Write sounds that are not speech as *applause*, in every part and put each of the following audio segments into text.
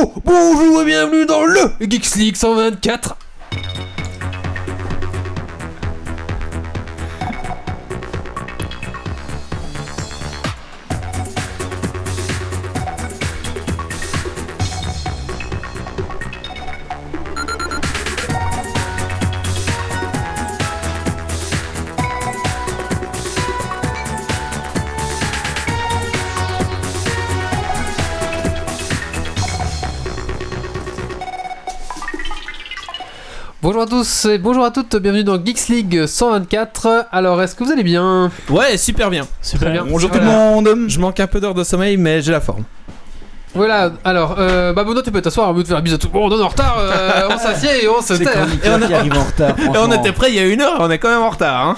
Oh, bonjour et bienvenue dans le Geeks League 124. Bonjour à tous et bonjour à toutes, bienvenue dans Geeks League 124. Alors, est-ce que vous allez bien? Ouais, super bien. Super bien. Bonjour tout le monde. Je manque un peu d'heures de sommeil, mais j'ai la forme. Voilà, alors, euh, bah Bruno, tu peux t'asseoir, on veut te faire un bisou à tout le monde, on est en retard, euh, on s'assied et on se chroniqueur Et on a- qui arrive en retard. *laughs* Et on était prêt il y a une heure, on est quand même en retard. Hein.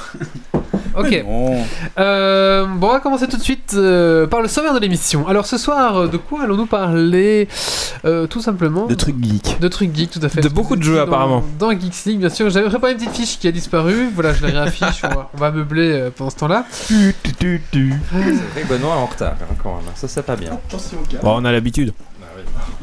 Ok. Bon. Euh, bon, on va commencer tout de suite euh, par le sommaire de l'émission. Alors, ce soir, euh, de quoi allons-nous parler Euh, Tout simplement? De trucs geeks. De trucs geeks, tout à fait. De beaucoup de jeux, Dans- apparemment. Dans Geeks League, bien sûr. J'avais préparé une petite fiche qui a disparu. Voilà, je la réaffiche. on, va, on va meubler euh, pendant ce temps-là. Tu, tu, tu, tu. C'est vrai que Benoît est en retard hein, quand même, ça c'est pas bien. Attention. Bon, on a l'habitude.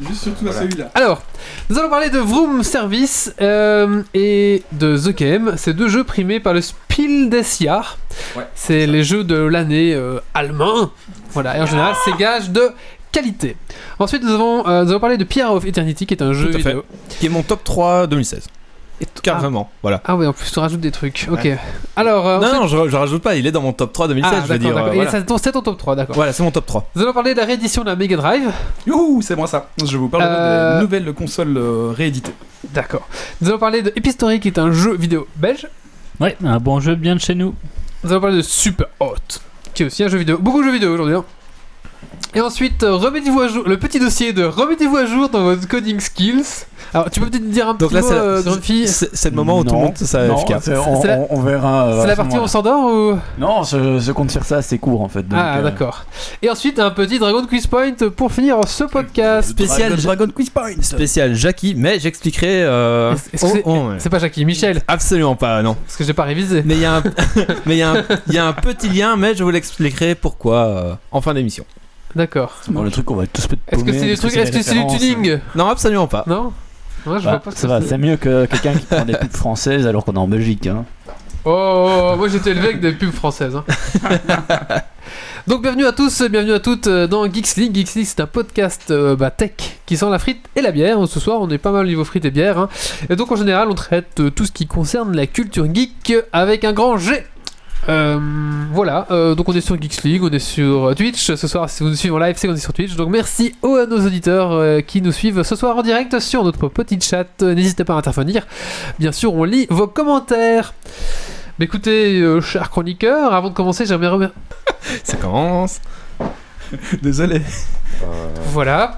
Juste surtout à celui-là. Alors, nous allons parler de Vroom Service euh, et de The Game. Ces deux jeux primés par le Spiel des Jahres. Ouais, C'est les jeux de l'année euh, allemand. Voilà, et en général, c'est gage de qualité. Ensuite, nous, avons, euh, nous allons parler de Pierre of Eternity, qui est un jeu vidéo. Qui est mon top 3 2016. Et Carrément, voilà. Ah, ah oui, en plus, tu rajoutes des trucs. Ok. Alors, euh, Non, non, je, je rajoute pas, il est dans mon top 3 2016, ah, je veux d'accord, dire. euh, Et voilà. c'est ton top 3, d'accord. Voilà, c'est mon top 3. Nous allons parler de la réédition de la Mega Drive. Youhou, c'est moi ça. Je vous parle Euh, des nouvelles consoles euh, rééditées. D'accord. Nous allons parler de Epistory, qui est un jeu vidéo belge. Ouais, un bon jeu bien de chez nous. Nous allons parler de Super Hot, qui est aussi un jeu vidéo. Beaucoup de jeux vidéo aujourd'hui. hein. Et ensuite, euh, remettez-vous à jour, le petit dossier de remettez-vous à jour dans votre coding skills. Alors, tu peux peut-être dire un Donc petit là, mot, c'est euh, la- grande fille. c'est c'est le moment où tout le monde ça Non, FK. c'est- on, C'est la- on- verra. euh, C'est la partie où on s'endort ou Non, je, je compte faire ça assez court en fait. donc, Ah, euh, d'accord. Et ensuite, un petit Dragon Quiz Point pour finir ce podcast. Spécial, Dragon, Dragon Quiz Point. spécial Jackie, mais j'expliquerai. Euh... C'est- oh, oh, ouais. C'est pas Jackie, Michel, Absolument pas, non. parce que j'ai pas révisé. Mais il y a un, *laughs* mais il y a un, il y a un petit lien, mais je vous l'expliquerai pourquoi euh, en fin d'émission. D'accord. C'est bon, le truc qu'on va tous peut Est-ce que c'est des trucs Est-ce que c'est du tuning Non, absolument pas. Non Ouais, je Bah, vois pas ce ça va, c'est. mieux que quelqu'un qui prend des pubs françaises alors qu'on est en Belgique. Hein. Oh, oh, oh, moi j'étais élevé avec des pubs françaises. hein. *laughs* Donc bienvenue à tous, bienvenue à toutes euh, dans Geeks League. Geeks League c'est un podcast euh, bah, tech qui sent la frite et la bière. Ce soir on est pas mal au niveau frites et bière. hein. Et donc en général on traite euh, tout ce qui concerne la culture geek avec un grand G. Euh, voilà, euh, donc on est sur Geeks League, on est sur euh, Twitch. Ce soir, si vous nous suivez en live, c'est qu'on est sur Twitch. Donc merci aux, à nos auditeurs euh, qui nous suivent ce soir en direct sur notre petit chat. N'hésitez pas à intervenir. Bien sûr, on lit vos commentaires. Mais écoutez, cher chroniqueur, avant de commencer, j'aimerais remercier. *laughs* Ça commence. *laughs* Désolé. Voilà.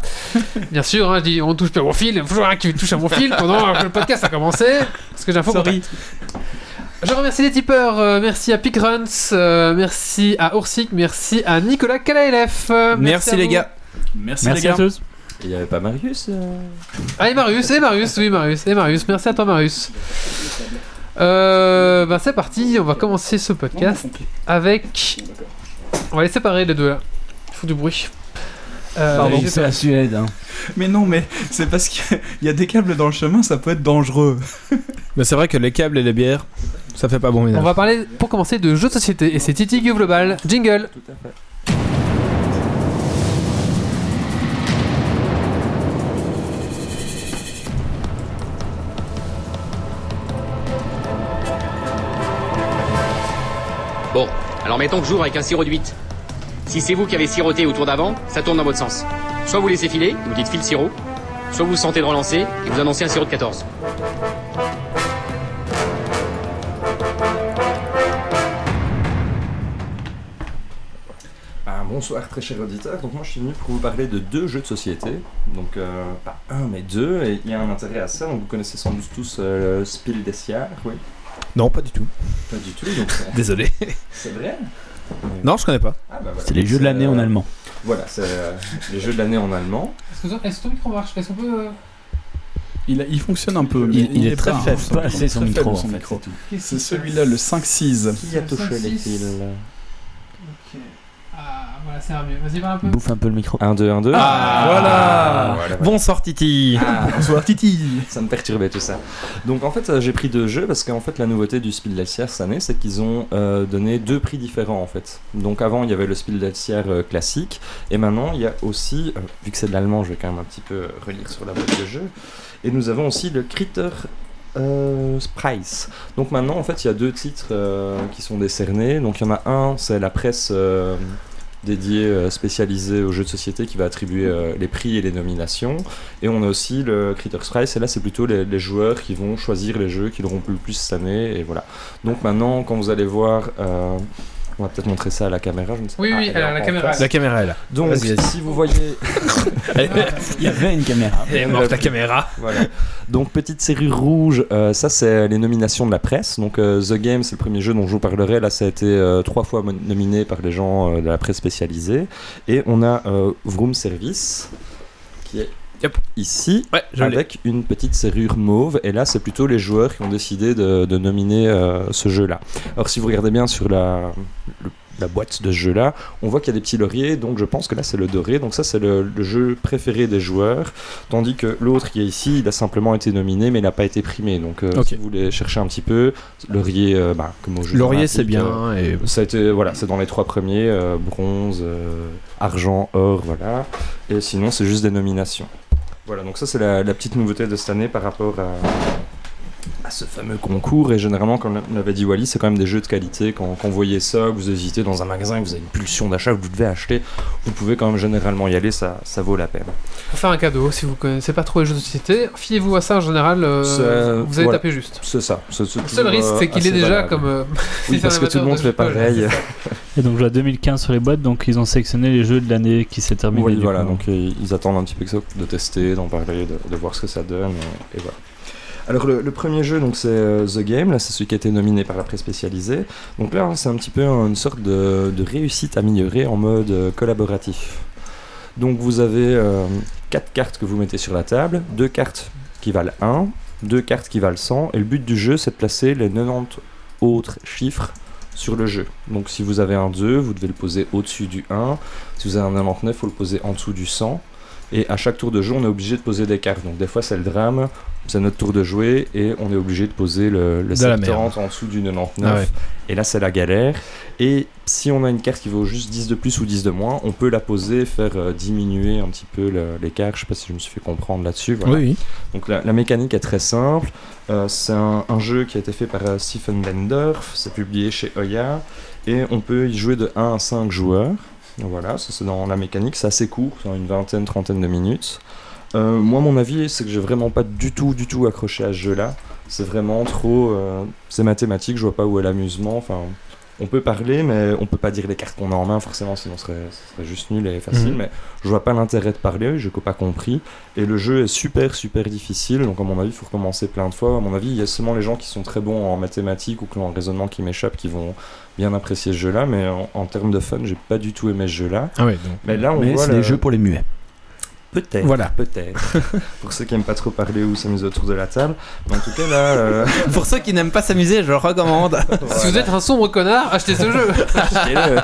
Bien sûr, hein, je dis, on touche pas à mon fil. Il y a toujours un qui touche à mon fil pendant que le podcast a commencé. Parce que j'ai un faux Sorry. contact. Je remercie les tipeurs. euh, merci à Pickruns. euh, merci à Oursic. Merci à Nicolas Kalaelef. euh, Merci, à les vous. gars. Merci, Merci les à gars. tous. Il y avait pas Marius euh Ah, et Marius, et Marius, oui, Marius, et Marius. Merci à toi, Marius. Euh, bah, c'est parti. On va commencer ce podcast avec. On va les séparer les deux là. Il faut du bruit. Euh, Pardon, c'est la Suède. hein. Mais non, mais c'est parce qu'il *laughs* y a des câbles dans le chemin, ça peut être dangereux. *laughs* Mais c'est vrai que les câbles et les bières, ça fait pas bon On ménage. va parler pour commencer de jeux de société et c'est Titi Global. Jingle. Tout à fait. Bon, alors mettons que j'ouvre avec un sirop de 8. Si c'est vous qui avez siroté au tour d'avant, ça tourne dans votre sens. Soit vous laissez filer, vous dites file sirop, soit vous sentez de relancer et vous annoncez un sirop de 14. Ah, bonsoir très cher auditeur, donc moi je suis venu pour vous parler de deux jeux de société, donc euh, pas un mais deux, et il y a un intérêt à ça, donc vous connaissez sans doute tous euh, le Spiel des Jahres, oui Non, pas du tout. Pas du tout, donc c'est- *laughs* Désolé. c'est vrai Non, je connais pas. Ah, bah, voilà. C'est les jeux de C'est, l'année en euh, allemand. Voilà, c'est euh, les jeux de l'année en allemand. Est-ce que ton micro marche? Est-ce qu'on peut. euh, Il, il fonctionne un peu. mais Il, il est très pas, hein, faible. son micro. Très faible, son c'est. C'est celui-là, le 5-6. Qui a touché les fils? Ah, mieux. Vas-y, un peu. Bouffe un peu le micro. 1, 2, 1, 2. Ah, voilà. voilà. Bonsoir Titi. Bonsoir Titi. Ça me perturbait tout ça. Donc en fait, euh, j'ai pris deux jeux parce qu'en fait, la nouveauté du Spiel des Jahres cette année, c'est qu'ils ont euh, donné deux prix différents en fait. Donc avant, il y avait le Spiel des Jahres euh, classique et maintenant, il y a aussi, euh, vu que c'est de l'allemand, je vais quand même un petit peu relire sur la boîte de jeu. Et nous avons aussi le Critter euh, Prize. Donc maintenant, en fait, il y a deux titres euh, qui sont décernés. Donc il y en a un, c'est la presse euh, dédiée euh, spécialisée aux jeux de société qui va attribuer euh, les prix et les nominations. Et on a aussi le Critters Prize, et là c'est plutôt les, joueurs qui vont choisir les jeux qui l'auront plu le plus cette année, et voilà. Donc maintenant, quand vous allez voir, euh, on va peut-être montrer ça à la caméra, je ne sais Oui, pas. oui, Ah, elle est alors, la caméra. La caméra est là. Donc, si vous voyez... *laughs* Il y avait une caméra. Elle est morte la caméra. Voilà. Donc petite serrure rouge, euh, ça c'est les nominations de la presse. Donc euh, The Game c'est le premier jeu dont je vous parlerai. Là ça a été euh, trois fois nominé par les gens euh, de la presse spécialisée. Et on a euh, Vroom Service qui est Yep. ici Ouais, avec une petite serrure mauve. Et là c'est plutôt les joueurs qui ont décidé de, de nominer euh, ce jeu-là. Alors si vous regardez bien sur la, le- la boîte de ce jeu-là, on voit qu'il y a des petits lauriers. Donc je pense que là c'est le doré. Donc ça c'est le, le jeu préféré des joueurs. Tandis que l'autre qui est ici, il a simplement été nominé, mais il n'a pas été primé. Donc, euh, si vous voulez chercher un petit peu, Laurier, euh, bah, comme au jeu Laurier c'est bien et euh, ça a été, voilà, c'est dans les trois premiers bronze, argent, or, voilà. Et sinon, c'est juste des nominations. Voilà, donc ça, c'est la, petite nouveauté de cette année par rapport à, à ce fameux concours. Et généralement, comme l'avait dit Wally, c'est quand même des jeux de qualité. Quand, quand vous voyez ça, que vous hésitez dans un magasin, que vous avez une pulsion d'achat, que vous devez acheter, vous pouvez quand même généralement y aller, ça, ça vaut la peine. Pour faire un cadeau, si vous connaissez pas trop les jeux de société, fiez-vous à ça en général, euh, vous allez voilà. taper juste. C'est ça. C'est, c'est Le seul toujours, risque, euh, c'est qu'il est déjà valable. comme. euh, Oui, *laughs* parce que tout le monde fait pareil. *laughs* Et donc je vois 2015 sur les boîtes, donc ils ont sélectionné les jeux de l'année qui s'est terminé. Oui, voilà, coup. donc euh, ils attendent un petit peu que ça, de tester, d'en parler, de, de voir ce que ça donne, et, et voilà. Alors le, premier jeu, donc c'est euh, The Game, c'est celui qui a été nominé par la presse spécialisée. Donc là, c'est un petit peu une sorte de, de réussite améliorée en mode euh, collaboratif. Donc vous avez euh, quatre cartes que vous mettez sur la table, deux cartes qui valent 1, deux cartes qui valent 100, et le but du jeu c'est de placer les 90 autres chiffres sur le jeu. Donc si vous avez un 2, vous devez le poser au-dessus du 1. Si vous avez un 99, il faut le poser en dessous du 100. Et à chaque tour de jeu, on est obligé de poser des cartes. Donc des fois, c'est le drame, c'est notre tour de jouer, et on est obligé de poser le, le De la 70 en dessous du 99. Ah ouais. Et là, c'est la galère. Et si on a une carte qui vaut juste 10 de plus ou 10 de moins, on peut la poser, faire euh, diminuer un petit peu l'écart. Je sais pas si je me suis fait comprendre là-dessus. Voilà. Oui, oui. Donc la, la mécanique est très simple. Euh, c'est un, un jeu qui a été fait par euh, Stephen Bendorf. C'est publié chez Oya. Et on peut y jouer de 1 à 5 joueurs. Voilà, c'est dans la mécanique. C'est assez court, une vingtaine, trentaine de minutes. Euh, moi, mon avis, c'est que j'ai vraiment pas du tout, du tout accroché à ce jeu-là. C'est vraiment trop. euh, c'est mathématique, je vois pas où est l'amusement. Enfin, on peut parler, mais on peut pas dire les cartes qu'on a en main, forcément, sinon ce serait, ce serait juste nul et facile. Mhm. Mais je vois pas l'intérêt de parler, je n'ai pas compris. Et le jeu est super, super difficile. Donc, à mon avis, il faut recommencer plein de fois. À mon avis, il y a seulement les gens qui sont très bons en mathématiques ou qui ont un raisonnement qui m'échappe qui vont bien apprécier ce jeu-là. Mais en, en termes de fun, j'ai pas du tout aimé ce jeu-là. Ah ouais, donc. Mais là, on Mais voit c'est le- des jeux pour les muets. Peut-être. Voilà. Peut-être. *laughs* pour ceux qui aiment pas trop parler ou s'amuser autour de la table. Mais en tout cas, là. euh, *laughs* Pour ceux qui n'aiment pas s'amuser, je le recommande. *laughs* Si vous êtes un sombre connard, achetez ce jeu. achetez-le.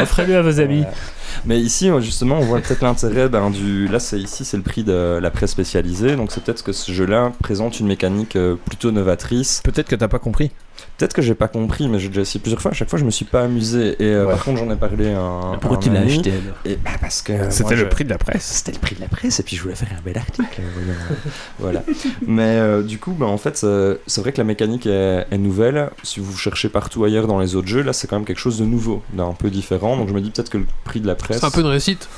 Offrez-le à vos amis. Voilà. Mais ici, euh, justement, on voit peut-être l'intérêt ben, du. Là, c'est ici, c'est le prix de la presse spécialisée. Donc, c'est peut-être que ce jeu-là présente une mécanique euh, plutôt novatrice. Peut-être que t'as pas compris. Peut-être que j'ai pas compris, mais j'ai déjà essayé plusieurs fois. À chaque fois, je me suis pas amusé. Et euh, Ouais. par contre, j'en ai parlé à un. Pourquoi à un tu l'as acheté Et bah, parce que. C'était le je- prix de la presse. C'était le prix de la presse et puis je voulais faire un bel article. voyons. *laughs* voilà. Mais euh, du coup, bah, en fait, euh, c'est vrai que la mécanique est, est nouvelle. Si vous cherchez partout ailleurs dans les autres jeux, là, c'est quand même quelque chose de nouveau, d'un peu différent. Donc je me dis peut-être que le prix de la presse. C'est un peu une réussite.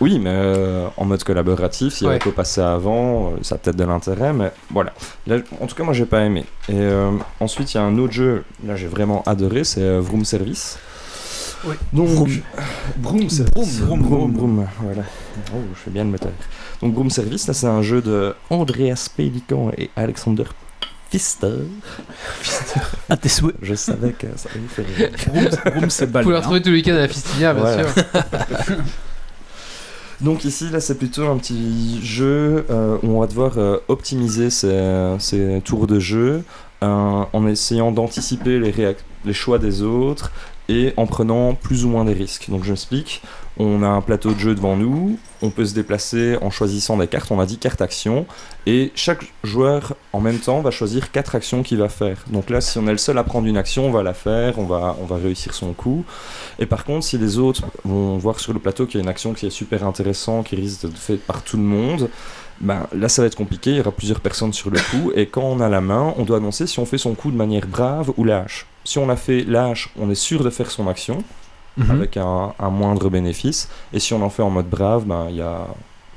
Oui, mais euh, en mode collaboratif, s'il y avait qu'au passé avant, euh, ça a peut-être de l'intérêt, mais voilà. Là, en tout cas, moi, j'ai pas aimé. Et euh, ensuite, il y a un autre jeu, là, j'ai vraiment adoré, c'est euh, Vroom Service. Oui. Donc, Vroom. Vroom Service. Vroom, vroom, Vroom, voilà. Oh, je fais bien le moteur. Donc, Vroom Service, là, c'est un jeu de Andreas Pélican et Alexander Pfister. À tes souhaits. Je savais que ça allait vous faire rire. Room, Room, c'est Vous pouvez balèze. retrouver tous les week-ends à la Fistinia, bien Voilà. sûr. *laughs* Donc ici, là, c'est plutôt un petit jeu euh, où on va devoir euh, optimiser ses, ses tours de jeu euh, en essayant d'anticiper les choix des autres et en prenant plus ou moins des risques. Donc je m'explique. On a un plateau de jeu devant nous, on peut se déplacer en choisissant des cartes, on a dit carte action, et chaque joueur en même temps va choisir quatre actions qu'il va faire. Donc là, si on est le seul à prendre une action, on va la faire, on va, on va réussir son coup. Et par contre, si les autres vont voir sur le plateau qu'il y a une action qui est super intéressante, qui risque d'être faite par tout le monde, ben, là ça va être compliqué, il y aura plusieurs personnes sur le coup, et quand on a la main, on doit annoncer si on fait son coup de manière brave ou lâche. Si on a fait lâche, on est sûr de faire son action, Mhm. avec un, un moindre bénéfice, et si on en fait en mode brave, ben, il y a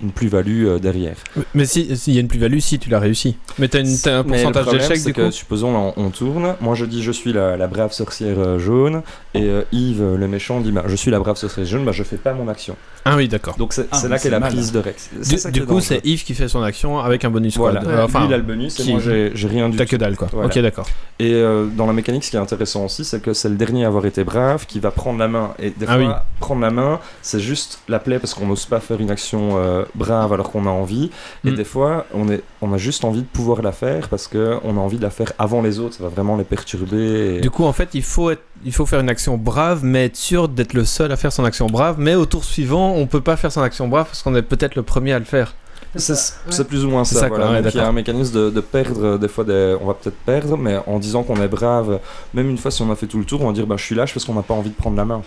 une plus-value euh, derrière. Mais si- s'il y a une plus-value, si tu l'as réussi. Mais t'as, une, t'as un pourcentage d'échec c'est du que, coup supposons on, on tourne, moi je dis je suis la, la brave sorcière euh, jaune, et euh, Yves le méchant dit bah, je suis la brave sorcière jaune, bah, je fais pas mon action. Ah oui, d'accord. Donc c'est Ah, là qu'est la mal. prise de Rex. Du, ça coup, c'est Yves qui fait son action avec un bonus Voilà, enfin, lui il a le bonus, et qui- moi j'ai rien du t'as tout. que dalle quoi. Voilà. Ok, d'accord. Et euh, dans la mécanique, ce qui est intéressant aussi, c'est que c'est le dernier à avoir été brave qui va prendre la main. Et des Ah fois, oui. prendre la main, c'est juste la plaie parce qu'on n'ose pas faire une action euh, brave alors qu'on a envie. Et Mm. des fois, on, est, on a juste envie de pouvoir la faire parce qu'on a envie de la faire avant les autres. Ça va vraiment les perturber. et- Du coup, en fait, il faut, être, il faut faire une action brave, mais être sûr d'être le seul à faire son action brave. Mais au tour suivant, on peut pas faire son action brave parce qu'on est peut-être le premier à le faire. C'est plus ou moins C'est ça. ça, voilà. il y a un mécanisme de, de perdre, euh, des fois, des- on va peut-être perdre, mais en disant qu'on est brave, même une fois si on a fait tout le tour, on va dire bah, je suis lâche parce qu'on n'a pas envie de prendre la main.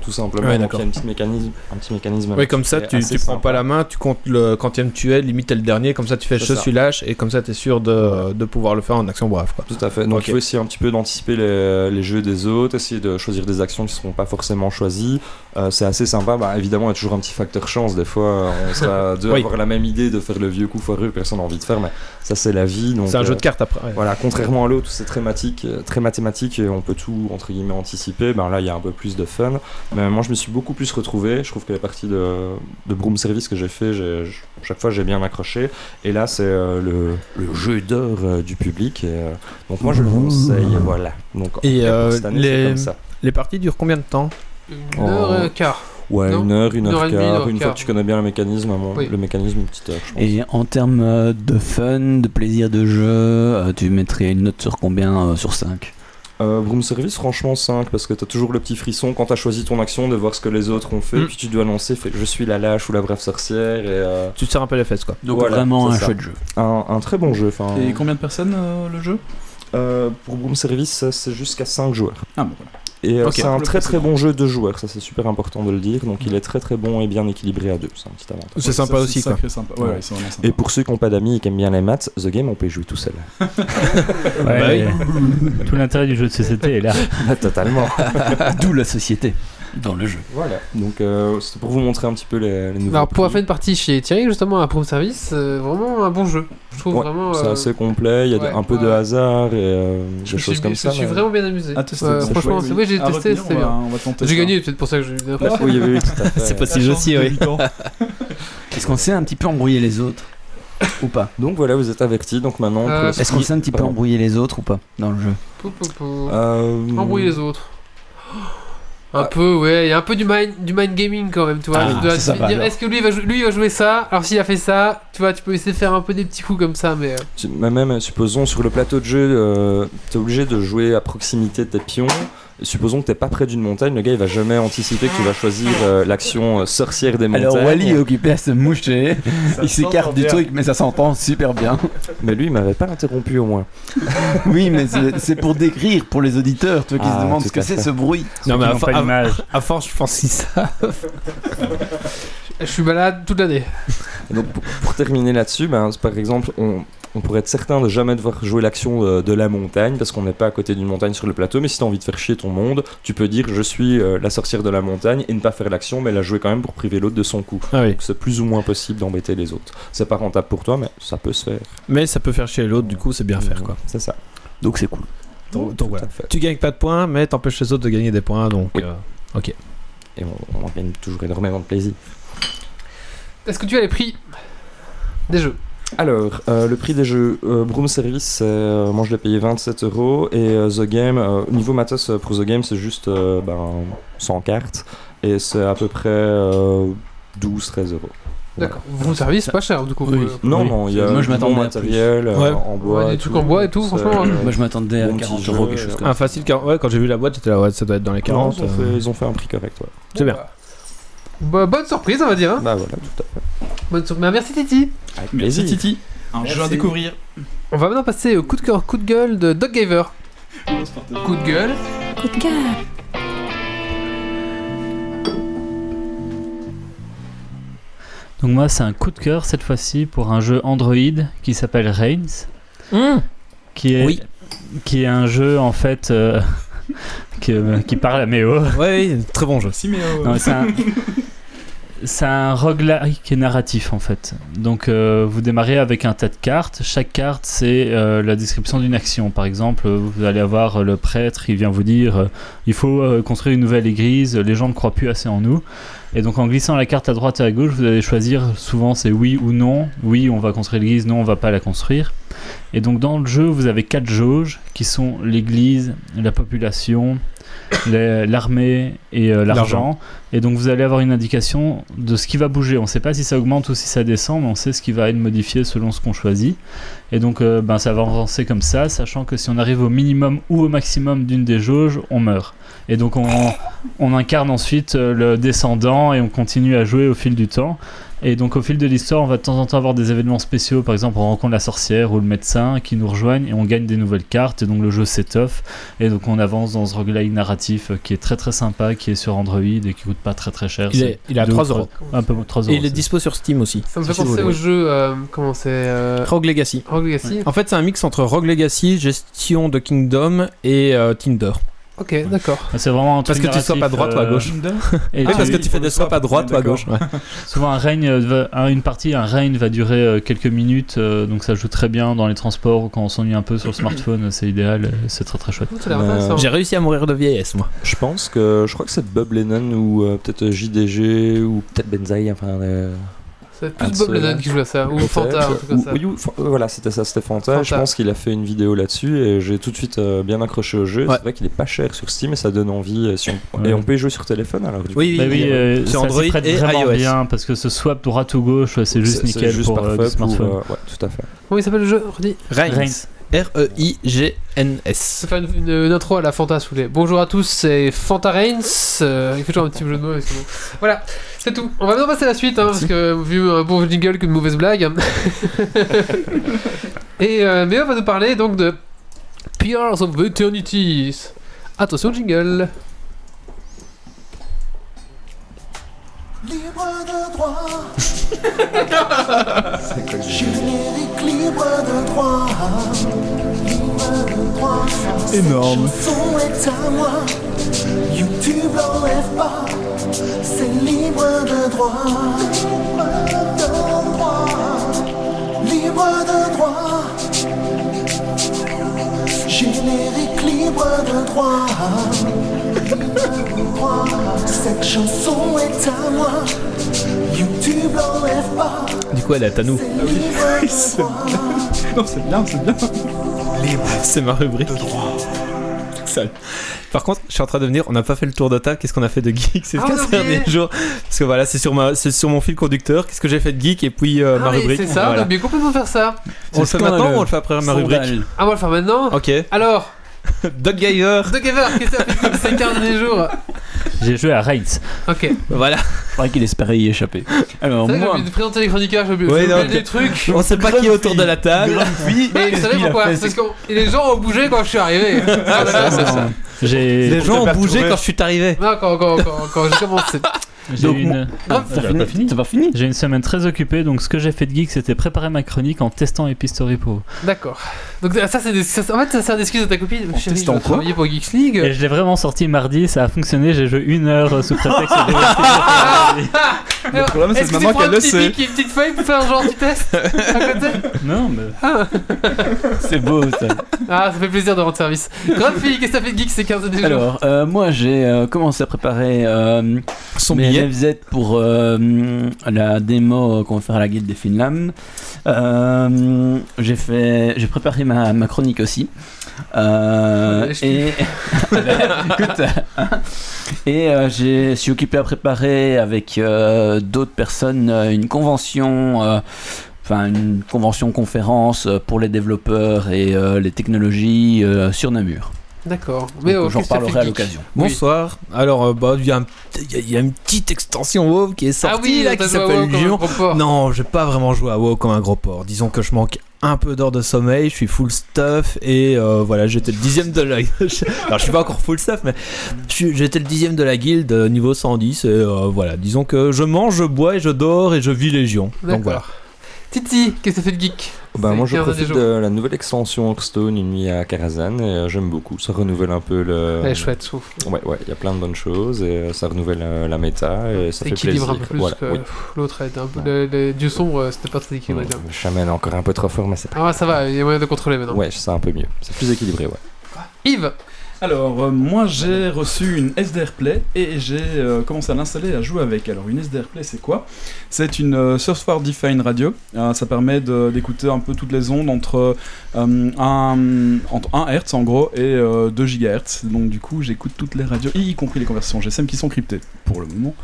Tout simplement. Ouais, Donc, il y a un petit mécanisme. Un petit mécanisme Oui, comme ça, tu, tu prends sympa. pas la main, tu comptes le quantième tuel, limite t'es le dernier, comme ça tu fais je suis lâche, et comme ça t'es sûr de, de pouvoir le faire en action brave. Quoi. Tout à fait. Donc il faut essayer un petit peu d'anticiper les, les jeux des autres, essayer de choisir des actions qui ne seront pas forcément choisies. Euh, c'est assez sympa. Bah, évidemment, il y a toujours un petit facteur chance. Des fois, euh, on sera *laughs* deux à Oui. avoir la même idée de faire le vieux coup foireux que personne n'a envie de faire, mais ça c'est la vie. C'est un euh, jeu de cartes après. ouais. Voilà, contrairement à l'autre c'est très, matique- euh, très mathématique et on peut tout entre guillemets anticiper, ben là il y a un peu plus de fun. Mais moi je me suis beaucoup plus retrouvé. Je trouve que les parties de, de Broom Service que j'ai fait, chaque fois j'ai bien accroché. Et là c'est euh, le, le jeu d'or euh, du public. Et, euh, donc moi je le conseille. Voilà. Donc en Et, euh, cette année, les- c'est comme ça. Les parties durent combien de temps Une heure et quart. Ouais, non une heure, une Une heure, heure et demie, une quart. heure Une quart. fois que tu connais bien le mécanisme, Oui. le mécanisme une petite heure, je pense. Et en termes de fun, de plaisir de jeu, tu mettrais une note sur combien euh, Sur 5 Euh, Broom Service, franchement 5, parce que t'as toujours le petit frisson quand t'as choisi ton action de voir ce que les autres ont fait, Mm. puis tu dois annoncer fait, je suis la lâche ou la brave sorcière, et euh, Tu te serres un peu les fesses quoi. Donc Voilà, vraiment un ça. chouette jeu. un, un très bon jeu. Enfin, Et combien de personnes euh, le jeu? Euh, pour Broom Service, c'est jusqu'à 5 joueurs. Ah bon voilà. Et euh, c'est un très très bon jeu de joueurs, ça c'est super important de le dire, donc il est très très bon et bien équilibré à deux, c'est un petit avantage. C'est sympa ça, aussi quoi. sympa. Ouais, Ouais. ouais, c'est vraiment sympa. Et pour ceux qui n'ont pas d'amis et qui aiment bien les maths, The Game on peut y jouer tout seul. *laughs* Ouais, Tout l'intérêt du jeu de société est là. *laughs* Totalement. D'où la société dans le jeu. voilà, donc euh, c'était pour vous montrer un petit peu les, les nouveaux Alors, pour avoir fait une partie chez Thierry, justement, à Proof Service, euh, vraiment un bon jeu. Je trouve Ouais, vraiment. C'est euh, assez complet, il y a ouais, un peu de hasard et euh, je des choses comme je ça. me suis mais- vraiment bien amusé. À tester, Ouais, c'est franchement, c'est- oui, j'ai À testé, c'était bien. J'ai gagné, peut-être pour ça que j'ai eu l'impression. Oui, oui, oui, tout à *laughs* fait. C'est chance aussi, de oui. Est-ce qu'on sait un petit peu embrouiller les autres Ou pas Donc voilà, vous êtes avertis. Donc maintenant, Euh, Est-ce qu'on sait un petit peu embrouiller les autres ou pas dans le jeu Embrouiller les autres. Un peu, ouais, il y a un peu du mind, du mind gaming quand même, tu vois. Ah, Tu dois ça, ça te va, dire, alors. est-ce que lui va lui il va jouer ça? Alors s'il a fait ça, tu vois, tu peux essayer de faire un peu des petits coups comme ça, mais. euh, tu- même, supposons sur le plateau de jeu, euh, t'es obligé de jouer à proximité de tes pions. Supposons que t'es pas près d'une montagne, le gars il va jamais anticiper que tu vas choisir euh, l'action euh, sorcière des montagnes. Alors Wally est occupé à se moucher, Ça il s'écarte du bien. truc mais ça s'entend super bien. Mais lui il m'avait pas interrompu au moins. *laughs* Oui mais c'est pour décrire pour les auditeurs, tu vois, qui Ah, se demandent tout ce que c'est ce bruit. Non mais à, for- force, je pense que ça. Je suis malade toute l'année. Donc pour, pour terminer là-dessus, ben, par exemple, on, on pourrait être certain de jamais devoir jouer l'action euh, de la montagne parce qu'on n'est pas à côté d'une montagne sur le plateau. Mais si tu as envie de faire chier ton monde, tu peux dire je suis euh, la sorcière de la montagne et ne pas faire l'action, mais la jouer quand même pour priver l'autre de son coup. Ah oui. C'est plus ou moins possible d'embêter les autres. C'est pas rentable pour toi, mais ça peut se faire. Mais ça peut faire chier l'autre, du coup c'est bien faire quoi. C'est ça. Donc c'est cool. Donc, voilà. Tu gagnes pas de points, mais t'empêches les autres de gagner des points, donc. Oui. euh, Et on, on en gagne toujours énormément de plaisir. Est-ce que tu as les prix des jeux? Alors, euh, le prix des jeux euh, Broom Service, c'est, euh, moi je l'ai payé 27 euros et euh, The Game, euh, niveau matos euh, pour The Game, c'est juste euh, ben, 100 cartes et c'est à peu près euh, 12-13 euros. D'accord. Vous service, pas cher du coup. Oui. euh, Non, Oui. non, il y a Moi, je du bon m'attendais à matériel Ouais. en bois. Ouais, des trucs tout. en bois et tout, franchement, euh, Moi je m'attendais à bon 40 petit euros, quelque chose comme Un facile, car- ouais, quand j'ai vu la boîte, j'étais là, ouais, ça doit être dans les non, 40. ils, ont euh, fait, ils ont fait un prix correct. Ouais. C'est bien. Bah, bonne surprise, on va dire. hein. Bah voilà, tout à fait. Bonne surprise. Bah, merci Titi. Avec Merci plaisir. Titi. Un jeu à découvrir. On va maintenant passer au coup de cœur, coup de gueule de Doc Gaver. Coup de gueule. Coup de cœur. Donc moi, c'est un coup de cœur cette fois-ci pour un jeu Android qui s'appelle Reigns, qui est Oui. qui est un jeu en fait euh, *laughs* que- qui parle à Méo. Ouais, oui, très bon jeu. Si, euh, Non, c'est un, *laughs* c'est un roguelike narratif en fait. Donc euh, vous démarrez avec un tas de cartes. Chaque carte c'est euh, la description d'une action. Par exemple, vous allez avoir euh, le prêtre, il vient vous dire il faut construire une nouvelle église, les gens ne croient plus assez en nous. Et donc en glissant la carte à droite et à gauche, vous allez choisir souvent c'est oui ou non. Oui, on va construire l'église, non, on va pas la construire. Et donc dans le jeu, vous avez quatre jauges qui sont l'église, la population, *coughs* l'armée et euh, l'argent. Et donc vous allez avoir une indication de ce qui va bouger. On ne sait pas si ça augmente ou si ça descend, mais on sait ce qui va être modifié selon ce qu'on choisit. Et donc euh, ben, ça va avancer comme ça, sachant que si on arrive au minimum ou au maximum d'une des jauges, on meurt. Et donc on, on incarne ensuite euh, le descendant et on continue à jouer au fil du temps. Et donc au fil de l'histoire, on va de temps en temps avoir des événements spéciaux, par exemple on rencontre la sorcière ou le médecin qui nous rejoignent et on gagne des nouvelles cartes et donc le jeu s'étoffe et donc on avance dans ce roguelike narratif euh, qui est très très sympa, qui est sur Android et qui coûte pas très très cher. Il est, il est à deux ou 3 trois- euros. Un peu 3 euros. Et il est dispo sur Steam aussi. Ça me fait si penser au jeu. euh, comment c'est euh, Rogue Legacy. Rogue Legacy. En fait, c'est un mix entre Rogue Legacy, gestion de Kingdom et euh, Tinder. Ok, d'accord. C'est vraiment un Parce truc que tu swapes à droite ou à euh, gauche. *laughs* et Oui, tu- parce que tu fais des swaps à droite ou à gauche. ouais. Souvent un règne, une partie, un règne va durer euh, quelques minutes, euh, donc ça joue très bien dans les transports ou quand on s'ennuie un peu sur le smartphone, c'est idéal, c'est très très chouette. Euh. J'ai réussi à mourir de vieillesse, moi. Je pense que je crois que c'est Bob Lennon ou euh, peut-être JDG ou peut-être Benzaï, enfin. euh, C'est plus Bob. Lennon qui joue à ça. Ou. Fanta, un truc comme ça. voilà, c'était ça, c'était Fanta. Je pense qu'il a fait une vidéo là-dessus et j'ai tout de suite euh, bien accroché au jeu. Ouais. C'est vrai qu'il est pas cher sur Steam et ça donne envie. euh, si on... Ouais. Et on peut y jouer sur téléphone alors du Oui, Bah oui, euh, Sur ça Android et vraiment iOS. bien parce que ce swap droite ou gauche, c'est juste nickel juste pour euh, smartphone. euh, tout à fait. Comment il s'appelle le jeu Redis Reigns. Reigns. Une, une- intro à la Fanta, plaît. Bonjour à tous, c'est Fanta Reigns. Euh, il fait toujours un petit jeu de mots, mais bon. Voilà, c'est tout. On va maintenant passer à la suite, hein, parce que vu un bon jingle qu'une mauvaise blague. *laughs* Et euh, on va nous parler donc de Peers of Eternities. Attention, jingle. Libre de droit. *laughs* Générique libre de droit. Libre de droit. Énorme. Chanson est à moi. YouTube l'enlève pas. C'est libre de droit. Libre de droit. Libre de droit. Générique libre de droit. Libre de droit. Cette chanson est à moi. YouTube l'enlève pas. Du coup, elle est à nous. C'est libre de *laughs* droit. Non, c'est bien, c'est bien. C'est ma rubrique. Par contre, je suis en train de venir, on n'a pas fait le tour de table. Qu'est-ce qu'on a fait de geek ces Ah, 15 ok. derniers jours? Parce que voilà, c'est sur, ma, c'est sur mon fil conducteur. Qu'est-ce que j'ai fait de geek? Et puis euh, Ah ma rubrique. c'est ça, on a bien complètement faire ça. On le fait maintenant ou on le fait après ma rubrique? Ah, on va le faire maintenant? Ok. Alors, *laughs* Doug Giver. Doug Ever, qu'est-ce que ça fait ces 15 derniers jours J'ai joué à Reigns. Ok. Voilà. Faudrait qu'il espérait y échapper. Alors, j'ai moi, de présenter les chroniqueurs, j'ai oublié Ouais, des trucs. On sait pas qui est autour de la table. Mais vous savez pourquoi Parce que les gens ont bougé quand je suis arrivé. *laughs* Ah, ça, c'est ça. J'ai Les gens ont bougé quand je suis arrivé. Non, quand, quand, quand, quand j'ai commencé. j'ai une. Ah, fini fini J'ai une semaine très occupée, donc ce que j'ai fait de geek, c'était préparer ma chronique en testant Epistory Pro. D'accord. Donc ça, c'est des... ça- en fait, ça sert d'excuse de ta copine. Chérie, je dois quoi travailler pour Geeks League. Et je l'ai vraiment sorti mardi, ça a fonctionné, j'ai joué une heure sous prétexte de *laughs* Le problème, c'est Est-ce maintenant qu'elle un le petit sait. et une petite feuille pour faire genre tu testes à côté Non, mais. *laughs* C'est beau ça. Ah, ça fait plaisir de rendre service. Grande fille, qu'est-ce que t'as fait de geek ces 15 derniers Alors, euh, moi j'ai euh, commencé à préparer euh, Son mes billet. LFZ pour euh, la démo qu'on va faire à la guide des Finlam. Euh, j'ai fait, j'ai préparé ma, ma chronique aussi. Euh, je et *laughs* Écoute, hein. et euh, j'ai suis occupé à préparer avec euh, d'autres personnes une convention. euh, Enfin, une convention conférence pour les développeurs et euh, les technologies euh, sur Namur. D'accord. Mais oh, J'en reparlerai à l'occasion. Oui. Bonsoir. Alors, euh, bah, il y, a y y une petite extension WoW qui est sortie Ah oui, là, qui s'appelle porc. Non, j'ai pas vraiment joué à WoW comme un gros porc. Disons que je manque un peu d'heures de sommeil, je suis full stuff et euh, voilà, j'étais le dixième de la. *laughs* Alors, je suis pas encore full stuff, mais j'étais le dixième de la guilde euh, niveau 110 et euh, voilà, disons que je mange, je bois et je dors et je vis légion. Donc voilà. Titi, qu'est-ce que ça fait de geek? Bah, moi je 15 profite de la nouvelle extension Hearthstone, une nuit à Karazhan, et euh, j'aime beaucoup. Ça renouvelle un peu le. Est chouette, trouve. Ouais, ouais, il y a plein de bonnes choses, et euh, ça renouvelle euh, la méta, et ça fait équilibre un peu plus Voilà, que oui. l'autre. un peu- Le, le dieu sombre, c'était pas très équilibré. Ouais, est encore un peu trop fort, mais c'est pas. Ah ouais, ça va, il y a moyen de contrôler maintenant. Ouais, c'est un peu mieux. C'est plus équilibré, ouais. Yves Alors, euh, moi j'ai reçu une SDR Play et j'ai euh, commencé à l'installer et à jouer avec. Alors, une SDR Play, c'est quoi? C'est une euh, Software Defined Radio. Ça permet d'écouter un peu toutes les ondes entre, un, entre 1 Hz en gros et euh, 2 GHz. Donc, du coup, j'écoute toutes les radios, y compris les conversations GSM qui sont cryptées pour le moment.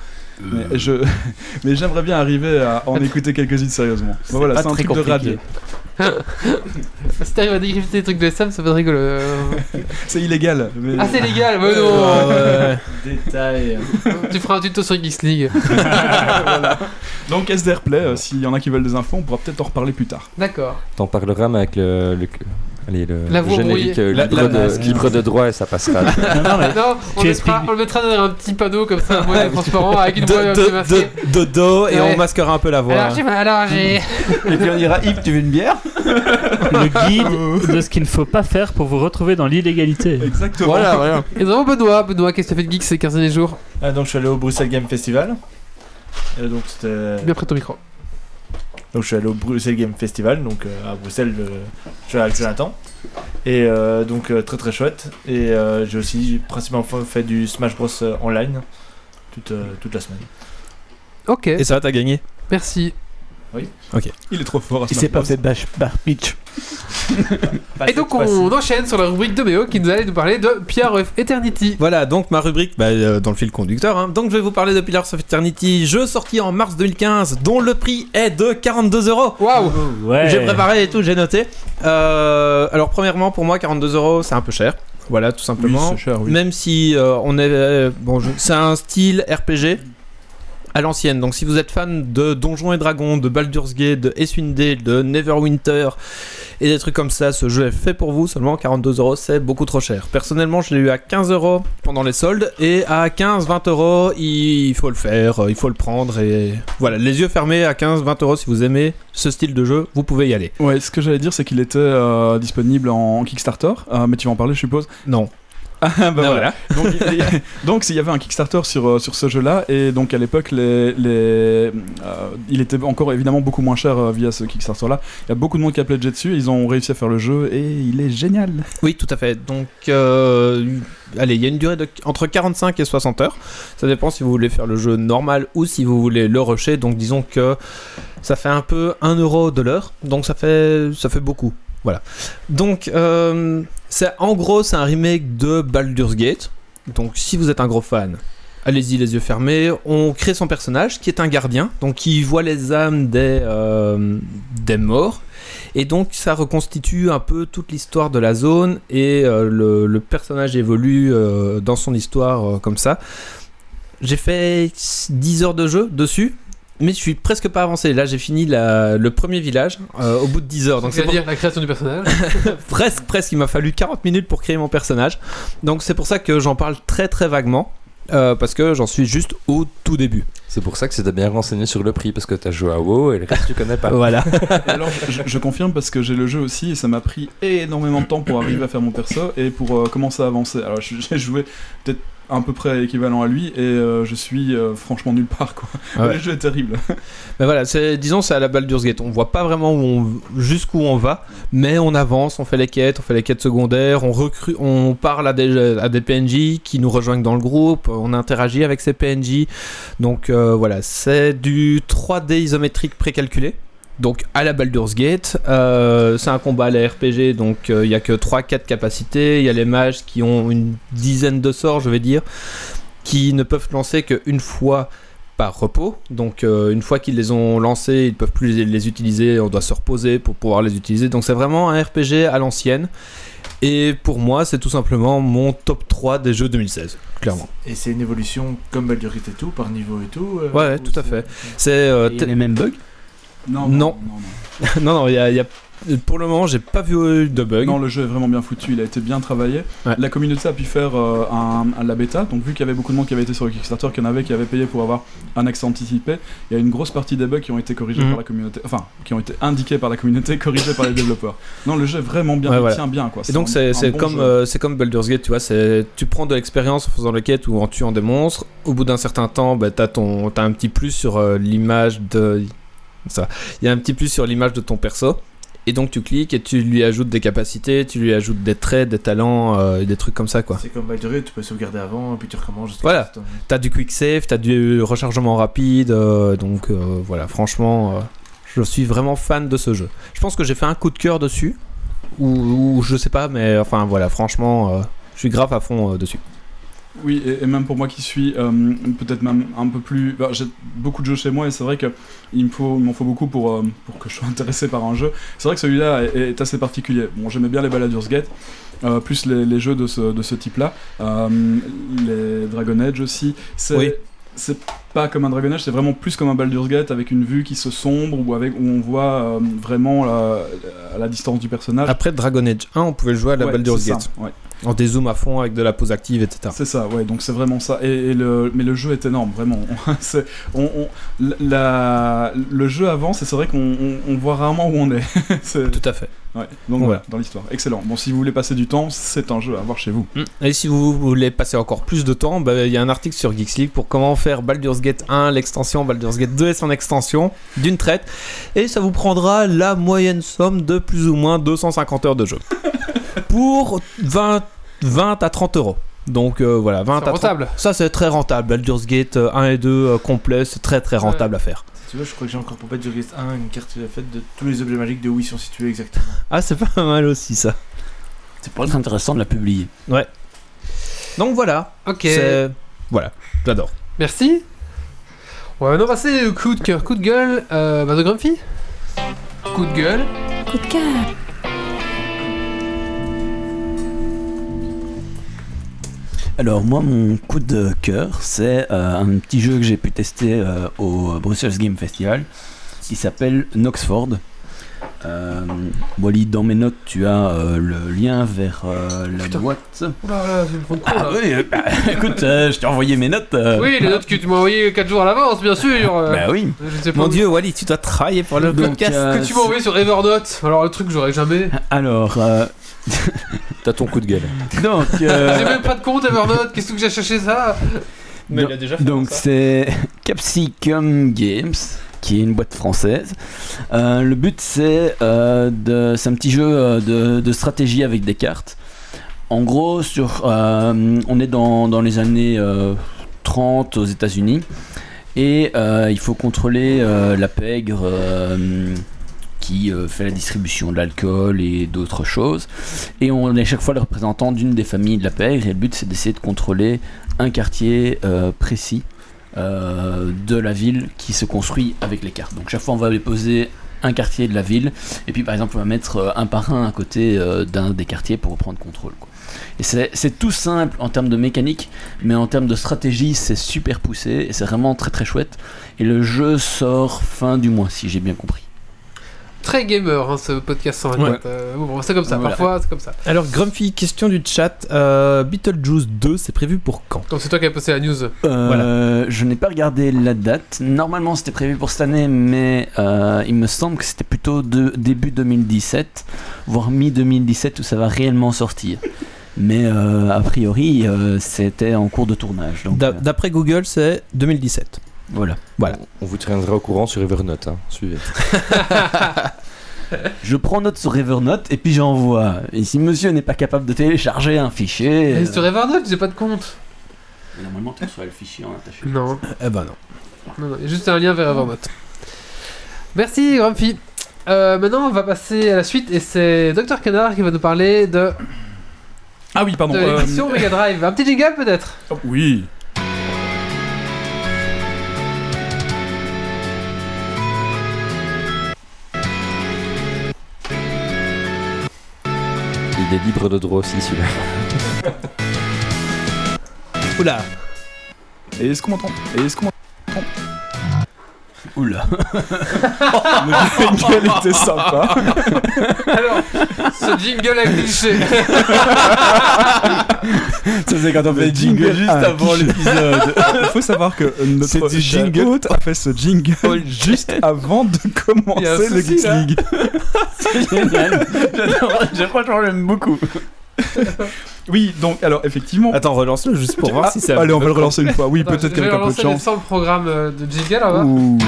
Mais, je, *laughs* mais j'aimerais bien arriver à en écouter quelques-unes sérieusement. Voilà, c'est un truc de compliqué. Si t'arrives à décrypter des trucs de Sam, ça va être rigolo. euh. C'est illégal. mais- Ah, c'est légal, mais non Euh, ouais. *laughs* Détail. Tu feras un tuto sur Geeks League. *laughs* Voilà. Donc SDR Play, euh, s'il y en a qui veulent des infos, on pourra peut-être en reparler plus tard. D'accord. T'en parleras, mais avec le. le allez, le, La générique euh, La- libre, la de, masque. libre de droit et ça passera. *laughs* Non, non, mais Non, on, Tu mettra, expliques- on le mettra dans un petit panneau comme ça, moyen transparent, avec une De, voix un de- de- de dos et Ouais. on masquera un peu la voix. Alors j'ai alors j'ai. *laughs* Et puis on dira Yves, tu veux une bière le guide de ce qu'il ne faut pas faire pour vous retrouver dans l'illégalité. Exactement. Voilà, voilà. Et nous avons Benoît. Benoît, qu'est-ce que tu as fait de geek ces 15 derniers jours? Ah, donc je suis allé au Bruxelles Game Festival. Et donc c'était. Bien près de ton micro. Donc je suis allé au Bruxelles Game Festival, donc euh, à Bruxelles, euh, je suis allé avec Jonathan. Et euh, donc euh, très très chouette. Et euh, j'ai aussi principalement fait du Smash Bros online toute, euh, toute la semaine. Ok, Et ça, t'as gagné? Merci. Il est trop fort à Il s'est pas fait bash bar pitch. Et donc on enchaîne sur la rubrique de Méo qui nous allait nous parler de Pierre of Eternity. Voilà, donc ma rubrique bah, euh, dans le fil conducteur. hein. Donc je vais vous parler de Pillars of Eternity, jeu sorti en mars 2015, dont le prix est de 42 euros. Waouh Ouais. J'ai préparé et tout, j'ai noté. Euh, alors premièrement, pour moi, 42 euros, c'est un peu cher. Voilà, tout simplement. c'est cher, oui. Même si euh, on est euh, bon, je- c'est un style RPG à l'ancienne. Donc si vous êtes fan de Donjons et Dragons, de Baldur's Gate, de Icewind Dale, de Neverwinter et des trucs comme ça, ce jeu est fait pour vous. Seulement 42 euros, c'est beaucoup trop cher. Personnellement, je l'ai eu à 15 euros pendant les soldes et à 15-20 euros, il faut le faire, il faut le prendre et voilà, les yeux fermés à 15-20 euros si vous aimez ce style de jeu, vous pouvez y aller. Ouais, ce que j'allais dire, c'est qu'il était euh, disponible en Kickstarter, euh, mais tu vas en parler, je suppose? Non. Ah, bah Ah, voilà. Donc, il- donc y avait un Kickstarter sur, euh, sur ce jeu-là, et donc à l'époque, les, les, euh, il était encore évidemment beaucoup moins cher euh, via ce Kickstarter-là. Il y a beaucoup de monde qui a pledgé dessus, ils ont réussi à faire le jeu, et il est génial. Oui, tout à fait. Donc, euh, allez, il y a une durée de entre 45 et 60 heures. Ça dépend si vous voulez faire le jeu normal ou si vous voulez le rusher. Donc, disons que ça fait un peu 1 euro de l'heure. Donc, ça fait, ça fait beaucoup. Voilà. Donc, euh, c'est, en gros, c'est un remake de Baldur's Gate. Donc, si vous êtes un gros fan, allez-y les yeux fermés. On crée son personnage qui est un gardien, donc qui voit les âmes des, euh, des morts. Et donc ça reconstitue un peu toute l'histoire de la zone et euh, le, personnage évolue euh, dans son histoire comme ça. J'ai fait 10 heures de jeu dessus. Mais je suis presque pas avancé. Là, j'ai fini la- le premier village euh, au bout de 10 heures. Donc, c'est pour- C'est-à-dire la création du personnage. *laughs* presque, presque. Il m'a fallu 40 minutes pour créer mon personnage. Donc, c'est pour ça que j'en parle très, très vaguement. euh, parce que j'en suis juste au tout début. C'est pour ça que c'est de bien renseigner sur le prix, parce que t'as joué à WoW et le reste tu connais pas. *laughs* Voilà. Alors, je, je confirme parce que j'ai le jeu aussi, et ça m'a pris énormément de temps pour arriver à faire mon perso et pour euh, commencer à avancer. Alors, j'ai joué peut-être à peu près équivalent à lui, et euh, je suis euh, franchement nulle part, quoi. Ouais. *laughs* Le jeu est terrible. Mais voilà, c'est, disons, c'est à la Baldur's Gate. On voit pas vraiment où on, jusqu'où on va, mais on avance, on fait les quêtes, on fait les quêtes secondaires, on recrute, on parle à des, à des PNJ qui nous rejoignent dans le groupe, on interagit avec ces PNJ. Donc euh, voilà, c'est du 3D isométrique précalculé. Donc à la Baldur's Gate, euh, c'est un combat à la RPG, donc euh, il y a que 3-4 capacités. Il y a les mages qui ont une dizaine de sorts, je vais dire, qui ne peuvent lancer qu'une fois par repos. Donc euh, une fois qu'ils les ont lancés, ils ne peuvent plus les, les utiliser, on doit se reposer pour pouvoir les utiliser. Donc c'est vraiment un RPG à l'ancienne. Et pour moi, c'est tout simplement mon top 3 des jeux 2016, clairement. Et c'est une évolution comme Baldur's Gate et tout, par niveau et tout euh, Ouais, ou tout à fait. C'est euh, les mêmes bugs Non, Non. *laughs* non, non, non, il y a, y a- pour le moment, j'ai pas vu de bug. Non, le jeu est vraiment bien foutu, il a été bien travaillé. Ouais. La communauté a pu faire euh, un, un- la bêta, donc vu qu'il y avait beaucoup de monde qui avait été sur le Kickstarter, qu'il y en avait qui avaient payé pour avoir un accès anticipé, il y a une grosse partie des bugs qui ont été corrigés Mhm. par la communauté, enfin, qui ont été indiqués par la communauté, *laughs* corrigés par les développeurs. Non, le jeu est vraiment bien, Ouais, il voilà. tient bien quoi. Et donc c'est bon comme euh, comme Baldur's Gate, tu vois, c'est tu prends de l'expérience en faisant le quête ou en tuant des monstres. Au bout d'un certain temps, bah, t'as un petit plus sur euh, l'image de ça. Il y a un petit plus sur l'image de ton perso. Et donc tu cliques et tu lui ajoutes des capacités, tu lui ajoutes des traits, des talents, euh, et des trucs comme ça quoi. C'est comme Gate, tu peux sauvegarder avant, puis tu recommences. Voilà. T'as du quick save, t'as du rechargement rapide, euh, donc euh, voilà, franchement, je suis vraiment fan de ce jeu. Je pense que j'ai fait un coup de cœur dessus, ou, ou je sais pas, mais enfin voilà, franchement, je suis grave à fond dessus. Oui, et, et même pour moi qui suis euh, peut-être même un peu plus. bah, J'ai beaucoup de jeux chez moi et c'est vrai que il me faut, il m'en faut beaucoup pour, euh, pour que je sois *laughs* intéressé par un jeu. C'est vrai que celui-là est, est assez particulier. Bon, j'aimais bien les Baldur's Gate, euh, plus les, les jeux de ce, de ce type-là. Les Dragon Age aussi. C'est, Oui. c'est pas comme un Dragon Age, c'est vraiment plus comme un Baldur's Gate avec une vue qui se sombre ou avec, où on voit vraiment la, à la distance du personnage. Après Dragon Age 1, on pouvait jouer à la Ouais, Baldur's ça, Gate. ouais. En dézoom à fond avec de la pause active, etc. C'est ça, ouais, donc c'est vraiment ça. Et, et le, mais le jeu est énorme, vraiment. *laughs* C'est- on, on- la, le jeu avance et c'est vrai qu'on on, on voit rarement où on est. *laughs* Tout à fait. ouais, donc voilà, dans l'histoire. Excellent. Bon, si vous voulez passer du temps, c'est un jeu à voir chez vous. Et si vous voulez passer encore plus de temps, bah, il y a un article sur Geeks League pour comment faire Baldur's Gate 1, l'extension, Baldur's Gate 2 et son extension d'une traite. Et ça vous prendra la moyenne somme de plus ou moins 250 heures de jeu. *laughs* pour 20, 20 à 30 euros. Donc euh, voilà, 20 à C'est 30. rentable. Ça c'est très rentable. Baldur's Gate euh, 1 et 2 euh, complet, c'est très très rentable à faire. Si tu veux, je crois que j'ai encore pour Baldur's Gate 1 une carte faite de tous les objets magiques de où ils sont situés exactement. Ah, c'est pas mal aussi ça. C'est pas être intéressant de la publier. Donc voilà. Ok. C'est- Voilà, j'adore. Merci. On va maintenant passer au coup de cœur, coup de gueule euh, bah, de Grumpy. Coup de gueule. Coup de cœur. Alors moi mon coup de cœur c'est euh, un petit jeu que j'ai pu tester euh, au Brussels Game Festival qui s'appelle Noxford. Euh, Wally dans mes notes tu as euh, le lien vers euh, la Putain. boîte. Oula, là, je me Ah oui, bah, écoute, euh, je t'ai envoyé mes notes. euh. Oui, les notes que tu m'as envoyées 4 jours à l'avance, bien sûr. euh, Bah oui. Je ne sais pas. Mon où- dieu, Wally, tu dois travailler pour le Donc, podcast. euh, Que tu m'as envoyé sur Evernote. Alors, le truc, j'aurais jamais. Alors, euh, *laughs* T'as ton coup de gueule. donc, euh, *laughs* J'ai même pas de compte Evernote. Qu'est-ce que j'ai cherché ça? Mais Donc- il a déjà fait Donc ça. c'est Capsicum Games, qui est une boîte française. Euh, le but c'est euh, un petit jeu euh, de, stratégie avec des cartes. En gros, sur, euh, on est dans, dans les années euh, 30 aux États-Unis et il faut contrôler la pègre. qui fait la distribution de l'alcool et d'autres choses. Et on est chaque fois le représentant d'une des familles de la pègre. Et le but, c'est d'essayer de contrôler un quartier précis euh, de la ville qui se construit avec les cartes. Donc chaque fois on va poser un quartier de la ville et puis par exemple on va mettre euh, un par un à côté euh, d'un des quartiers pour reprendre contrôle. Et c'est tout simple en termes de mécanique, mais en termes de stratégie c'est super poussé et c'est vraiment très très chouette. Et le jeu sort fin du mois si j'ai bien compris. Très gamer, hein, ce podcast 124. Ouais. Euh, bon, c'est comme ça, Voilà. parfois, c'est comme ça. Alors, Grumpy, question du chat. Euh, Beetlejuice 2, c'est prévu pour quand? Comme c'est toi qui as posté la news. Euh, Je n'ai pas regardé la date. Normalement, c'était prévu pour cette année, mais euh, il me semble que c'était plutôt de début 2017, voire mi-2017 où ça va réellement sortir. Mais euh, a priori, euh, c'était en cours de tournage. donc, D'a- euh, D'après Google, c'est 2017. Voilà. Voilà. On vous tiendra au courant sur Evernote. Hein. Suivez. *laughs* Je prends note sur Evernote et puis j'envoie. Et si monsieur n'est pas capable de télécharger un fichier. Mais euh, sur Evernote, j'ai pas de compte. Normalement, tu reçois le fichier en attaché. Non, Eh ben non. non, non, il y a juste un lien vers Evernote. Merci, Grumpy. Euh, maintenant, on va passer à la suite et c'est Dr Canard qui va nous parler de, Ah oui, pardon. de euh, Mega Drive. Un petit jingle peut-être? Oh, oui. Il est libre de droit aussi celui-là. Oula. Et est-ce qu'on m'entend? Et est-ce qu'on m'entend? Oula. *laughs* Le jingle était sympa. Alors, ce jingle a glissé. Ça c'est quand on fait le jingle juste avant l'épisode. Il faut savoir que notre jingle. hôte a fait ce jingle juste avant de commencer le Geeks. League. *laughs* C'est génial. J'adore. J'ai franchement j'aime beaucoup. *laughs* Oui, donc alors effectivement. Attends, relance-le juste pour voir Ah, si ça. allez, on va le relancer une fois. Oui, peut-être qu'avec un peu de relancer chance. sans le programme de jingle, on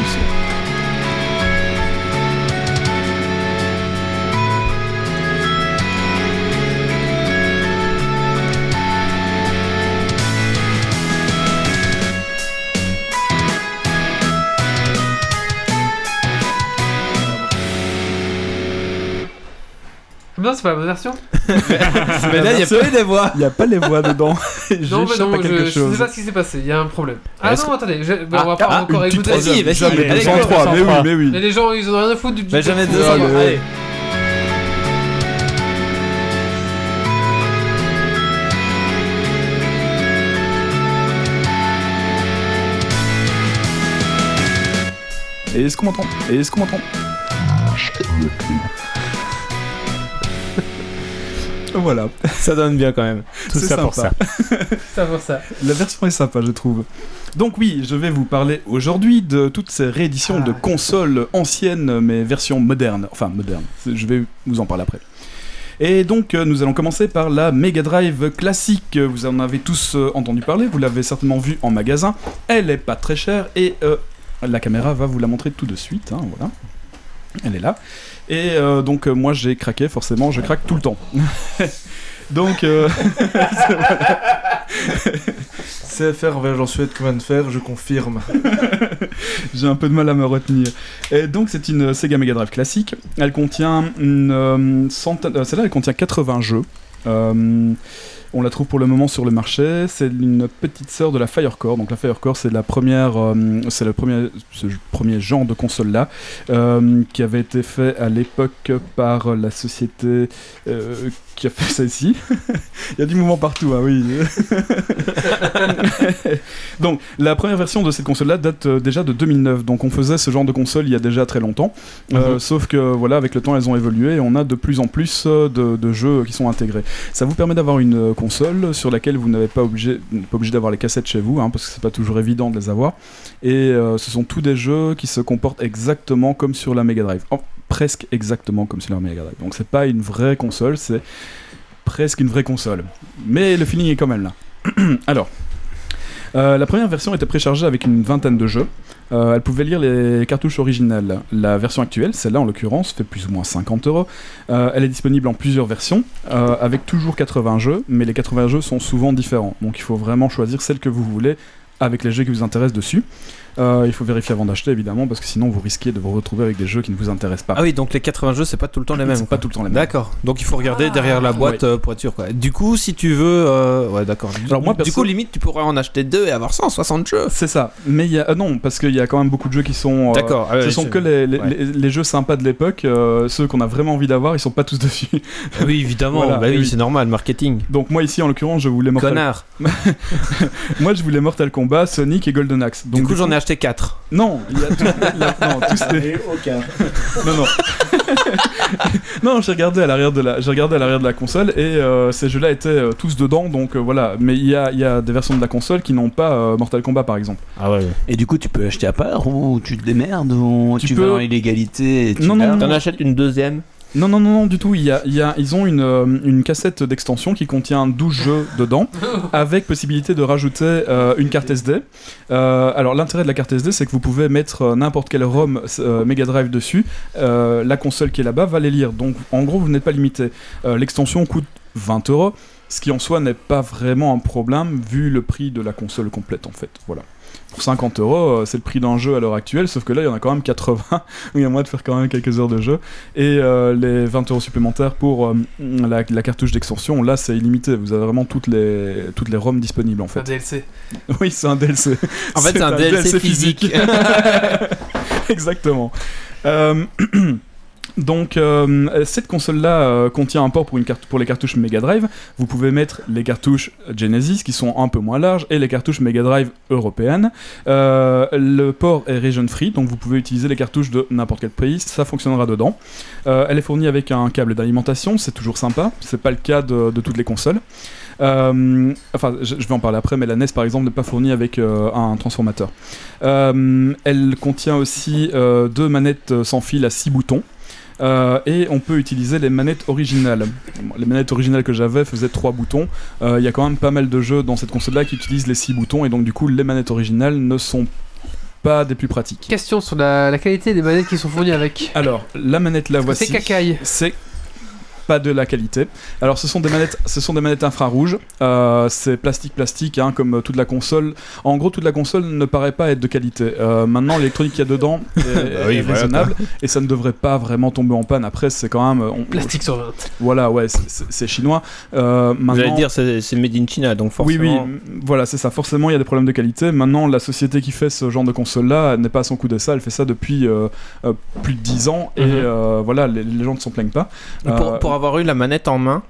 Non, c'est pas la bonne version. *laughs* Mais là, il y a pas des voix. Il n'y a pas les voix dedans. *laughs* Non, mais non, je, je sais pas ce qui s'est passé. Il y a un problème. Ah Est-ce non, attendez, je- bah, on va pas Ah, encore écouter. Vas-y, vas-y. Jamais, Allez, 203, mais oui, mais oui. Mais les gens, ils en ont rien à foutre du Mais jamais Faut deux. savoir. Allez. Et est-ce qu'on m'entend? Et est-ce qu'on m'entend? Voilà, Ça donne bien quand même. Tout ça pour ça. *laughs* C'est pour ça. La version est sympa, je trouve. Donc oui, je vais vous parler aujourd'hui de toutes ces rééditions de Ah. consoles anciennes, mais versions modernes. Enfin, modernes. Je vais vous en parler après. Et donc, euh, nous allons commencer par la Mega Drive classique. Vous en avez tous euh, entendu parler, vous l'avez certainement vue en magasin. Elle est pas très chère et euh, la caméra va vous la montrer tout de suite. hein, voilà. Elle est là. Et euh, donc, euh, moi j'ai craqué, forcément, je craque tout le temps. *laughs* donc, euh, *laughs* CFR envers j'en Suède, combien de fer, je confirme. *laughs* J'ai un peu de mal à me retenir. Et donc c'est une Sega Mega Drive classique. Elle contient une euh, centaine. Celle-là, elle contient 80 jeux. On la trouve pour le moment sur le marché. C'est une petite sœur de la Firecore. Donc la Firecore, c'est la première, euh, c'est le premier, ce premier genre de console là, euh, qui avait été fait à l'époque par la société euh, qui a fait ça ici. *laughs* Il y a du mouvement partout, ah oui. *laughs* Donc, la première version de cette console-là date euh, déjà de 2009. Donc, on faisait ce genre de console il y a déjà très longtemps. Euh, Sauf que, voilà, avec le temps, elles ont évolué et on a de plus en plus de, de jeux qui sont intégrés. Ça vous permet d'avoir une console sur laquelle vous n'avez pas obligé, d'avoir les cassettes chez vous, hein, parce que c'est pas toujours évident de les avoir. Et euh, ce sont tous des jeux qui se comportent exactement comme sur la Mega Drive. Oh, presque exactement comme sur la Mega Drive. Donc, c'est pas une vraie console, c'est presque une vraie console. Mais le feeling est quand même là. *clears throat* Alors. Euh, la première version était préchargée avec une vingtaine de jeux. Euh, elle pouvait lire les cartouches originales. La version actuelle, celle-là en l'occurrence, fait plus ou moins 50 euros. Euh, Elle est disponible en plusieurs versions, euh, avec toujours 80 jeux, mais les 80 jeux sont souvent différents. Donc il faut vraiment choisir celle que vous voulez avec les jeux qui vous intéressent dessus. Euh, il faut vérifier avant d'acheter évidemment, parce que sinon vous risquez de vous retrouver avec des jeux qui ne vous intéressent pas. Ah oui, donc les 80 jeux, c'est pas tout le temps les mêmes. C'est pas tout le temps les mêmes. D'accord. Donc il faut regarder Ah. derrière la boîte euh, pour être sûr. Quoi. Du coup, si tu veux, euh, ouais, d'accord. Du- Alors moi, du perso- coup, limite, tu pourrais en acheter deux et avoir 160 jeux. C'est ça. Mais il y a euh, non, parce qu'il y a quand même beaucoup de jeux qui sont. euh, D'accord. ah ouais, ce sont je- que les, les, ouais. les- les jeux sympas de l'époque, euh, ceux qu'on a vraiment envie d'avoir, ils sont pas tous dessus. Ah Oui, évidemment. Voilà, bah oui, oui. c'est normal, marketing. Donc moi ici en l'occurrence, je voulais Mortal Connard. *laughs* Moi je voulais Mortal Kombat, Sonic et Golden Axe. Donc du coup, j'en ai acheté 4. Non, il y a tout- non, tous les- aucun. *laughs* non non. *laughs* non, j'ai regardé à l'arrière de la j'ai regardé à l'arrière de la console et euh, ces jeux-là étaient euh, tous dedans donc euh, voilà, mais il y a, il y a des versions de la console qui n'ont pas euh, Mortal Kombat par exemple. Ah ouais. Et du coup, tu peux acheter à part ou tu te démerdes ou Tu tu, peux- vas dans l'illégalité et tu Non, non, gardes T'en achètes une deuxième Non, non, non, non, du tout. Il y a, il y a- ils ont une, euh, une cassette d'extension qui contient 12 jeux dedans, *laughs* avec possibilité de rajouter euh, une carte SD. Euh, alors, l'intérêt de la carte SD, c'est que vous pouvez mettre n'importe quel ROM Mega Drive dessus. La console qui est là-bas va les lire. Donc, en gros, vous n'êtes pas limité. L'extension coûte 20 euros, ce qui en soi n'est pas vraiment un problème, vu le prix de la console complète, en fait. Voilà. Pour 50 euros, euh, c'est le prix d'un jeu à l'heure actuelle, sauf que là, il y en a quand même 80. *laughs* il y a moyen de faire quand même quelques heures de jeu. Et euh, les 20 euros supplémentaires pour euh, la, la cartouche d'extension, là c'est illimité. Vous avez vraiment toutes les, toutes les ROM disponibles en Un fait. DLC. *laughs* oui, c'est un DLC. En fait, c'est un *laughs* DLC physique. Exactement. Euh, *clears throat* Donc euh, cette console-là euh, contient un port pour, les cartouches Mega Drive. Vous pouvez mettre les cartouches Genesis qui sont un peu moins larges et les cartouches Mega Drive européennes. Euh, le port est region free, donc vous pouvez utiliser les cartouches de n'importe quel pays, ça fonctionnera dedans. Elle est fournie avec un câble d'alimentation, c'est toujours sympa. C'est pas le cas de, toutes les consoles. Enfin, je, vais en parler après, mais la NES par exemple n'est pas fournie avec un transformateur. Elle contient aussi deux manettes sans fil à 6 boutons. Euh, et on peut utiliser les manettes originales. Les manettes originales que j'avais faisaient 3 boutons. Euh, Il y a quand même pas mal de jeux dans cette console-là qui utilisent les 6 boutons, et donc du coup les manettes originales ne sont pas des plus pratiques. Question sur la, la qualité des manettes qui sont fournies avec. Alors, la manette la voici. C'est cacaille? C'est pas de la qualité. Alors ce sont des manettes, ce sont des manettes infrarouges. Euh, c'est plastique plastique, hein, comme toute la console. En gros, toute la console ne paraît pas être de qualité. Euh, maintenant, l'électronique qu'il y a dedans *laughs* est, Bah oui, est voilà, raisonnable et ça ne devrait pas vraiment tomber en panne. Après, c'est quand même on- Plastique sur 20. Voilà, ouais, c'est- chinois. Euh, Vous maintenant, allez dire c'est made in China, donc oui, forcément. oui, m- voilà, c'est ça. Forcément, il y a des problèmes de qualité. Maintenant, la société qui fait ce genre de console-là n'est pas à son coup d'essai. Elle fait ça depuis euh, plus de 10 ans et Mhm. euh, voilà, les, les gens ne s'en plaignent pas. Pour, Euh, pour avoir eu la manette en main,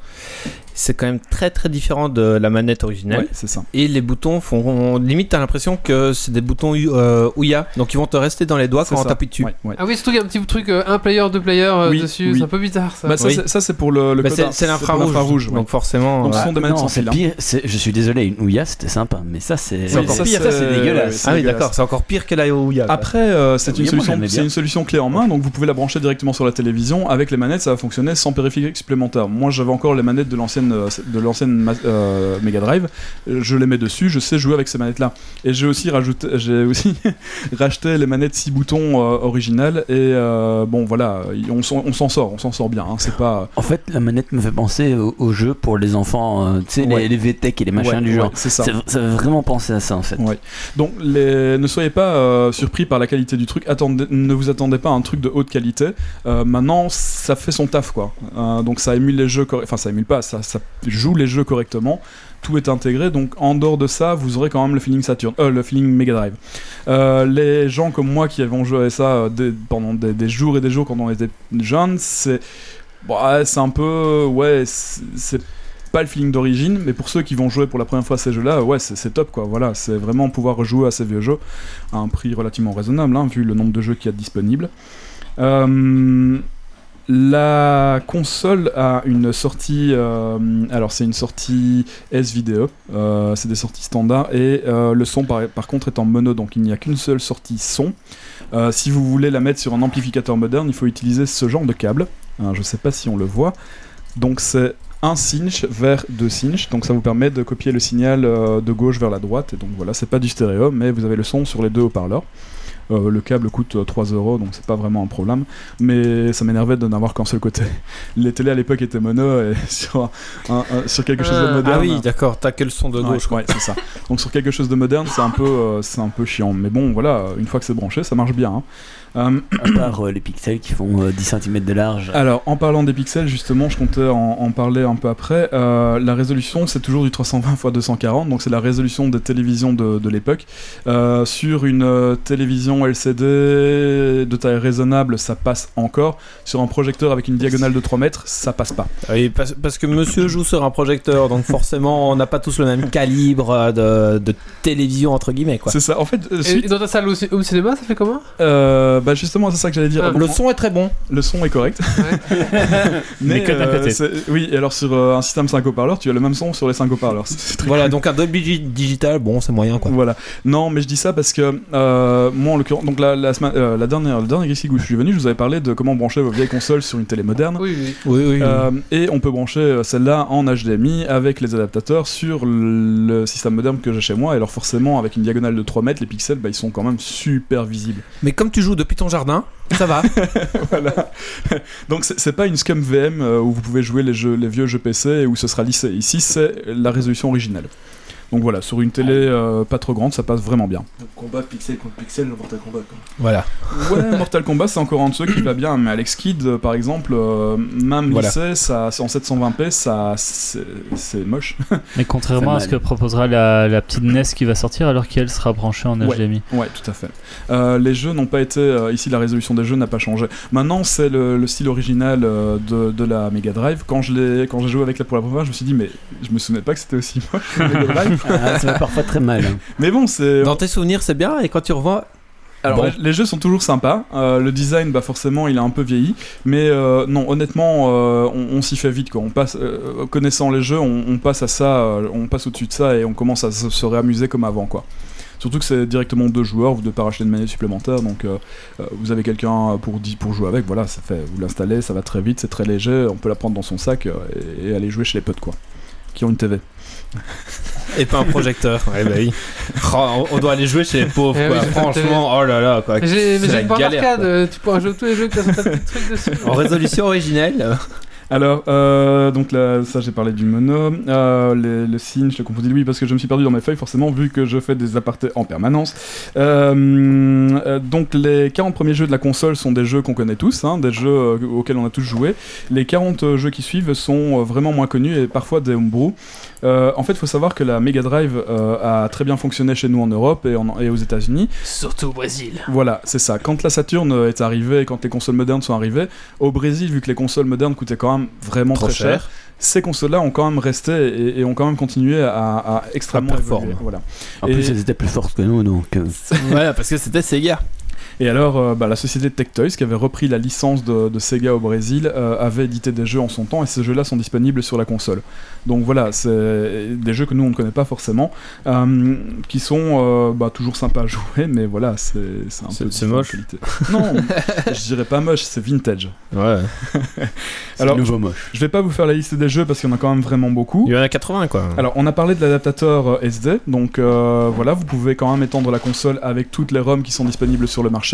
c'est quand même très très différent de la manette originale. ouais, c'est ça. Et les boutons font. Limite, t'as l'impression que c'est des boutons euh, Ouya. Donc ils vont te rester dans les doigts quand on ça. t'appuie dessus. Ouais, ouais. Ah oui, surtout qu'il y a un petit truc, euh, un player, deux players euh, Oui, dessus, oui. c'est un peu bizarre ça. Bah, ça, Oui. c'est- ça, c'est pour le, le Bah, c'est l'infrarouge. ouais. Donc forcément. Donc, euh, ce sont des manettes non, sans c'est fil. pire. c'est- Je suis désolé, une Ouya c'était sympa, mais ça c'est. C'est encore ça, pire. Ça c'est dégueulasse. Ah oui, d'accord, c'est encore pire que la Ouya. Après, euh, c'est une, solution, c'est une solution clé en main, donc vous pouvez la brancher directement sur la télévision. Avec les manettes, ça va fonctionner sans périphérique supplémentaire. Moi, j'avais encore les manettes de l'ancienne euh, de l'ancienne euh, Mega Drive. Je les mets dessus, je sais jouer avec ces manettes-là. Et j'ai aussi rajouté, j'ai aussi *laughs* racheté les manettes 6 boutons euh, originales. Et bon, voilà, on s'en on s'en sort, on s'en sort bien. hein. C'est pas En fait, la manette me fait penser au, au jeu pour les enfants, tu sais, Ouais. les, les VTech et les machins Ouais, du ouais, genre. c'est ça. Ça, ça veut vraiment penser à ça en fait. Ouais. Donc les... ne soyez pas surpris par la qualité du truc. Attendez... Ne vous attendez pas à un truc de haute qualité. Maintenant, ça fait son taf quoi. Donc ça émule les jeux, enfin ça émule pas, ça, ça joue les jeux correctement. Tout est intégré. Donc en dehors de ça, vous aurez quand même le feeling Saturn, euh, le feeling Mega Drive. Euh, les gens comme moi qui avons joué à ça euh, pendant des, jours et des jours quand on était jeunes, c'est ouais, c'est un peu ouais, c'est pas le feeling d'origine, mais pour ceux qui vont jouer pour la première fois à ces jeux-là, ouais, c'est top quoi. Voilà, c'est vraiment pouvoir rejouer à ces vieux jeux à un prix relativement raisonnable, hein, vu le nombre de jeux qu'il y a disponibles. Euh, la console a une sortie, euh, c'est S-Vidéo, euh, c'est des sorties standards, et euh, le son par, contre est en mono, donc il n'y a qu'une seule sortie son. Si vous voulez la mettre sur un amplificateur moderne, il faut utiliser ce genre de câble. Alors, je sais pas si on le voit. Donc c'est un cinch vers deux cinch, donc ça vous permet de copier le signal de gauche vers la droite, et donc voilà, c'est pas du stéréo, mais vous avez le son sur les deux haut-parleurs. Euh, le câble coûte euh, 3 euros, donc c'est pas vraiment un problème, mais ça m'énervait de n'avoir qu'un seul côté. *laughs* Les télés à l'époque étaient mono, et *laughs* sur, un- un- sur quelque chose de Ah, Ah moderne. oui, d'accord, t'as que le son de Ouais, gauche. quoi. ouais, c'est ça. Donc sur quelque chose de moderne, c'est un peu, euh, c'est un peu chiant. Mais bon, voilà, une fois que c'est branché, ça marche bien. hein. Euh, À part euh, les pixels qui font euh, 10 cm de large. alors, en parlant des pixels, justement, je comptais en, en parler un peu après. Euh, la résolution, c'est toujours du 320 x 240, donc c'est la résolution des télévisions de, de l'époque. Euh, sur une euh, télévision LCD de taille raisonnable, ça passe encore. Sur un projecteur avec une diagonale de 3 mètres, ça passe pas. Oui, parce, parce que monsieur joue sur un projecteur, donc forcément on n'a pas tous le même calibre de, de télévision entre guillemets quoi. C'est ça. En fait, Et, suite- et dans ta salle au, home cinéma, ça fait comment? Euh, bah justement, c'est ça que j'allais dire. Ah, Le son est très bon. Le son est correct. *laughs* Mais euh, oui, et alors sur euh, un système 5 haut-parleurs, tu as le même son sur les 5 haut-parleurs. Voilà, donc un Dolby Gi- Digital, bon c'est moyen quoi. Voilà. Non, mais je dis ça parce que euh, moi, en l'occurrence, donc la, la, semaine- euh, la dernière, le dernier où je suis venu, je vous avais parlé de comment brancher vos vieilles consoles sur une télé moderne. Oui, oui. Oui, oui. Euh, et on peut brancher celle-là en HDMI avec les adaptateurs sur le, système moderne que j'ai chez moi. Et alors forcément, avec une diagonale de 3 mètres, les pixels, bah, ils sont quand même super visibles. Mais comme tu joues depuis ton jardin, ça va. *laughs* voilà. Donc c'est pas une scum VM euh, où vous pouvez jouer les vieux jeux PC et où ce sera lissé. Ici, c'est la résolution originale. Donc voilà, sur une télé euh, pas trop grande, ça passe vraiment bien. Donc, combat pixel contre pixel, le Mortal Kombat. Quoi. Voilà. Ouais, Mortal Kombat, c'est encore un de ceux qui va bien, mais Alex Kidd, euh, par exemple, euh, même Voilà. lycée, ça, c'est en 720p, ça, c'est moche. *laughs* Mais contrairement à ce que proposera la, la petite NES qui va sortir, alors qu'elle sera branchée en. HDMI. Ouais, tout à fait. Euh, les jeux n'ont pas été. euh, ici, la résolution des jeux n'a pas changé. Maintenant, c'est le, le style original euh, de, de la Mega Drive. Quand je l'ai- quand j'ai joué avec la pour la première fois, je me suis dit, mais je me souvenais pas que c'était aussi moche la Mega Drive. *laughs* Ah, ça va parfois très mal. hein. mais bon, c'est. Dans tes souvenirs, c'est bien, et quand tu revois. Alors, Bon. les, jeux sont toujours sympas. Euh, le design, bah forcément, il a un peu vieilli. Mais euh, non, honnêtement, euh, on, on s'y fait vite. Quoi. On passe, euh, connaissant les jeux, on, on passe à ça, euh, on passe au-dessus de ça et on commence à se, se réamuser comme avant. Quoi. Surtout que c'est directement deux joueurs, vous ne devez pas racheter de manette supplémentaire, donc vous avez quelqu'un pour, pour jouer avec, voilà, ça fait, vous l'installez, ça va très vite, c'est très léger, on peut la prendre dans son sac et, et aller jouer chez les potes, quoi, qui ont une TV. Et pas un projecteur. ouais, bah oui. *laughs* Oh, on doit aller jouer chez les pauvres, Eh quoi. oui, pas Franchement, oh là là, quoi. Mais j'ai une borne arcade, quoi. euh, tu pourras jouer tous les jeux que t'as tas de trucs dessus. En résolution originelle. Alors, euh, donc là, ça j'ai parlé du mono, euh, les- le signe, je te confondis oui parce que je me suis perdu dans mes feuilles forcément vu que je fais des apartés en permanence. Euh, donc les 40 premiers jeux de la console sont des jeux qu'on connaît tous, hein, des jeux auxquels on a tous joué. Les 40 jeux qui suivent sont vraiment moins connus et parfois des homebrew. En fait, il faut savoir que la Mega Drive a très bien fonctionné chez nous en Europe et, en- et aux États-Unis. Surtout au Brésil. Voilà, c'est ça. Quand la Saturn est arrivée, quand les consoles modernes sont arrivées, au Brésil, vu que les consoles modernes coûtaient quand même vraiment Trop très cher, ces consoles-là ont quand même resté et, et ont quand même continué à, à extrêmement performer. Voilà. En Et- plus, elles étaient plus fortes que nous, donc. euh, voilà, parce que c'était Sega. Et alors, euh, bah, la société Tectoys, qui avait repris la licence de, de Sega au Brésil, euh, avait édité des jeux en son temps, et ces jeux-là sont disponibles sur la console. Donc voilà, c'est des jeux que nous on ne connaît pas forcément, euh, qui sont euh, bah, toujours sympas à jouer, mais voilà, c'est un peu c'est moche. Non, *laughs* je dirais pas moche, c'est vintage. Ouais. *laughs* c'est Alors, nouveau moche. Je vais pas vous faire la liste des jeux parce qu'il y en a quand même vraiment beaucoup. Il y en a 80, quoi. Alors, on a parlé de l'adaptateur SD, donc euh, voilà, vous pouvez quand même étendre la console avec toutes les ROM qui sont disponibles sur le marché,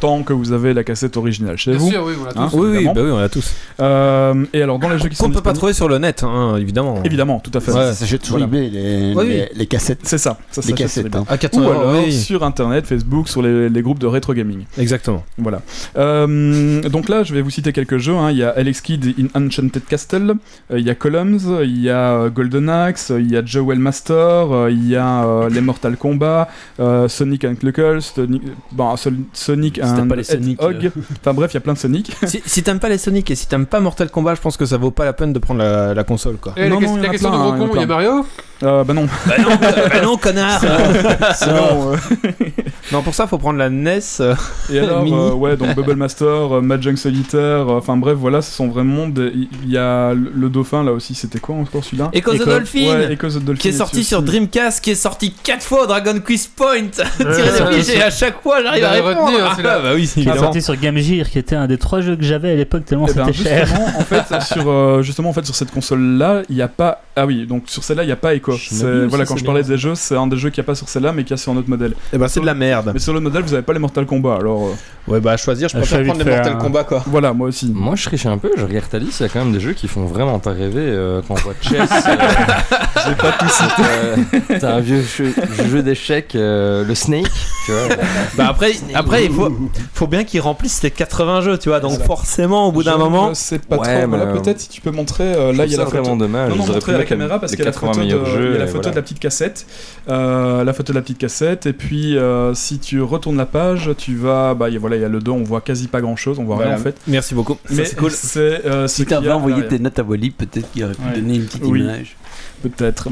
tant que vous avez la cassette originale chez Bien vous. sûr, oui, voilà. Hein, oui, oui, évidemment. bah oui, on l'a tous. Euh, et alors, dans les jeux qui Qu'on sont peut pas trouver sur le net, hein, évidemment. Évidemment, tout à fait. Ouais. Ça s'achète sur Voilà. eBay, les, Oui, les, oui. les cassettes. C'est ça, ça Les cassettes. hein. À 400 Ou euros, alors oui. sur internet, Facebook, sur les, les groupes de rétro gaming. Exactement. Voilà. Euh, donc là, je vais vous citer quelques jeux. hein. Il y a Alex Kidd in Enchanted Castle, euh, il y a Columns, il y a euh, Golden Axe, il y a Jewel Master, euh, il y a euh, les Mortal Kombat, euh, Sonic and Knuckles, Sonic, bon, Sonic Si and pas les Sonic, Hedgehog. Enfin bref, il y a plein de Sonic. *laughs* si si t'aimes pas les Sonic et si t'aimes pas Mortal Kombat, je pense que ça vaut pas la peine de prendre la, la console, quoi. Et Non, la, non, la question plein, de hein, gros il y a con, il y a plein. Mario? Euh, bah non. bah, non, bah *laughs* non, connard Non, *laughs* euh, *laughs* Non, pour ça, faut prendre la NES. euh, Et alors, Mini. euh, ouais, donc Bubble Master, euh, Mahjong Solitaire, euh, enfin bref, voilà, ce sont vraiment des. Il y a le dauphin là aussi, c'était quoi encore celui-là? Echo the Dolphin. Ouais, Echo the Dolphin. qui est sorti sur. Dreamcast, qui est sorti 4 fois au Dragon Quiz Point. Tirez ouais, des à chaque fois, j'arrive à répondre. retenu, hein, Ah, bah oui, Qui est évidemment. sorti sur Game Gear, qui était un des trois jeux que j'avais à l'époque, tellement Eh ben, c'était cher. justement, en fait, sur, euh, justement, en fait, sur cette console-là, il n'y a pas. Ah oui, donc sur celle-là, il n'y a pas Echo. C'est- Voilà, quand c'est je parlais des jeux, c'est un des jeux qu'il n'y a pas sur celle-là, mais qu'il y a sur un autre modèle. Eh ben, c'est de la merde. Mais sur le modèle, vous n'avez pas les Mortal Kombat, alors euh, Ouais, bah, à choisir, je préfère prendre les Mortal un- Kombat, quoi. voilà, moi aussi. Moi, je triche un peu. Je regarde ta liste. Il y a quand même des jeux qui font vraiment pas rêver euh, quand on voit Chess. euh, *laughs* J'ai pas tout cité. T'as un vieux jeu, jeu d'échecs, euh, le Snake. Tu vois. Bah, après, après il faut, faut bien qu'ils remplissent les 80 jeux, tu vois. Donc, forcément, au bout d'un Je moment. ne sais pas Ouais, trop. Peut-être si tu peux montrer. là, il y a la photo. vraiment dommage. Non, à la caméra parce les qu'il y a la 80 photo, il y a la photo voilà. de la petite cassette, euh, la photo de la petite cassette, et puis euh, si tu retournes la page, tu vas, bah y a- voilà, il y a le dos, on voit quasi pas grand chose, on voit Voilà. rien en fait. Merci beaucoup. Mais c'est cool. euh, Si qu'il y t'avais a envoyé tes notes à Wally, peut-être qu'il aurait pu Ouais. donner une petite Oui. image. Peut-être.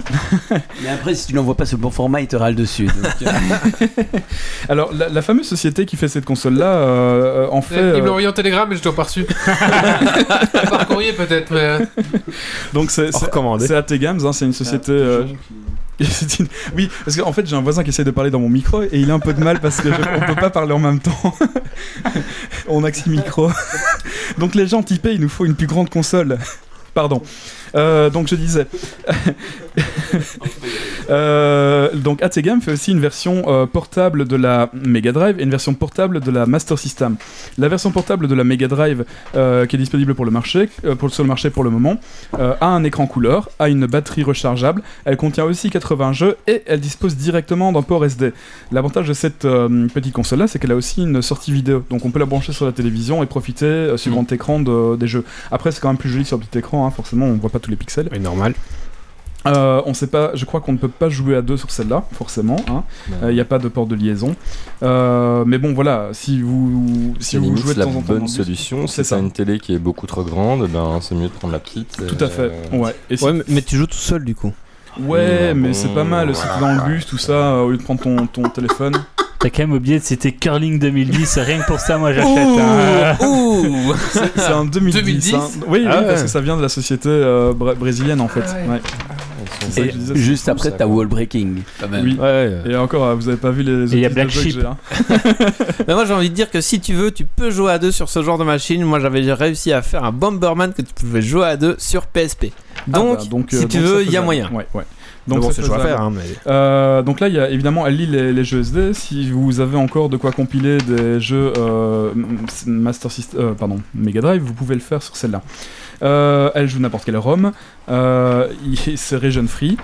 *laughs* Mais après, si tu l'envoies pas sur le bon format, il te râle dessus. donc, euh, *laughs* Alors la, la fameuse société qui fait cette console là, euh, en fait, Il me euh, l'a envoyé en télégramme et je t'ai pas reçu. *laughs* Par courrier peut-être, mais. euh, donc c'est AT Games, hein, c'est une société. euh, une- Oui, parce qu'en fait j'ai un voisin qui essaie de parler dans mon micro et il a un peu de mal parce que je- on peut pas parler en même temps. on a que six micros. Donc les gens typés, il nous faut une plus grande console. Pardon. Euh, donc je disais. *laughs* Euh, donc Ategam fait aussi une version euh, portable de la Mega Drive et une version portable de la Master System. La version portable de la Mega Drive, qui est disponible pour le marché, pour, sur le marché pour le moment, a un écran couleur, a une batterie rechargeable, elle contient aussi 80 jeux et elle dispose directement d'un port SD. L'avantage de cette petite console-là, c'est qu'elle a aussi une sortie vidéo, donc on peut la brancher sur la télévision et profiter sur Mm. grand écran de- des jeux. Après, c'est quand même plus joli sur petit écran, hein, forcément, on voit pas tous les pixels. Oui, normal. Euh, on sait pas, je crois qu'on ne peut pas jouer à deux sur celle-là, forcément. Il n'y a pas de port de liaison. Euh, mais bon, voilà, si vous, si C'est vous limite jouez de la temps en temps. dans bonne solution. c'est Si ça. t'as une télé qui est beaucoup trop grande, ben c'est mieux de prendre la petite. Tout à fait. Euh, Ouais. Et si- Ouais, mais, tu joues tout seul du coup. ouais, Oui, mais bon, c'est pas mal. Si t'es dans le bus, tout ça, euh, au lieu de prendre ton, ton téléphone. T'as quand même oublié de citer Curling 2010, rien que pour ça, moi j'achète. hein. Ouh C'est un 2010. 2010? hein. Oui, oui, Ah ouais. parce que ça vient de la société euh, brésilienne en fait. Ah ouais. Ouais. Et juste après, t'as wall breaking. quand même. Oui. Ouais. Et encore, euh, vous avez pas vu les il y a autres Black que Sheep. hein. *laughs* Mais moi j'ai envie de dire que si tu veux, tu peux jouer à deux sur ce genre de machine. Moi j'avais réussi à faire un Bomberman que tu pouvais jouer à deux sur PSP. Donc, Ah bah, donc, euh, si donc tu veux, il y a moyen. Ouais, ouais. Donc Donc bon, c'est chaud à faisable. faire. Hein, mais... Euh, donc là, il y a évidemment, elle lit les, les jeux SD. Si vous avez encore de quoi compiler des jeux euh, Master System, euh, pardon, Mega Drive, vous pouvez le faire sur celle-là. Euh, elle joue n'importe quel ROM. C'est region free.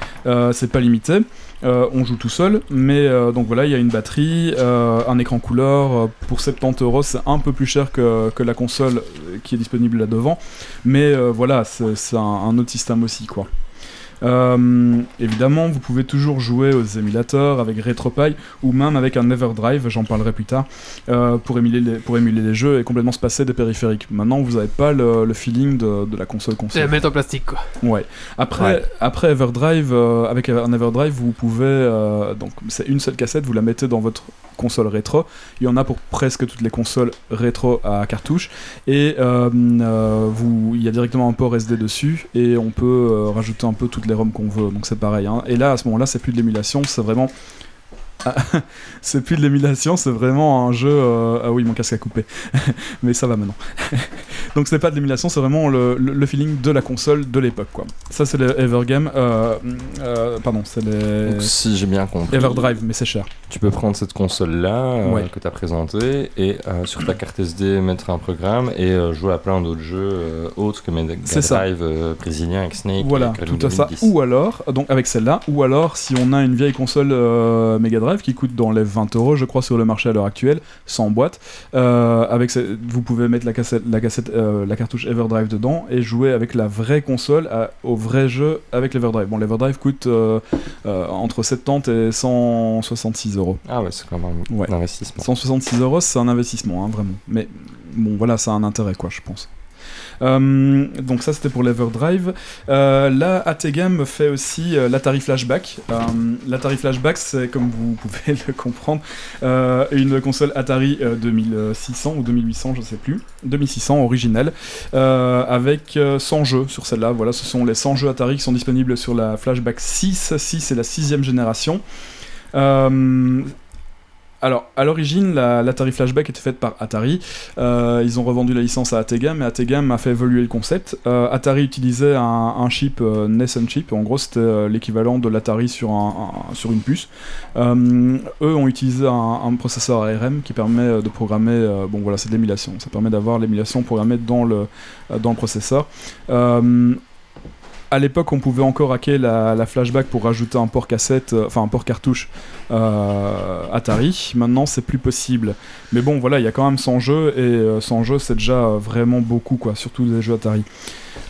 c'est pas limité. On joue tout seul, mais donc voilà, il y a une batterie, un écran couleur. pour 70 euros, c'est un peu plus cher que, que la console qui est disponible là devant, mais voilà, c'est c'est un, un autre système aussi, quoi. Euh, évidemment, vous pouvez toujours jouer aux émulateurs avec RetroPie ou même avec un Everdrive, j'en parlerai plus tard, euh, pour, émuler les, pour émuler les jeux et complètement se passer des périphériques. Maintenant, vous n'avez pas le, le feeling de, de la console C'est console. la mettre en plastique quoi. Ouais. Après, Ouais. après Everdrive, euh, avec un Everdrive, vous pouvez euh, donc c'est une seule cassette, vous la mettez dans votre console rétro. Il y en a pour presque toutes les consoles rétro à cartouche et euh, euh, vous, il y a directement un port SD dessus et on peut euh, rajouter un peu toutes les qu'on veut. Donc c'est pareil. hein. Et là, à ce moment-là, c'est plus de l'émulation, c'est vraiment *laughs* c'est plus de l'émulation, c'est vraiment un jeu. euh, Ah oui, mon casque a coupé, *laughs* mais ça va maintenant. *laughs* Donc c'est pas de l'émulation, c'est vraiment le, le- le feeling de la console de l'époque, quoi. Ça c'est les Evergame, euh, euh, pardon, c'est les Donc, si j'ai bien compris, Everdrive, mais c'est cher. tu peux prendre cette console-là Ouais. que tu as présentée et sur ta carte SD mettre un programme et jouer à plein d'autres jeux autres que Mega. Drive brésilien avec Snake. Voilà, tout à ça. 2010. Ou alors, donc avec celle-là, ou alors si on a une vieille console Mega Drive qui coûte dans les 20 euros, je crois, sur le marché à l'heure actuelle, sans boîte, euh, avec vous pouvez mettre la cassette, la cassette, euh, la cartouche Everdrive dedans et jouer avec la vraie console à- au vrai jeu avec l'Everdrive. Bon, l'Everdrive coûte euh, entre 70 et 166 euros. Ah ouais, c'est quand même Ouais. un investissement. 166 euros, c'est un investissement, hein, vraiment. Mais bon, voilà, ça a un intérêt, quoi, je pense. Euh, donc ça c'était pour l'Everdrive. Euh, là, Ategam fait aussi euh, l'Atari Flashback. Euh, L'Atari Flashback, c'est comme vous pouvez *laughs* le comprendre, une console Atari euh, 2600 ou 2800, je sais plus, 2600 originelle, avec euh, 100 jeux sur celle-là. Voilà, ce sont les 100 jeux Atari qui sont disponibles sur la Flashback 6. 6 c'est la sixième génération. Alors, à l'origine, la- l'Atari Flashback était faite par Atari. Euh, ils ont revendu la licence à Ategam, et Ategam a fait évoluer le concept. Euh, Atari utilisait un, chip, euh, chip, en gros c'était euh, l'équivalent de l'Atari sur, un, un- sur une puce. Eux ont utilisé un, processeur ARM qui permet de programmer, bon voilà, c'est de l'émulation, ça permet d'avoir l'émulation programmée dans le, dans le processeur. À l'époque, on pouvait encore hacker la, la flashback pour rajouter un port cassette, euh, enfin un port cartouche euh, Atari. Maintenant, c'est plus possible. Mais bon, voilà, il y a quand même 100 jeux et euh, 100 jeux, c'est déjà euh, vraiment beaucoup, quoi, surtout des jeux Atari.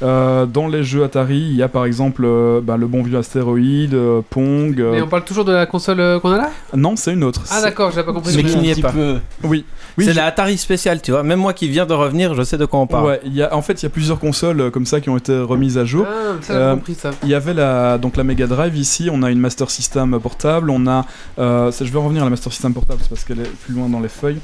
Euh, dans les jeux Atari, il y a par exemple euh, bah, le bon vieux astéroïde, euh, Pong. euh, Mais on parle toujours de la console euh, qu'on a là? Non, c'est une autre. Ah d'accord, j'avais pas compris. Mais qui n'y est pas. peu. Oui, oui. c'est je- la Atari spéciale, tu vois. Même moi qui viens de revenir, je sais de quoi on parle. Ouais, il y a, en fait, il y a plusieurs consoles euh, comme ça qui ont été remises à jour. Ah, ça j'ai Euh, compris ça. Il y avait la, donc la Mega Drive ici, on a une Master System portable, on a, euh, ça, je vais revenir à la Master System portable c'est parce qu'elle est plus loin dans les feuilles.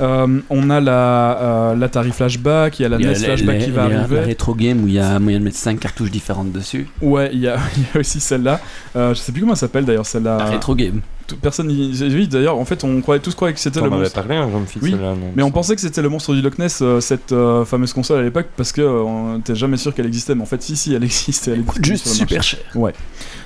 Euh, on a la euh, l'Atari Flashback, il y a la NES Flashback qui va il y a arriver. La rétro game où il y a moyen de mettre 5 cartouches différentes dessus. Ouais, il y a, *laughs* il y a aussi celle-là. Euh, je sais plus comment elle s'appelle d'ailleurs celle-là. La rétro game. Tout- personne n'y- oui, d'ailleurs, en fait, on croyait tous croyaient que c'était le monstre. parlé, hein, Oui, Mais on pensait que c'était le monstre du Loch Ness, euh, cette euh, fameuse console à l'époque, parce que euh, on jamais sûr qu'elle existait. Mais en fait, si, si, elle existe. Elle Coûte juste super cher.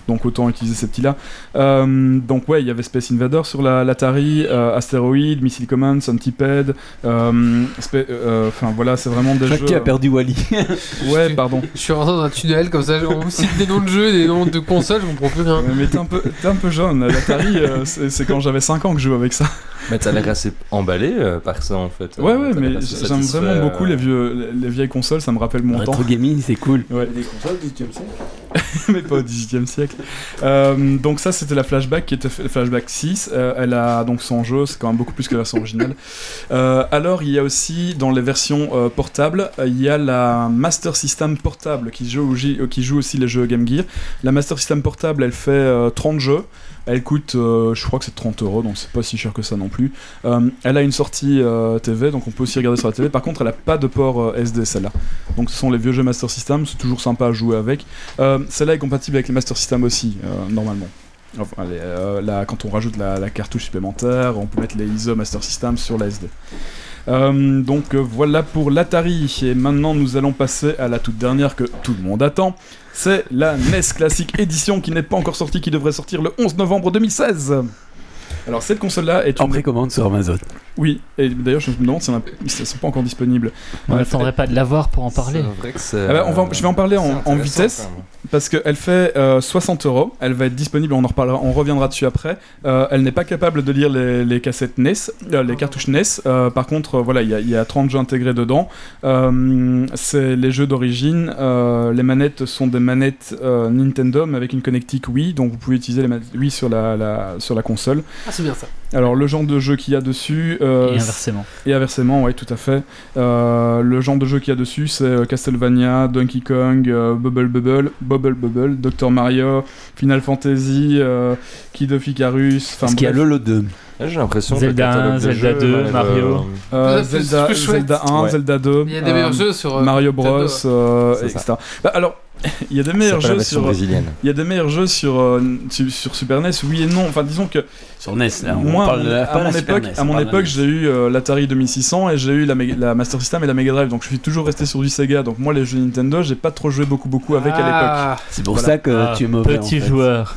Donc autant utiliser ces petits-là. Euh, donc ouais, il y avait Space Invader sur la l'Atari, euh, Asteroid, Missile Command, Centipede. euh, euh, Enfin voilà, c'est vraiment des Jacques jeux. a perdu Wally. *laughs* Ouais, pardon. Je suis rentré dans un tunnel comme ça, on cite des noms de jeux, des noms de consoles, je comprends plus rien. Ouais, mais t'es un peu, t'es un peu jeune. L'Atari, euh, c'est quand j'avais 5 ans que je jouais avec ça. Mais t'as l'air assez emballé euh, par ça en fait. Ouais, ouais, mais j'aime vraiment beaucoup euh, les, vieux, les vieilles consoles, ça me rappelle mon temps. Retro gaming, c'est cool. Ouais. Des consoles du 18 siècle *laughs* mais pas au 18 siècle. Euh, donc ça c'était la flashback qui était flashback 6. Euh, elle a donc son jeu, c'est quand même beaucoup plus que la version originale. Euh, alors il y a aussi dans les versions euh, portables, il y a la Master System portable qui joue, qui joue aussi les jeux Game Gear. La Master System portable elle fait euh, 30 jeux. Elle coûte, euh, je crois que c'est 30 euros, donc c'est pas si cher que ça non plus. Euh, elle a une sortie euh, TV, donc on peut aussi regarder sur la TV. Par contre, elle a pas de port SD celle-là. Donc ce sont les vieux jeux Master System, c'est toujours sympa à jouer avec. Celle-là est compatible avec les Master System aussi, normalement. Là, quand on rajoute la, cartouche supplémentaire, on peut mettre les ISO Master System sur la SD. Donc voilà pour l'Atari. Et maintenant, nous allons passer à la toute dernière que tout le monde attend. C'est la NES Classic Edition qui n'est pas encore sortie, qui devrait sortir le 11 novembre 2016. Alors cette console-là est En une... précommande sur Amazon. Oui, et d'ailleurs je me demande si elles ne sont pas encore disponibles. On n'attendrait pas de l'avoir pour en parler. Vrai que. Ah bah, on va- je vais en parler en- vitesse. Parce qu'elle fait euh, 60 euros, elle va être disponible, on en reparlera, on reviendra dessus après. Euh, elle n'est pas capable de lire les, les cassettes NES, euh, les cartouches NES. Euh, par contre, euh, voilà, il y, a- il y a 30 jeux intégrés dedans. Euh, c'est les jeux d'origine. Euh, les manettes sont des manettes euh, Nintendo, mais avec une connectique Wii, donc vous pouvez utiliser les manettes Wii sur la, la- sur la console. Ah, c'est bien ça. Alors le genre de jeu qu'il y a dessus, euh, Et inversement. et inversement, ouais, tout à fait. Euh, le genre de jeu qu'il y a dessus, c'est euh, Castlevania, Donkey Kong, euh, Bubble Bubble, Bubble Bubble, Dr Mario, Final Fantasy, euh, Kid of Icarus, enfin qu'il y a bref. Lolo 2. Là, J'ai l'impression que Zelda le catalogue 1, de Zelda jeux 2, m'arrive, Mario. Zelda, plus chouette. Zelda 1, Ouais. Zelda 2, Il y a des euh, meilleurs jeux sur. Mario Bros, euh, etc. Bah, alors, *laughs* il y a des meilleurs jeux sur. brésilienne. Il y a des meilleurs jeux sur, euh, sur, sur Super NES, oui et non. Enfin, disons que Sur NES, là. On moi, parle à de mon- la, à mon la époque, NES, à on mon époque, NES. j'ai eu euh, l'Atari 2600 et j'ai eu la, Master System et la Mega Drive. Donc je suis toujours resté sur du Sega. Donc moi, les jeux Nintendo, j'ai pas trop joué beaucoup beaucoup avec à l'époque. Ah, C'est pour Voilà. ça que Ah, tu es mauvais. Petit en fait. joueur.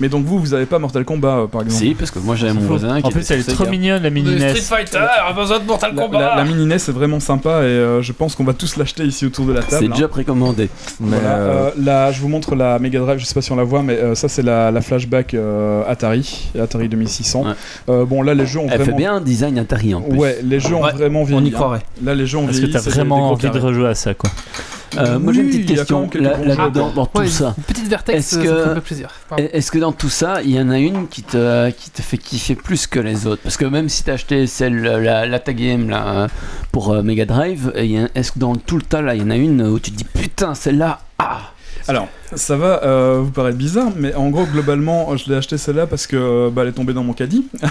Mais donc vous, vous avez pas Mortal Kombat euh, par exemple Si, parce que moi j'avais mon voisin qui En plus, elle est sur trop Sega. mignonne la mini NES. Street Fighter, a besoin de Mortal la, Kombat. la- la mini NES est vraiment sympa et euh, je pense qu'on va tous l'acheter ici autour de la table. C'est hein. déjà précommandé. Mais Voilà, euh, euh, là, je vous montre la Mega Drive, je sais pas si on la voit, mais euh, ça c'est la, la flashback euh, Atari, Atari 2600. Ouais. Euh, bon, là les jeux ont Elle vraiment. fait bien un design Atari en plus. Ouais, les jeux ont Ouais, vraiment vieilli. On y hein. croirait. Là, les jeux ont Parce que vieilli. t'as c'est des- vraiment gros envie de carrés. rejouer à ça, quoi. Euh, moi j'ai une petite question même quelques là, bons là- jeux. dans, tout ça. Une petite vertex, Est-ce ça que- me fait plaisir. Pardon. Est-ce que dans tout ça, il y en a une qui te, qui te fait kiffer plus que les autres? Parce que même si t'as acheté celle, la, la Tag Game là, pour euh, Mega Drive, est-ce que dans tout le tas là, il y en a une où tu te dis putain, celle-là, ah Alors, ça va euh, vous paraître bizarre, mais en gros, globalement, je l'ai acheté celle-là parce que bah, elle est tombée dans mon caddie. *laughs*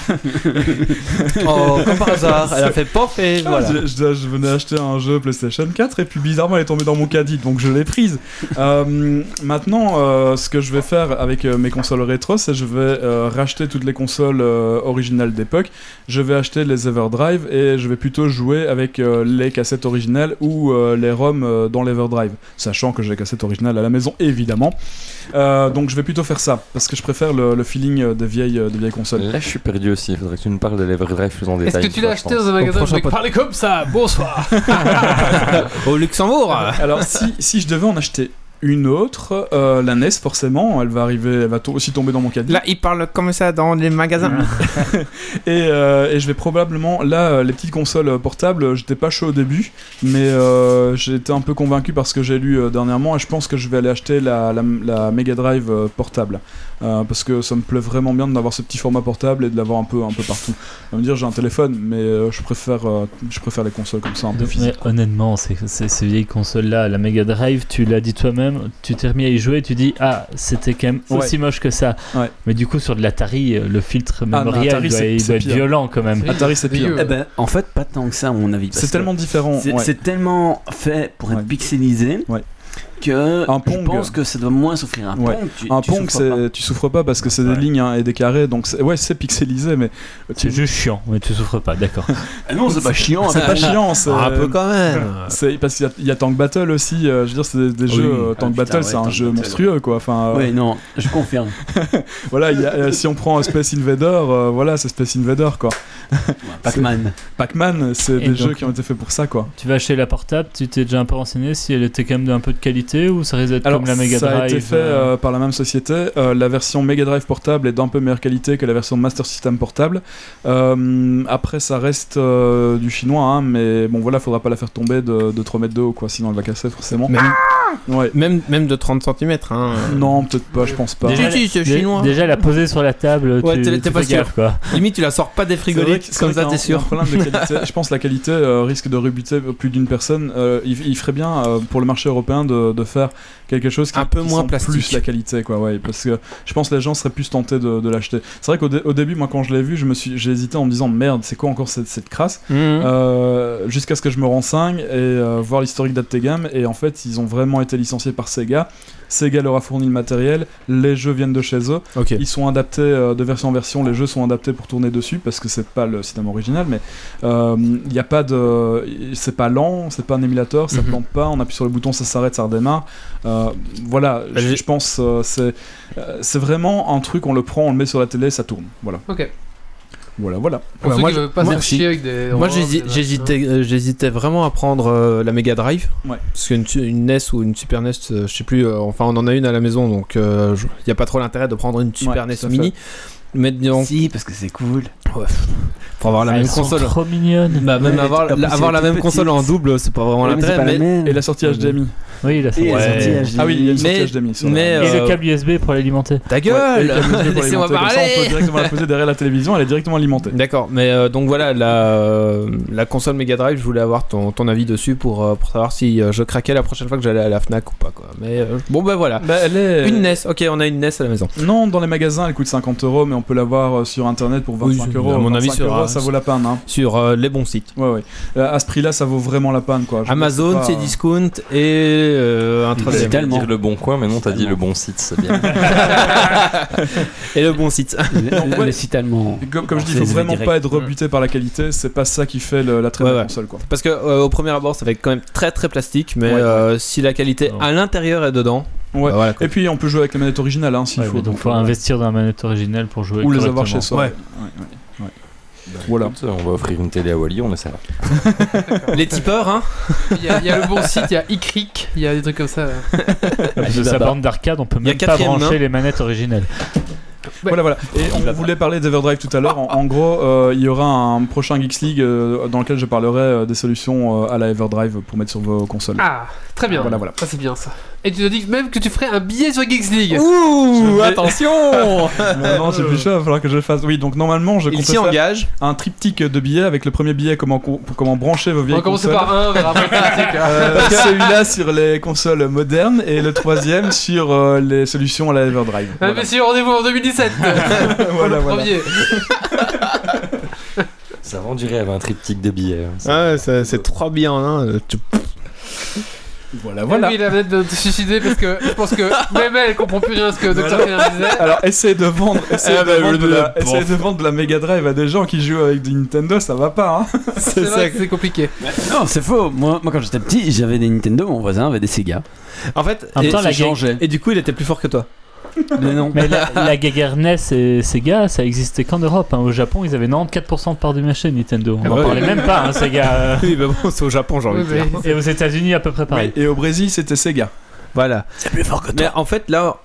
Oh, comme par hasard, elle a fait pof et Ah, voilà. je, je- je venais acheter un jeu PlayStation 4 et puis bizarrement, elle est tombée dans mon caddie, donc je l'ai prise. *laughs* Euh, maintenant, euh, ce que je vais faire avec euh, mes consoles rétro, c'est je vais euh, racheter toutes les consoles euh, originales d'époque. Je vais acheter les Everdrive et je vais plutôt jouer avec euh, les cassettes originales ou euh, les ROM euh, dans l'Everdrive, sachant que j'ai les cassettes originales à la maison, évidemment. Euh, donc je vais plutôt faire ça parce que je préfère le, le feeling euh, des vieilles, euh, des vieilles consoles. là, je suis perdu aussi. Il faudrait que tu nous parles de l'Everdrive plus en Est-ce détail. que tu l'as je acheté dans un magasin avec pod- parler comme ça Bonsoir *laughs* *laughs* Au Luxembourg Alors si, si je devais en acheter une autre, euh, la NES forcément, elle va arriver, elle va to- aussi tomber dans mon caddie. Là, il parle comme ça dans les magasins. *laughs* Et, euh, et je vais probablement, là, euh, les petites consoles portables, j'étais pas chaud au début, mais euh, j'ai été un peu convaincu parce que j'ai lu euh, dernièrement et je pense que je vais aller acheter la, la, la Mega Drive euh, portable. Euh, parce que ça me plaît vraiment bien d'avoir ce petit format portable et de l'avoir un peu, un peu partout. On va me dire j'ai un téléphone, mais euh, je, préfère, euh, je préfère les consoles comme ça, un peu Mais physiques. honnêtement, c'est- ces vieilles consoles-là, la Mega Drive, tu l'as dit toi-même, tu t'es remis à y jouer, tu dis ah c'était quand même Ouais. aussi moche que ça. Ouais. Mais du coup sur de l'Atari, euh, le filtre mais mémorial doit, il doit être pire. violent quand même. Atari c'est pire. Eh ben, en fait, pas tant que ça, à mon avis. C'est tellement différent. C'est ouais. tellement fait pour être Ouais. pixelisé Ouais. Que Un je Pong. pense que ça doit moins souffrir. Un Ouais. Pong, tu, Un tu Pong, souffres tu souffres pas parce que c'est des lignes hein, et des carrés, donc c'est- ouais, c'est pixelisé, mais C'est juste chiant, mais tu souffres pas, d'accord. *laughs* Ah non, c'est pas chiant. c'est pas chiant. c'est- Un peu quand même. *laughs* C'est parce qu'il y y, a Tank Battle aussi. euh, je veux dire, c'est des, des Oui. jeux. euh, Ah, Tank putain, Battle, ouais, c'est un Tank jeu Battle. monstrueux, quoi. Enfin, euh, Oui, non, je confirme. *laughs* voilà. il y a- euh, si on prend euh, Space Invader, euh, voilà, c'est Space Invader, quoi. Pac-Man. Pac-Man, c'est des jeux qui ont été faits pour ça, quoi. Tu vas acheter la portable, tu t'es déjà un peu renseigné si elle était quand même d'un peu de qualité ou ça risque d'être Alors, comme la Mega ça Drive a été fait euh, euh, par la même société. Euh, la version Mega Drive portable est d'un peu meilleure qualité que la version Master System portable. Euh, après, ça reste euh, du chinois, hein, mais bon, voilà, faudra pas la faire tomber de, de 3 mètres de haut, quoi, sinon elle va casser forcément. Ouais. même, même de 30 cm. Hein. Non, peut-être pas, je pense pas. Déjà, Si, si, c'est dé- chinois. Déjà la poser sur la table, Ouais, tu, t'es- pas sûr. quoi. Limite, tu la sors pas des c'est comme ça, t'es sûr. *laughs* Je pense que la qualité euh, risque de rebuter plus d'une personne. Euh, il, il ferait bien euh, pour le marché européen de, de faire quelque chose qui, Un peu qui moins plastique. plus la qualité, quoi. Ouais, parce que je pense que les gens seraient plus tentés de, de l'acheter. C'est vrai qu'au dé- au début, moi, quand je l'ai vu, je me suis, j'ai hésité en me disant merde, c'est quoi encore cette, cette crasse? Mhm. Euh, Jusqu'à ce que je me renseigne et euh, voir l'historique d'Attegam. Et en fait, ils ont vraiment été licenciés par Sega. Sega leur a fourni le matériel, les jeux viennent de chez eux. Ok. Ils sont adaptés euh, de version en version, les jeux sont adaptés pour tourner dessus parce que c'est pas le système original, mais il n'y a pas de. C'est pas lent, c'est pas un émulateur, ça Mhm. plante pas, on appuie sur le bouton, ça s'arrête, ça redémarre. Euh, voilà, je, pense euh, c'est euh, c'est vraiment un truc, on le prend, on le met sur la télé, ça tourne. Voilà, Ok. voilà, voilà. Pour Ouais, ceux moi, qui je- veulent pas chier avec des. Moi j'hésitais, euh, j'hésitais vraiment à prendre euh, la Mega Drive. Ouais. Parce qu'une une NES ou une Super NES, euh, je sais plus, euh, enfin on en a une à la maison donc il n'y a pas trop l'intérêt de prendre une Super Ouais, NES à Mais donc, Si, parce que c'est cool. pour avoir la Ah, même elles sont console. trop mignonnes. Bah, même Ouais, avoir, la, avoir la même console en double, c'est pas vraiment Ouais, mais c'est l'intérêt. pas la Mais, même. Et la sortie HDMI. Oui, la Et la Ouais. sortie HDMI. Ah oui, il y a une sortie Mais- HDMI sur mais, la- Et euh, le câble USB pour l'alimenter. ta Ouais, gueule le câble USB pour *laughs* Laissez-moi l'alimenter, comme ça, on parler peut directement la poser derrière la télévision, elle est directement alimentée. D'accord, mais euh, donc voilà, la, euh, la console Mega Drive, je voulais avoir ton, ton avis dessus pour, euh, pour savoir si euh, je craquais la prochaine fois que j'allais à la Fnac ou pas. Quoi. Mais euh, bon, bah voilà. Bah, elle est... Une NES, ok, on a une NES à la maison. Non, dans les magasins, elle coûte 50 euros, mais on peut l'avoir euh, sur internet pour 25 Oui, euros. à mon avis, 25 sur euros, un- ça vaut la peine. Hein. Sur euh, les bons sites. Ouais, ouais. Euh, À ce prix-là, ça vaut vraiment la peine, quoi. Je Amazon, c'est euh, discount et euh, un troisième. Digital. dire le bon coin, mais non, t'as dit le bon site, c'est bien. *laughs* Et le bon site. Le, ouais. le site allemand. Comme, comme je dis, il C'est faut vraiment direct. pas être rebuté par la qualité, c'est pas ça qui fait le- l'attrait Ouais, de la console, quoi. Parce que euh, au premier abord, ça fait quand même très très plastique, mais Ouais. euh, si la qualité à l'intérieur est dedans, Ouais. bah voilà. Et puis, on peut jouer avec la manette originale, hein, s'il Ouais, faut. donc donc, faut euh, investir dans la manette originale pour jouer Ou les avoir chez soi. Ouais. Ouais, ouais, ouais. Voilà. Écoute, on va offrir une télé à Wally, on essaiera. *laughs* les tipeurs, hein *laughs* Il y, a, il y a le bon site, il y a iCrick, il y a des trucs comme ça. De sa bande d'arcade, on peut même pas brancher main. les manettes originales. Voilà, voilà. Et on voulait parler d'Everdrive tout à l'heure. En, en gros, euh, il y aura un prochain Geeks League euh, dans lequel je parlerai euh, des solutions euh, à la Everdrive pour mettre sur vos consoles. Ah, très bien. Voilà, voilà. Ça, c'est bien ça. Et tu te dis même que tu ferais un billet sur Geeks League. Ouh, attention Non, non, j'ai plus chaud, il va falloir que je le fasse. Oui, donc normalement, je Il compte engage. un triptyque de billets avec le premier billet comment, comment brancher vos On vieilles va commencer consoles. par un, on verra après. *laughs* Euh, Celui-là sur les consoles modernes et le troisième sur euh, les solutions à la Everdrive. Ah, Voilà. messieurs, rendez-vous en 2017. *laughs* Voilà, le voilà. premier. Ça vend du rêve, un triptyque de billets. hein. Ah, ouais, c'est c'est trois billets en un. euh, tu- Voilà, voilà. Oui, il a peut-être de te suicider parce que je pense que même elle comprend plus rien à ce que Dr. Voilà. Disait. Alors, essayez de vendre, essayez Ah, de, bah, vendre de la, essayez vendre de la Mega Drive à des gens qui jouent avec du Nintendo, ça va pas, hein. *laughs* C'est vrai que c'est compliqué. Non, c'est faux. Moi, moi, quand j'étais petit, j'avais des Nintendo, mon voisin avait des Sega. En fait, En et, temps, la et du coup, il était plus fort que toi. Mais non. Mais la, la NES et Sega, ça existait qu'en Europe. hein. Au Japon, ils avaient 94% de part du marché Nintendo. On en ouais. parlait même pas, hein, Sega. *laughs* Oui, mais bon, c'est au Japon, j'ai envie de dire. Et aux États-Unis, à peu près pareil. Et au Brésil, c'était Sega. Voilà. C'est plus fort que Mais en fait, là,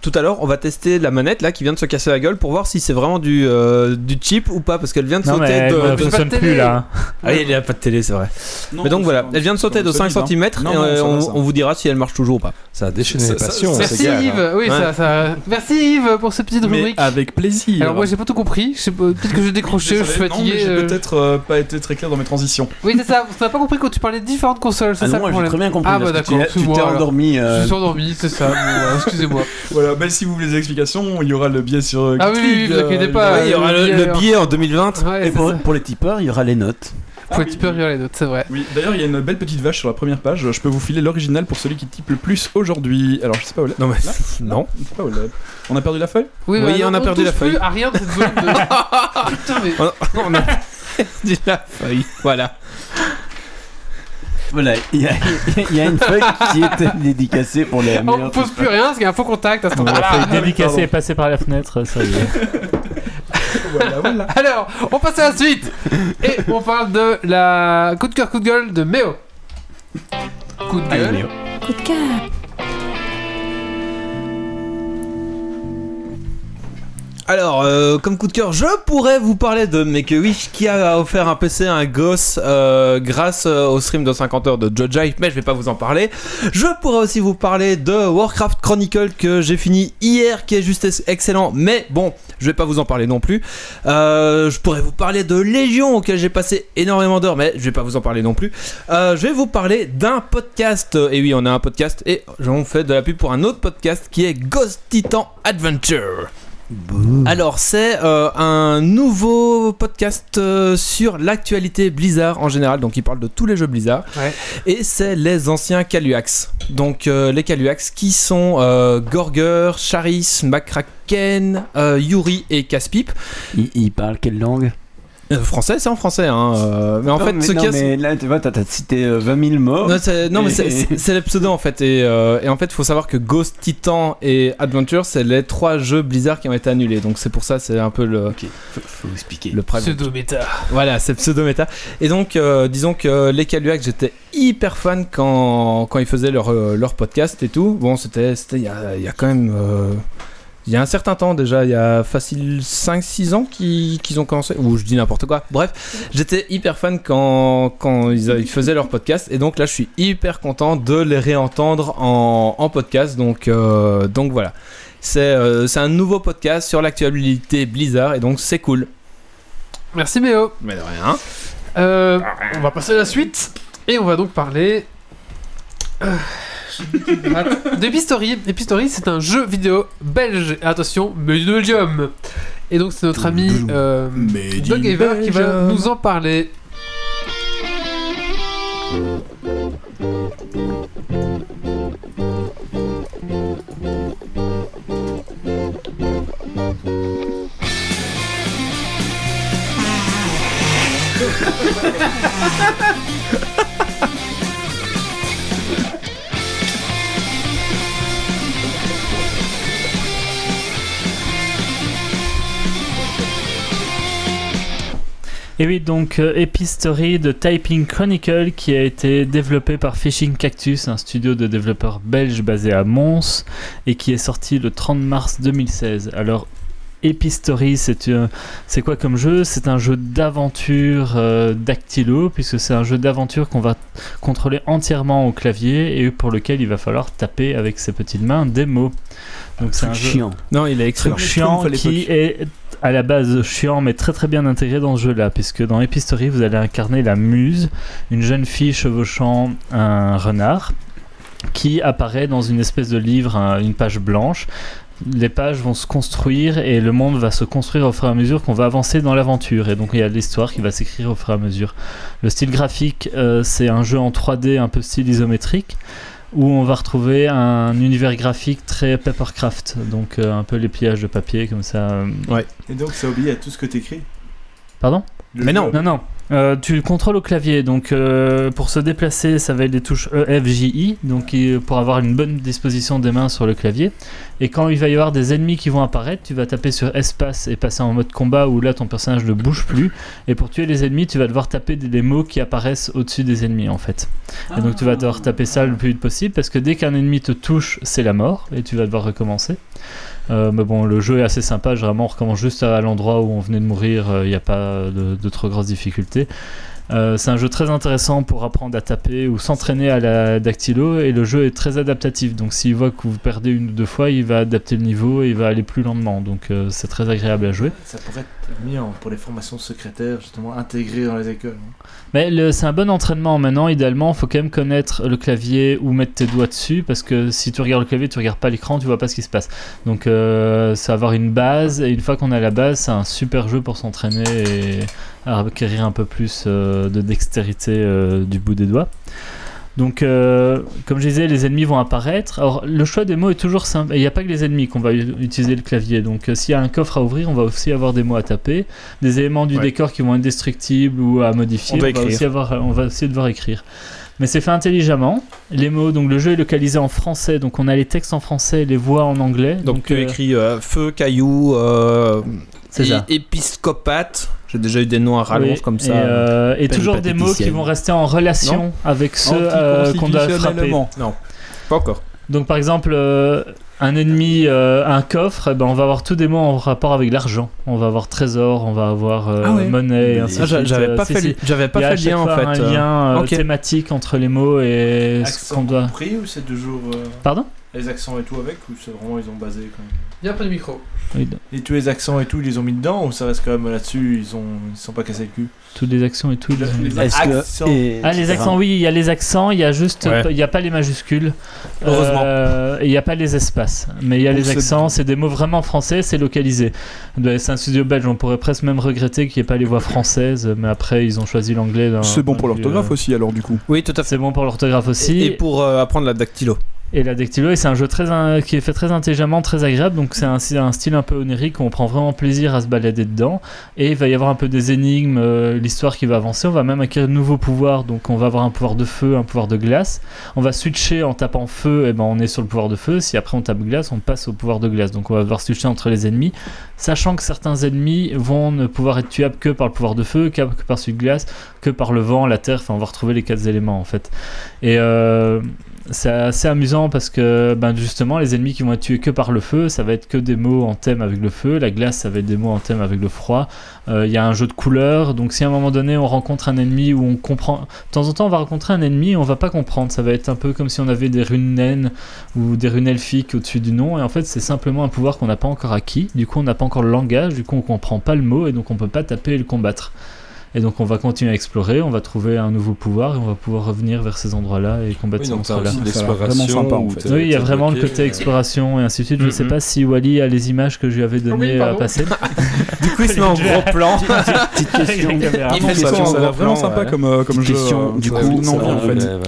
tout à l'heure, on va tester la manette là qui vient de se casser la gueule pour voir si c'est vraiment du, euh, du chip ou pas parce qu'elle vient de Non, mais sauter elle de. ne de- fonctionne pas de plus là. hein. Ah il n'y a pas de télé, c'est vrai. Non, Mais donc voilà, elle vient de sauter de c'est 5 solide, hein. cm Non, et non, euh, on, vous dira si elle marche toujours ou pas. Ça a déchaîné les passions. Merci Yves. hein. Oui, Ouais. ça, ça. Merci Yves pour cette petite Mais rubrique. avec plaisir. Alors moi j'ai pas tout compris. Peut-être que j'ai décroché, je suis mais fatigué. J'ai euh. peut-être pas été très clair dans mes transitions. Oui c'est ça. On n'a pas compris quand tu parlais de différentes consoles. C'est Ah ça le moi j'ai problème. très bien compris. Ah, bah, tu d'accord, tu t'es endormi. Je suis endormi, c'est ça. Bon, voilà, *laughs* Bah, si vous voulez des explications, il y aura le biais sur. euh, Ah oui, oui, League, vous inquiétez euh, pas. Ouais, il y aura le, billet, le billet en 2020. Ouais, Et pour, les tipeurs, il y aura les notes. Faut être supérieur à les autres, c'est vrai. Oui, d'ailleurs, il y a une belle petite vache sur la première page. Je peux vous filer l'original pour celui qui type le plus aujourd'hui. Alors, je sais pas où elle est. Non, mais Là non. Je sais pas où elle est. On a perdu la feuille Oui, bah, on a perdu la feuille. plus à rien de cette zone de. *laughs* Putain, mais. On a dit la feuille. Voilà. Voilà, il y, a- il y a une feuille qui était dédicacée pour les On meilleurs. ne pose plus rien parce qu'il y a un faux contact à ce La moment-là. est passée par la fenêtre, ça y est. *laughs* Voilà, voilà. Alors, on passe à la suite Et on parle de la coup de cœur, coup de gueule de Méo. Coup de gueule. Coup de cœur. Alors, euh, comme coup de cœur, je pourrais vous parler de Make a Wish qui a offert un PC à un gosse euh, grâce euh, au stream de 50 heures de Jojai, mais je vais pas vous en parler. Je pourrais aussi vous parler de Warcraft Chronicle que j'ai fini hier, qui est juste ex- excellent, mais bon, je vais pas vous en parler non plus. Je pourrais vous parler de Légion auquel j'ai passé énormément d'heures, mais je vais pas vous en parler non plus. Je vais vous parler d'un podcast, et oui, on a un podcast, et on fait de la pub pour un autre podcast qui est Ghost Titan Adventure. Alors c'est euh, un nouveau podcast euh, sur l'actualité Blizzard en général, donc il parle de tous les jeux Blizzard, Ouais. et c'est les anciens Caluax. Donc euh, les Caluax qui sont euh, Gorger, Charis, McCracken, euh, Yuri et Caspip. Il, il parle quelle langue? Français, c'est en français, hein. euh, mais en Non, fait, mais, ce non, a, mais là, tu vois, t'as t'as cité euh, 20 000 morts. Non, c'est- non, mais c'est- Et- c'est c'est les pseudos en fait. Et, euh, et en fait, il faut savoir que Ghost, Titan et Adventure, c'est les trois jeux Blizzard qui ont été annulés. Donc c'est pour ça, c'est un peu le, Ok, faut, faut expliquer. le private Pseudo-méta. Voilà, c'est pseudo-méta. Et donc, euh, disons que les Caluac, j'étais hyper fan quand, quand ils faisaient leur, euh, leur podcast et tout. Bon, c'était c'était il y a, il y a quand même. Euh, il y a un certain temps déjà, il y a facile 5-6 ans qu'ils ont commencé, ou je dis n'importe quoi. Bref, j'étais hyper fan quand, quand ils, ils faisaient leur podcast, et donc là je suis hyper content de les réentendre en, en podcast, donc, euh, donc voilà. C'est euh, c'est un nouveau podcast sur l'actualité Blizzard, et donc c'est cool. Merci Méo. Mais de rien. Euh, on va passer à la suite et on va donc parler d'Epistory. Epistory, c'est un jeu vidéo belge. Et attention, Belgium. Et donc c'est notre ami euh, Doug Ever qui va nous en parler. *laughs* Et oui, donc euh, Epistory de Typing Chronicle qui a été développé par Fishing Cactus, un studio de développeurs belges basé à Mons et qui est sorti le 30 mars 2016. Alors Epistory, c'est euh, c'est quoi comme jeu? C'est un jeu d'aventure euh, dactylo, puisque c'est un jeu d'aventure qu'on va contrôler entièrement au clavier et pour lequel il va falloir taper avec ses petites mains des mots. Donc c'est un jeu chiant. Non, il est truc chiant qui est à la base chiant mais très très bien intégré dans ce jeu là puisque dans Epistory vous allez incarner la muse une jeune fille chevauchant un renard qui apparaît dans une espèce de livre un- une page blanche. Les pages vont se construire et le monde va se construire au fur et à mesure qu'on va avancer dans l'aventure. Et donc il y a l'histoire qui va s'écrire au fur et à mesure. Le style graphique euh, c'est un jeu en 3D un peu style isométrique où on va retrouver un univers graphique très papercraft, donc euh, un peu les pliages de papier comme ça. euh. Et donc, ça obéit à tout ce que t'écris? Pardon? Le Mais jeu- non. Non, non. Euh, tu contrôles au clavier, donc euh, pour se déplacer, ça va être les touches E, F, J, I, donc qui- pour avoir une bonne disposition des mains sur le clavier. Et quand il va y avoir des ennemis qui vont apparaître, tu vas taper sur espace et passer en mode combat où là ton personnage ne bouge plus. Et pour tuer les ennemis, tu vas devoir taper des, des mots qui apparaissent au-dessus des ennemis en fait. Et donc tu vas devoir taper ça le plus vite possible parce que dès qu'un ennemi te touche, c'est la mort et tu vas devoir recommencer. Euh, mais bon, le jeu est assez sympa. Vraiment, on recommence juste à l'endroit où on venait de mourir. Il n'y a pas de, de trop grosses difficultés. Euh, c'est un jeu très intéressant pour apprendre à taper ou s'entraîner à la dactylo et le jeu est très adaptatif. Donc s'il voit que vous perdez une ou deux fois, il va adapter le niveau et il va aller plus lentement. Donc euh, c'est très agréable à jouer. Ça pourrait être mis en- pour les formations secrétaires, justement, intégrées dans les écoles. Mais c'est un bon entraînement maintenant. Idéalement, il faut quand même connaître le clavier ou mettre tes doigts dessus parce que si tu regardes le clavier, tu regardes pas l'écran, tu vois pas ce qui se passe. Donc, euh, c'est avoir une base et une fois qu'on a la base, c'est un super jeu pour s'entraîner et acquérir un peu plus euh, de dextérité euh, du bout des doigts. Donc, euh, comme je disais, les ennemis vont apparaître. Alors, le choix des mots est toujours simple. Il n'y a pas que les ennemis qu'on va utiliser le clavier. Donc, euh, s'il y a un coffre à ouvrir, on va aussi avoir des mots à taper, des éléments du Ouais. décor qui vont être destructibles ou à modifier. On va aussi avoir, on va aussi devoir écrire. Mais c'est fait intelligemment. Les mots, donc le jeu est localisé en français, donc on a les textes en français, les voix en anglais. Donc, tu euh, écris feu, caillou, épiscopate. J'ai déjà eu des noms à rallonge Oui, comme ça. Et, euh, et toujours des mots qui vont rester en relation avec ceux euh, qu'on doit frapper. Anticonstitutionnellement. Pas encore. Donc par exemple, euh, un ennemi, euh, un coffre, eh ben, on va avoir tous des mots en rapport avec l'argent. On va avoir trésor, on va avoir euh, Ah ouais. monnaie, et ainsi Ah, de suite. j'avais Euh, pas fait, j'avais pas Il y a fait lien en fois fait. un euh. lien euh, ok. thématique entre les mots et ce qu'on doit. compris ou c'est toujours. euh, Pardon? les accents et tout avec ou c'est vraiment ils ont basé quand même? Viens près du micro. Oui, Et tous les accents et tout, ils les ont mis dedans ou ça reste quand même là-dessus, ils ont ils se sont pas cassés le cul toutes les actions et tout. ils ont- Les accents. et- Ah, les accents, oui, il y a les accents, il y a juste, Ouais. il y a pas les majuscules. Heureusement. Euh, et il n'y a pas les espaces. Mais il y a Donc les accents, c'est des mots vraiment français, c'est localisé. C'est un studio belge, on pourrait presque même regretter qu'il n'y ait pas les voix françaises, mais après, ils ont choisi l'anglais. C'est bon pour l'orthographe euh, aussi, alors du coup. Oui, tout à fait. C'est bon pour l'orthographe aussi. Et, et pour euh, apprendre la dactylo. Et la Dactylo, c'est un jeu qui est fait très intelligemment, très agréable. Donc c'est un, style un peu onirique où on prend vraiment plaisir à se balader dedans. Et il va y avoir un peu des énigmes, euh, l'histoire qui va avancer. On va même acquérir de nouveaux pouvoirs. Donc on va avoir un pouvoir de feu, un pouvoir de glace. On va switcher en tapant feu, et ben on est sur le pouvoir de feu. Si après on tape glace, on passe au pouvoir de glace. Donc on va devoir switcher entre les ennemis, sachant que certains ennemis vont ne pouvoir être tuables que par le pouvoir de feu, que par celui de glace, que par le vent, la terre. Enfin, on va retrouver les quatre éléments en fait. Et euh, c'est assez amusant parce que ben justement les ennemis qui vont être tués que par le feu ça va être que des mots en thème avec le feu. La glace ça va être des mots en thème avec le froid. Euh, il y a un jeu de couleurs. Donc si à un moment donné on rencontre un ennemi où on comprend de temps en temps on va rencontrer un ennemi et on va pas comprendre. Ça va être un peu comme si on avait des runes naines ou des runes elfiques au-dessus du nom. Et en fait c'est simplement un pouvoir qu'on n'a pas encore acquis. Du coup on n'a pas encore le langage. Du coup on comprend pas le mot et donc on peut pas taper et le combattre et donc on va continuer à explorer, on va trouver un nouveau pouvoir et on va pouvoir revenir vers ces endroits-là et combattre Oui, ces sympa, en fait. Oui, il y a vraiment le côté euh, exploration et ainsi de suite. Je Mhm. sais pas si Wally a les images que je lui avais données Oui, pardon. à passer. *laughs* Du coup, il se met en gros plan. *laughs* Petite question. Il fait ça, ça a l'air gros vraiment sympa comme, euh, comme jeu. question, euh, du coup.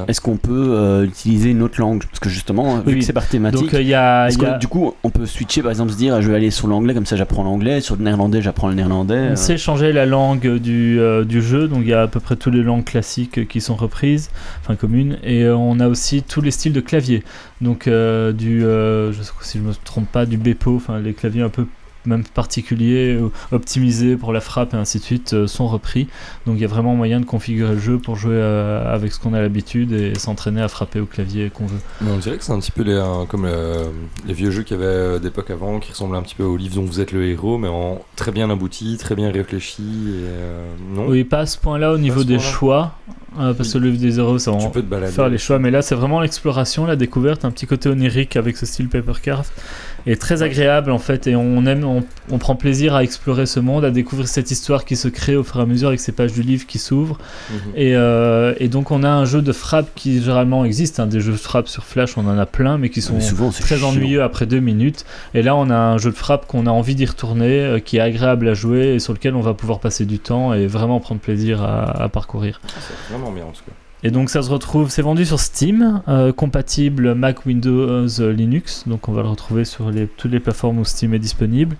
Est-ce qu'on peut euh, utiliser une autre langue? Parce que justement, vu Oui, que c'est par thématique, Donc euh, il y a, est-ce il y que, a- du coup, on peut switcher, par exemple, se dire, je vais aller sur l'anglais, comme ça j'apprends l'anglais, sur le néerlandais, j'apprends le néerlandais. on euh. sait changer la langue du, euh, du jeu, donc il y a à peu près toutes les langues classiques qui sont reprises, enfin communes, et euh, on a aussi tous les styles de clavier. Donc euh, du, je sais si je me trompe pas, du Bepo, enfin les claviers un peu même particuliers, euh, optimisés pour la frappe et ainsi de suite, euh, sont repris. Donc il y a vraiment moyen de configurer le jeu pour jouer euh, avec ce qu'on a l'habitude et s'entraîner à frapper au clavier qu'on veut. Mais on dirait que c'est un petit peu les, un- comme euh, les vieux jeux qu'il y avait euh, d'époque avant, qui ressemblaient un petit peu au livre dont vous êtes le héros, mais en très bien abouti, très bien réfléchi. Et, euh, non? Oui, pas à ce point-là au niveau des choix, euh, parce que le livre des héros, ça te balader. faire les choix, mais là c'est vraiment l'exploration, la découverte, un petit côté onirique avec ce style Papercraft, et très agréable en fait, et on aime, on, on prend plaisir à explorer ce monde, à découvrir cette histoire qui se crée au fur et à mesure avec ces pages du livre qui s'ouvrent, Mhm. et, euh, et donc on a un jeu de frappe qui généralement existe, hein, des jeux de frappe sur Flash, on en a plein, mais qui sont Mais souvent, c'est très chiant. ennuyeux après deux minutes. Et là, on a un jeu de frappe qu'on a envie d'y retourner, euh, qui est agréable à jouer et sur lequel on va pouvoir passer du temps et vraiment prendre plaisir à, à parcourir. C'est vraiment bien en tout cas. Et donc, ça se retrouve, c'est vendu sur Steam, euh, compatible Mac, Windows, euh, Linux. Donc, on va le retrouver sur les, toutes les plateformes où Steam est disponible.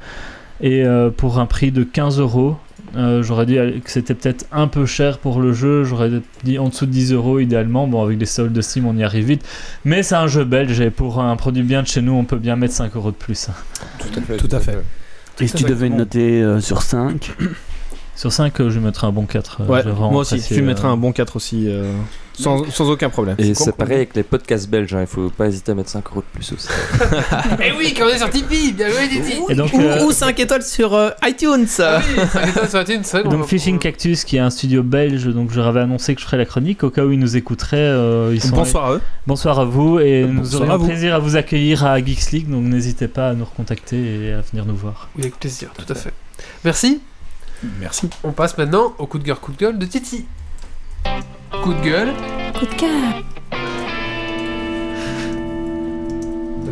Et euh, pour un prix de 15 euros. J'aurais dit que c'était peut-être un peu cher pour le jeu. J'aurais dit en dessous de 10 euros idéalement. Bon, avec les soldes de Steam, on y arrive vite. Mais c'est un jeu belge et pour un produit bien de chez nous, on peut bien mettre 5 euros de plus. Tout à fait. Tout à fait. Et si tu devais Exactement. noter euh, sur 5, Sur 5, euh, je mettrais un bon 4. euh, Ouais, moi aussi, apprécié, tu euh, mettrais un bon 4 aussi, euh, sans, sans aucun problème. Et c'est pareil avec les podcasts belges, hein, il faut pas hésiter à mettre 5 euros de plus aussi. *laughs* Eh oui, quand on est sur Tipeee, bien joué Titi Et donc, Ou, euh, ou 5 étoiles sur euh, iTunes. Ah oui, 5 étoiles sur iTunes, vrai, Donc on- Fishing Cactus qui est un studio belge, donc je leur avais annoncé que je ferais la chronique au cas où ils nous écouteraient. euh, ils sont Bonsoir à eux. Bonsoir à vous et nous Bonsoir aurions à vous. plaisir à vous accueillir à Geeks League, donc n'hésitez pas à nous recontacter et à venir nous voir. Oui, avec plaisir, tout à fait. Merci. Merci. On passe maintenant au coup de gueule, coup de gueule de Titi. Coup de gueule. Coup de cœur.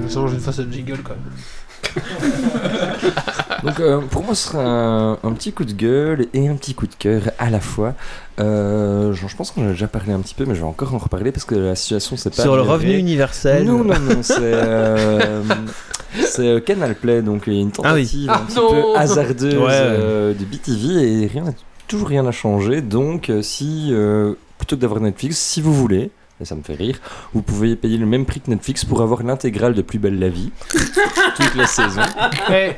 Je change une fois ce jingle quand même. *laughs* Donc euh, pour moi ce sera un, un petit coup de gueule et un petit coup de cœur à la fois. Euh, genre, je pense qu'on en a déjà parlé un petit peu mais je vais encore en reparler parce que la situation c'est pas Sur le revenu universel. Non, non, non, c'est euh, *laughs* c'est euh, Canal Play, donc il y a une Ah oui. tentative Ah un petit non. peu hasardeuse Ouais. euh, de BTV et rien, toujours rien n'a changé. Donc si euh, plutôt que d'avoir Netflix, si vous voulez, et ça me fait rire, vous pouvez payer le même prix que Netflix pour avoir l'intégrale de Plus belle la vie, *laughs* toute la saison. Eh,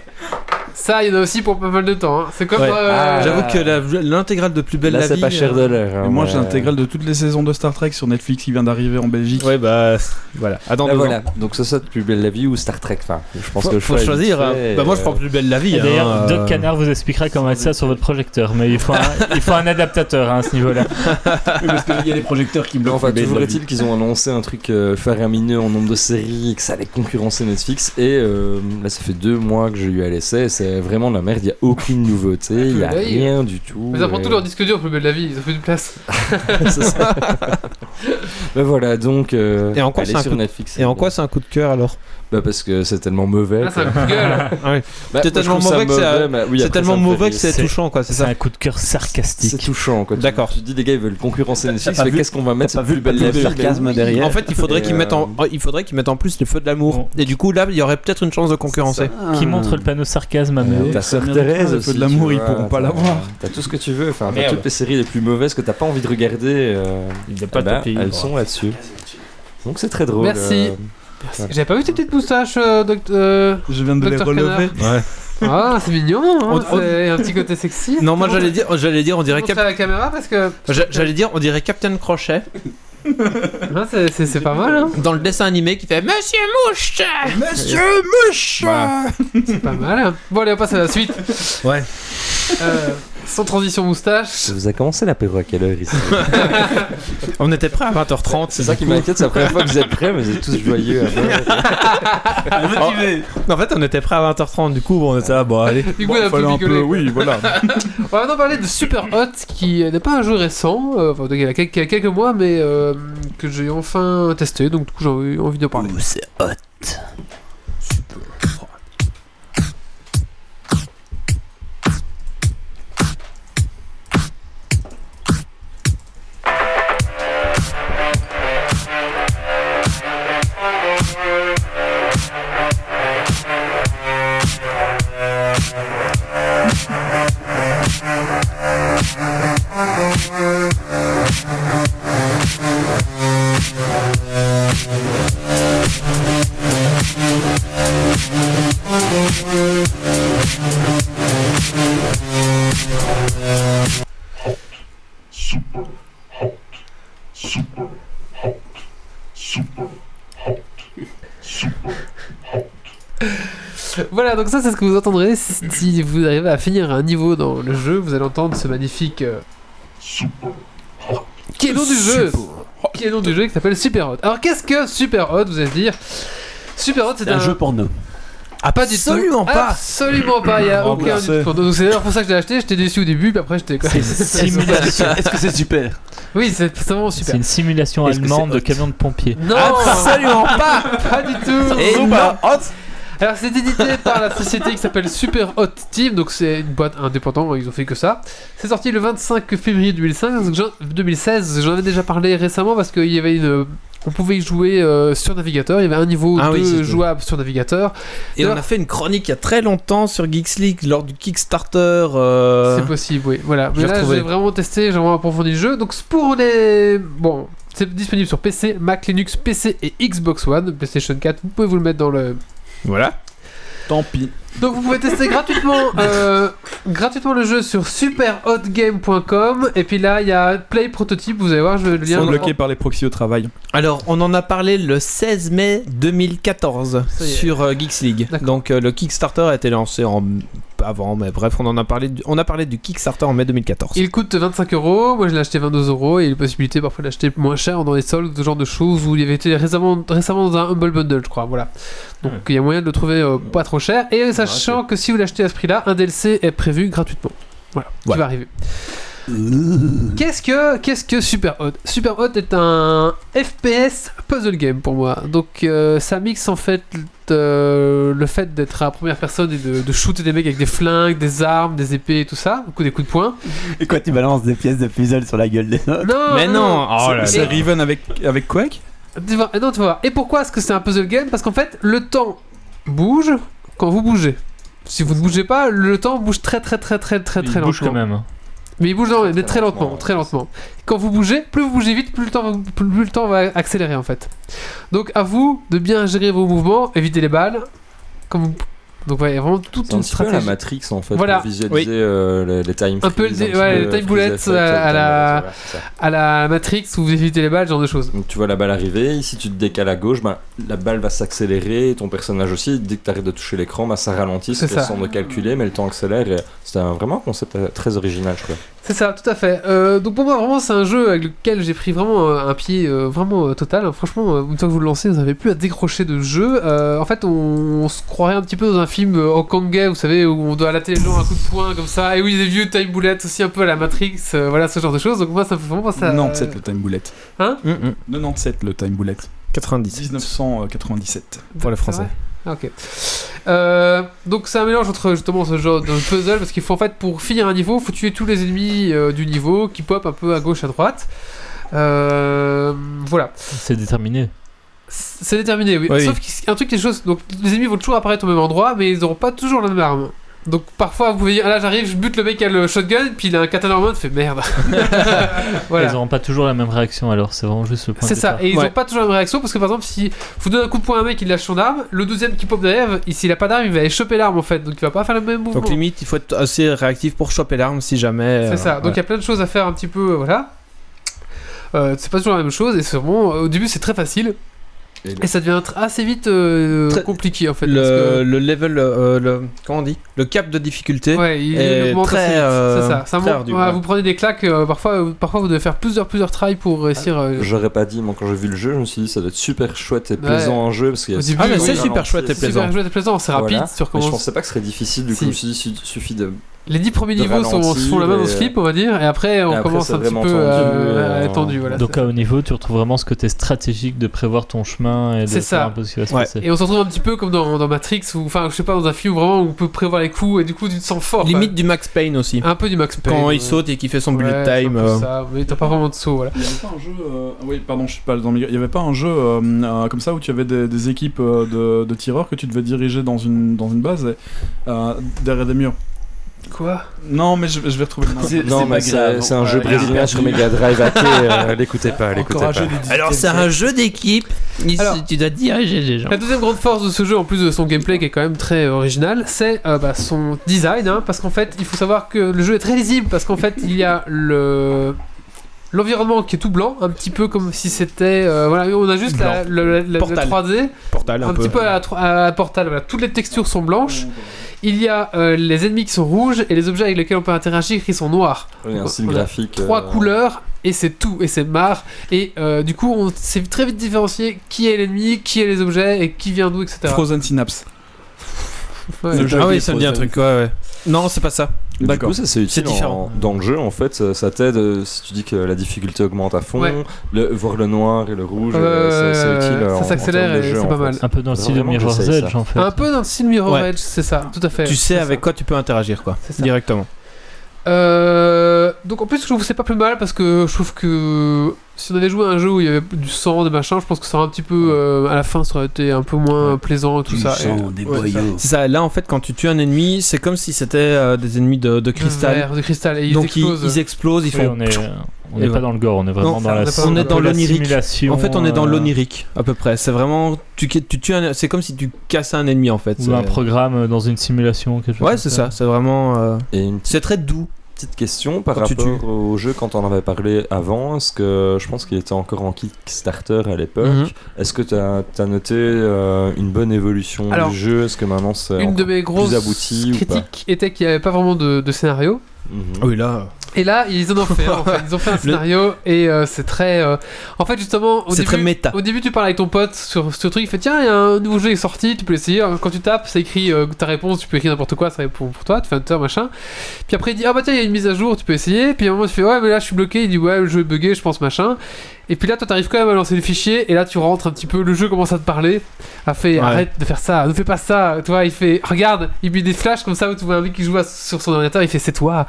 ça, il y en a aussi pour pas mal de temps. hein. C'est comme. Ouais. euh, Ah, J'avoue que l'intégrale de Plus Belle Là, la c'est Vie. pas cher de euh, l'heure. hein, moi, mais- j'ai l'intégrale de toutes les saisons de Star Trek sur Netflix qui vient d'arriver en Belgique. Ouais, bah voilà. Attends, Là, deux voilà, ans. donc ce soit de Plus belle la vie ou Star Trek. Enfin, je pense Faut, que le faut choisir. hein. Bah moi, je euh, prends Plus Belle la Vie. D'ailleurs, Doc euh. Canard vous expliquera comment mettre ça sur votre projecteur, mais il faut un, il faut un adaptateur hein, à ce niveau-là. Parce qu'il y a les projecteurs qui bloquent. Enfin, toujours est-il qu'ils ont annoncé un truc euh, faramineux en nombre de séries et que ça allait concurrencer Netflix. Et euh, là, ça fait deux mois que j'ai eu à l'essai. C'est vraiment la merde. Il n'y a aucune nouveauté. Il n'y a rien du tout. Mais ça prend et- tout leur disque dur, plus belle la vie, ils ont fait du place. *laughs* C'est ça. *laughs* Ben voilà, donc. euh, Et en quoi c'est un sur coup de- Netflix. Et en quoi c'est un coup de cœur alors? Bah, parce que c'est tellement mauvais. C'est un coup de gueule. *laughs* Bah, C'est tellement ça mauvais que c'est- mauvais, mais oui, C'est après, tellement ça me mauvais que c'est C'est- touchant, quoi. C'est C'est ça. un coup de cœur C'est sarcastique. touchant, quoi. Tu- D'accord. Tu dis, les gars, ils veulent concurrencer Netflix, pas mais qu'est-ce qu'on va mettre pas vu le de sarcasme derrière En fait, il faudrait qu'ils mettent en, euh, il faudrait qu'ils mettent en plus le feu de l'amour. Et du coup, là, il y aurait peut-être une chance de concurrencer. Qui montre le panneau sarcasme à Ta sœur Thérèse le aussi, feu de l'amour, ils pourront pas l'avoir. T'as tout ce que tu veux, enfin toutes les séries les plus mauvaises que t'as pas envie de regarder, euh, Il n'y a eh ben, elles sont là-dessus. Donc c'est très drôle. Merci. J'avais pas vu tes petites moustaches, euh, doct- euh, Je viens de les Docteur relever. Ouais. Ah, c'est mignon, hein, On- on- c'est un petit côté sexy. Non, moi j'allais dire, j'allais dire, on dirait Cap- à la caméra parce que j'a- j'allais dire, on dirait Captain Crochet *laughs* c'est- c'est c'est pas mal, hein. dans le dessin animé qui fait Monsieur Mouche. Monsieur Mouche. C'est pas mal. hein. Bon, allez, on passe à la suite. Ouais. Euh, sans transition moustache. Ça vous a commencé l'apéro à quelle heure ici *laughs* On était prêt à 20h30. C'est ça qui m'inquiète, c'est la première fois que vous êtes prêts, mais vous êtes tous joyeux. à. *laughs* Motivé. En fait, on était prêt à 20h30. Du coup, on était là, bon, allez. Du coup, Bon, on a fallait pu un peu, oui, voilà. *laughs* On va maintenant parler de Super Hot, qui n'est pas un jeu récent, euh, enfin, il y a quelques, il y a quelques mois, mais euh, que j'ai enfin testé, donc du coup j'ai envie, envie de parler. c'est hot. *laughs* Voilà, donc ça c'est ce que vous entendrez si, vous arrivez à finir un niveau dans le jeu, vous allez entendre ce magnifique... euh, Qui est le nom du jeu Qui est le nom du jeu qui s'appelle Super Hot. Alors qu'est-ce que Super Hot, vous allez dire? Super Hot c'est C'est un... un jeu porno. Ah, pas du tout. Absolument pas. Absolument pas. Il y a aucun Remboursé. du tout. Donc c'est d'ailleurs pour ça que je l'ai acheté. J'étais déçu au début, puis après j'étais. quoi. *laughs* Simulation. Est-ce que c'est super? Oui, c'est c'est vraiment C'est super. une simulation Est-ce que allemande c'est de camion de pompiers. Non, Absolument pas. pas du tout. Et non. Alors c'est édité par la société qui s'appelle Super Hot Team, donc c'est une boîte indépendante, ils ont fait que ça. C'est sorti le 25 février 2005, donc j'en- 2016, j'en avais déjà parlé récemment parce qu'il y avait une... On pouvait y jouer euh, sur navigateur, il y avait un niveau Ah 2 oui, c'est- jouable sur navigateur. Et on a fait une chronique il y a très longtemps sur Geeks League lors du Kickstarter. euh, C'est possible, oui. Voilà. Mais là, j'ai vraiment testé, j'ai vraiment approfondi le jeu. Donc, pour les. Bon, c'est disponible sur PC, Mac, Linux, PC et Xbox One, PlayStation 4. Vous pouvez vous le mettre dans le. Voilà. Tant pis. Donc, vous pouvez tester gratuitement, *laughs* euh, gratuitement le jeu sur superhotgame.com. Et puis là, il y a Play Prototype. Vous allez voir, je vais le Ils lien. sont bloqués par les proxys au travail. Alors, on en a parlé le 16 mai 2014 Ça y est. sur euh, Geeks League. Donc, euh, le Kickstarter a été lancé en avant, mais bref, on en a parlé. Du... On a parlé du Kickstarter en mai 2014. Il coûte 25 euros, moi je l'ai acheté 22 euros et il y a la possibilité parfois de l'acheter moins cher dans les soldes, ce genre de choses où il avait été récemment, récemment dans un Humble Bundle, je crois. Voilà. Donc il y a moyen de le trouver euh, pas trop cher. Et sachant que si vous l'achetez à ce prix-là, un DLC est prévu gratuitement. Voilà, Voilà. tu vas arriver. Qu'est-ce que, qu'est-ce que Super Hot? Super Hot est un FPS puzzle game pour moi. Donc euh, ça mixe en fait euh, le fait d'être à première personne et de, de shooter des mecs avec des flingues, des armes, des épées et tout ça, ou des coups de poing. Et quoi, tu balances des pièces de puzzle sur la gueule des autres? Non, Mais non, oh C'est. Riven avec, avec Quake? Non, tu voir. Et pourquoi est-ce que c'est un puzzle game? Parce qu'en fait, le temps bouge quand vous bougez. Si vous ne bougez pas, le temps bouge très très très très très Il très bouge lentement. quand même. Mais il bouge mais Très lentement, lentement, très ouais, lentement. Quand vous bougez, plus vous bougez vite, plus le temps, va- plus, plus le temps va accélérer en fait. Donc à vous de bien gérer vos mouvements, éviter les balles. Comme vous- Donc ouais, il y a vraiment toute C'est un une petit peu la stratégie. Matrix en fait, Voilà. pour visualiser euh, les, les time Un peu le- ouais, time euh, à la-. À la Matrix où vous évitez les balles, ce genre de choses. Donc tu vois la balle arriver, si tu te décales à gauche, ben, la balle va s'accélérer, ton personnage aussi, dès que tu arrêtes de toucher l'écran, ben, ça ralentit, C'est façon de calculer, mais le temps accélère, c'était vraiment un concept euh, très original je crois. C'est ça, tout à fait. Euh, donc pour moi, vraiment, c'est un jeu avec lequel j'ai pris vraiment euh, un pied euh, vraiment euh, total. Franchement, euh, une fois que vous le lancez, vous n'avez plus à décrocher de jeu. Euh, en fait, on, on se croirait un petit peu dans un film euh, hongkongais, vous savez, où on doit allater les gens à coup de poing comme ça. Et oui, des vieux time bullets aussi un peu à la Matrix, euh, voilà ce genre de choses. Donc moi, ça me fait vraiment penser à... 97 le time bullet. Hein? Hum, hum. 97 le time bullet. 90 1997. pour les Français. Ok. Euh, donc c'est un mélange entre justement ce genre de puzzle parce qu'il faut en fait pour finir un niveau, faut tuer tous les ennemis euh, du niveau qui pop un peu à gauche à droite. Euh, voilà, C'est déterminé. c'est déterminé. Oui. Oui. Sauf qu'il y a un truc qui est chose, donc les ennemis vont toujours apparaître au même endroit, mais ils n'auront pas toujours la même arme. Donc parfois vous pouvez dire ah là j'arrive, je bute le mec qui a le shotgun, puis il a un katana en main, tu fais merde. *laughs* voilà. Ils n'auront pas toujours la même réaction alors, c'est vraiment juste le point C'est ça, départ. et ils Ouais. ont pas toujours la même réaction parce que par exemple, si vous donnez un coup de poing à un mec, il lâche son arme, le deuxième qui pop derrière, il- s'il a pas d'arme, il va aller choper l'arme en fait, donc il va pas faire le même mouvement. Donc limite, il faut être assez réactif pour choper l'arme si jamais. C'est euh, ça, donc il y a plein de choses à faire un petit peu, euh, voilà. Euh, c'est pas toujours la même chose, et c'est vraiment, au début c'est très facile, Et et ça devient assez vite euh, Très- compliqué en fait. le, parce que- le level, euh, le comment on dit, le cap de difficulté. Ouais, il est augmente très, assez vite, euh, c'est ça. ça très monte- ardu, ouais, ouais. Vous prenez des claques, euh, parfois, parfois vous devez faire plusieurs, plusieurs tries pour réussir. euh, J'aurais pas dit, moi quand j'ai vu le jeu, je me suis dit ça doit être super chouette et plaisant en jeu parce qu'il y a Ah, mais oui, c'est oui, super chouette et super plaisant. plaisant, c'est rapide, Voilà. Mais je pensais pas que ce serait difficile, du coup Si. je me suis dit, il suffit de. Les 10 premiers niveaux sont, sont la main au et, slip, on va dire, et après on et après, commence un petit peu tendu, euh, euh, étendu. Voilà, Donc à haut niveau, tu retrouves vraiment ce côté stratégique de prévoir ton chemin et de C'est faire ça. un peu ce qui va se Ouais. passer. Et on se retrouve un petit peu comme dans, dans Matrix, ou enfin, je sais pas, dans un film où vraiment on peut prévoir les coups et du coup tu te sens fort. Limite du Max Payne aussi. Un peu du Max Payne. Quand il saute et qu'il fait son bullet Ouais, c'est un time. euh, ça, mais t'as pas vraiment de saut, voilà. Il y avait pas un jeu. euh, Oui, pardon, je suis pas dans le milieu. Il y avait pas un jeu euh, euh, comme ça où tu avais des, des équipes euh, de, de tireurs que tu devais diriger dans une, dans une base et, euh, derrière des murs? Quoi? Non, mais je, je vais retrouver le nom. C'est- Non, c'est mais c'est un jeu brésilien sur Mega Drive euh, *laughs* l'écoutez pas, l'écoutez pas. Alors c'est un jeu d'équipe. Tu dois diriger les gens. La deuxième grande force de ce jeu, en plus de son gameplay qui est quand même très original, c'est euh, bah, son design. hein, parce qu'en fait, il faut savoir que le jeu est très lisible. Parce qu'en fait, il y a le. L'environnement qui est tout blanc, un petit peu comme si c'était. euh, voilà, on a juste la, le, la- la- Portal. le 3D, Portal un, un, peu. petit peu à, la à la Portal. Voilà. Toutes les textures sont blanches. Il y a euh, les ennemis qui sont rouges et les objets avec lesquels on peut interagir qui sont noirs. Oui, un style On a graphique. Trois euh, couleurs et c'est tout et c'est marre. Et euh, du coup, on sait très vite différencier qui est l'ennemi, qui est les objets et qui vient d'où, etc. Frozen Synapse. Ouais. Ah oui, ça me dit un truc, ouais, ouais. Non, c'est pas ça. Mais Du coup, ça c'est utile différent. en- dans le jeu en fait. Ça, ça t'aide euh, si tu dis que la difficulté augmente à fond, Ouais. le, voir le noir et le rouge, Ouais, euh, c'est- utile. ça s'accélère et c'est pas fait. mal. Un peu dans le style de Mirror's Edge en fait. Un peu dans le style Mirror Ouais. Edge, c'est ça, tout à fait. Tu sais avec ça. quoi tu peux interagir, quoi. Directement. Euh, donc en plus, je trouve que c'est pas plus mal parce que je trouve que si on avait joué à un jeu où il y avait du sang, des machins, je pense que ça aurait un petit peu. euh, à la fin, ça aurait été un peu moins plaisant et tout Du ça. sang, Et- des ouais, boyaux. C'est ça. Là, en fait, quand tu tues un ennemi, c'est comme si c'était euh, des ennemis de, de de cristal. verre, de cristal. Et ils Donc ils explosent. ils explosent, ils Oui, font. on est, on n'est pas dans le gore, on est vraiment Non, dans la, on est pas on est dans la l'onirique. simulation, En fait, on est dans euh, l'onirique à peu près. C'est vraiment tu tu un- c'est comme si tu cassais un ennemi en fait. Ou un programme dans une simulation, quelque chose Ouais, c'est ça. C'est vraiment. euh, une C'est très doux. Petite question par Quand tu rapport au jeu quand on en avait parlé avant. Est-ce que je pense qu'il était encore en Kickstarter à l'époque Mhm. Est-ce que tu as, noté euh, une bonne évolution Alors, du jeu? Est-ce que maintenant c'est Une de mes grosses abouti critiques était qu'il n'y avait pas vraiment de, de scénario. Mhm. Oui, là, Et là, ils en ont fait, en fait. ils ont fait un scénario et euh, c'est très. euh, En fait, justement, au c'est début, très méta. Au début, tu parles avec ton pote sur ce truc, il fait tiens, il y a un nouveau jeu qui est sorti, tu peux l'essayer. Quand tu tapes, ça écrit euh, ta réponse, tu peux écrire n'importe quoi, ça répond pour toi, tu fais un enter, machin. Puis après, il dit ah bah tiens, il y a une mise à jour, tu peux essayer. Puis à un moment, tu fais ouais, mais là, je suis bloqué. Il dit ouais, le jeu est bugué, je pense, machin. Et puis là, toi, t'arrives quand même à lancer le fichier, et là, tu rentres un petit peu, le jeu commence à te parler. A fait Ouais. arrête de faire ça, ne fais pas ça. Tu vois, il fait regarde, il met des flashs comme ça où tu vois un mec qui joue à- sur son ordinateur, il fait c'est toi.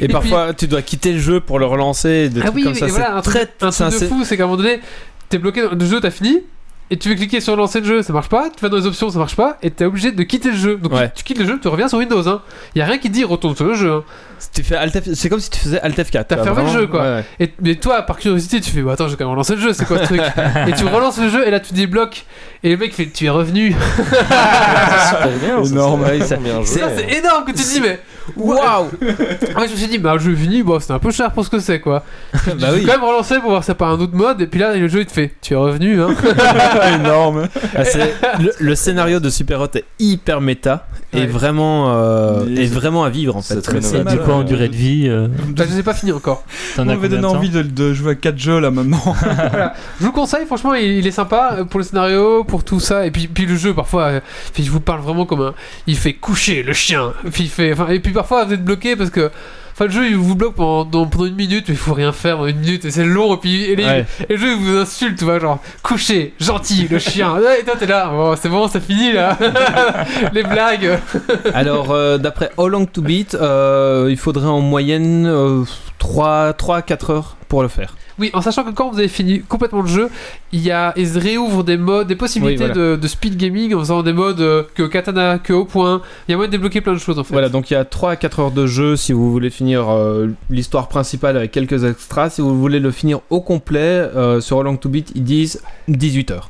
Et, *laughs* parfois, tu dois quitter le jeu pour le relancer. Des Ah trucs oui, comme ça. voilà, un truc, très, un c'est truc de fou, c'est qu'à un moment donné, t'es bloqué dans le jeu, t'as fini, et tu veux cliquer sur lancer le jeu, ça marche pas, tu vas dans les options, ça marche pas, et t'es obligé de quitter le jeu. Donc Ouais. tu quittes le jeu, tu reviens sur Windows. Hein. Y a rien qui dit retourne sur le jeu. hein. Tu fais Alt F- C'est comme si tu faisais Alt F4. T'as fermé le jeu, quoi. Ouais, ouais. Et, mais toi, par curiosité, tu fais bah, attends, je vais quand même relancer le jeu, c'est quoi ce truc *laughs* Et tu relances le jeu, et là tu débloques, et le mec fait tu es revenu. *laughs* Ça, Énorme, c'est ouais, ça-. Ça, c'est énorme que tu te dis, mais waouh Moi je me suis dit, bah le jeu fini, bon, c'est un peu cher pour ce que c'est, quoi. bah Je oui. quand même relancer pour voir si c'est pas un autre mode, et puis là, le jeu il te fait tu es revenu, hein. *laughs* Énorme. Ah, c'est- le, le scénario de Super Hot est hyper méta et Ouais. vraiment, euh, est vraiment à vivre en c'est fait. très C'est- Ça a mal, du quoi en durée de vie euh, Bah, je les ai pas fini encore. Combien de donné envie de, de jouer à 4 jeux là maintenant. *laughs* Je vous le conseille, franchement, il, il est sympa euh, pour le scénario, pour tout ça. Et puis, puis le jeu, parfois, euh, je vous parle vraiment comme un. Il fait coucher le chien. Puis il fait, enfin, et puis parfois, vous êtes bloqué parce que. Enfin, le jeu, il vous bloque pendant, pendant une minute, mais il faut rien faire pendant une minute, et c'est long, et puis et les- Ouais. et le jeu, il vous insulte, tu vois, genre, coucher, gentil, le chien. *laughs* Et toi, t'es là, c'est bon, c'est fini, là. *laughs* les blagues. *laughs* Alors, euh, d'après How Long to Beat, euh, il faudrait en moyenne euh, 3, 3 à 4 heures pour le faire. Oui, en sachant que quand vous avez fini complètement le jeu, il y a, il se réouvre des modes, des possibilités Oui, voilà. de, de speed gaming en faisant des modes euh, que katana, que au point. Il y a moyen de débloquer plein de choses en fait. Voilà, donc il y a 3 à 4 heures de jeu si vous voulez finir euh, l'histoire principale avec quelques extras. Si vous voulez le finir au complet, euh, sur How Long to Beat, ils disent 18 heures.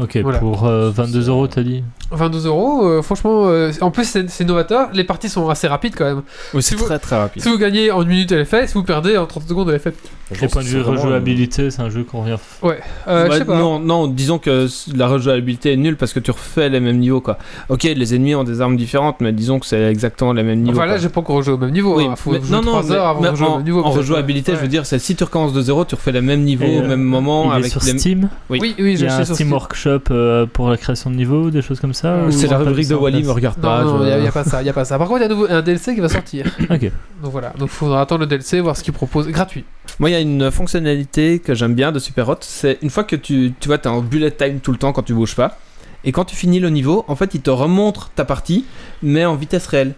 Ok, Voilà. pour euh, 22 euros, t'as dit? 22 euros, euh, franchement, euh, en plus c'est novateur, les parties sont assez rapides quand même. Oui, c'est Si vous- très très rapide. Si vous gagnez en une minute, elle est faite, si vous perdez en 30 secondes, elle est faite. Et point de vue rejouabilité, c'est un jeu qu'on revient. Ouais, euh, je sais pas. non, non, disons que la rejouabilité est nulle parce que tu refais les mêmes niveaux quoi. Ok, les ennemis ont des armes différentes, mais disons que c'est exactement les mêmes niveaux. Enfin là, j'ai pas encore rejoué au même niveau. Oui, hein. Faut mais- jouer non, non, 3 mais- heures avant mais de rejouer au en, même niveau. en peut-être. rejouabilité, je veux dire, c'est si tu recommences de zéro, tu refais les mêmes niveaux Et, au euh, même moment Il est avec sur les- Steam Oui. Oui, oui, j'ai un sur Steam Steam. Workshop euh, pour la création de niveaux, des choses comme ça ou C'est la rubrique de Wally, me regarde pas. Non, il n'y a, pas ça, y a pas ça. Par contre, il y a un, DLC qui va sortir. Ok. Donc voilà, donc faudra attendre le DLC, voir ce qu'il propose. Gratuit. Moi, il y a une fonctionnalité que j'aime bien de Super Hot, c'est une fois que tu, tu vois, t'es en bullet time tout le temps quand tu bouges pas, et quand tu finis le niveau, en fait, il te remontre ta partie, mais en vitesse réelle.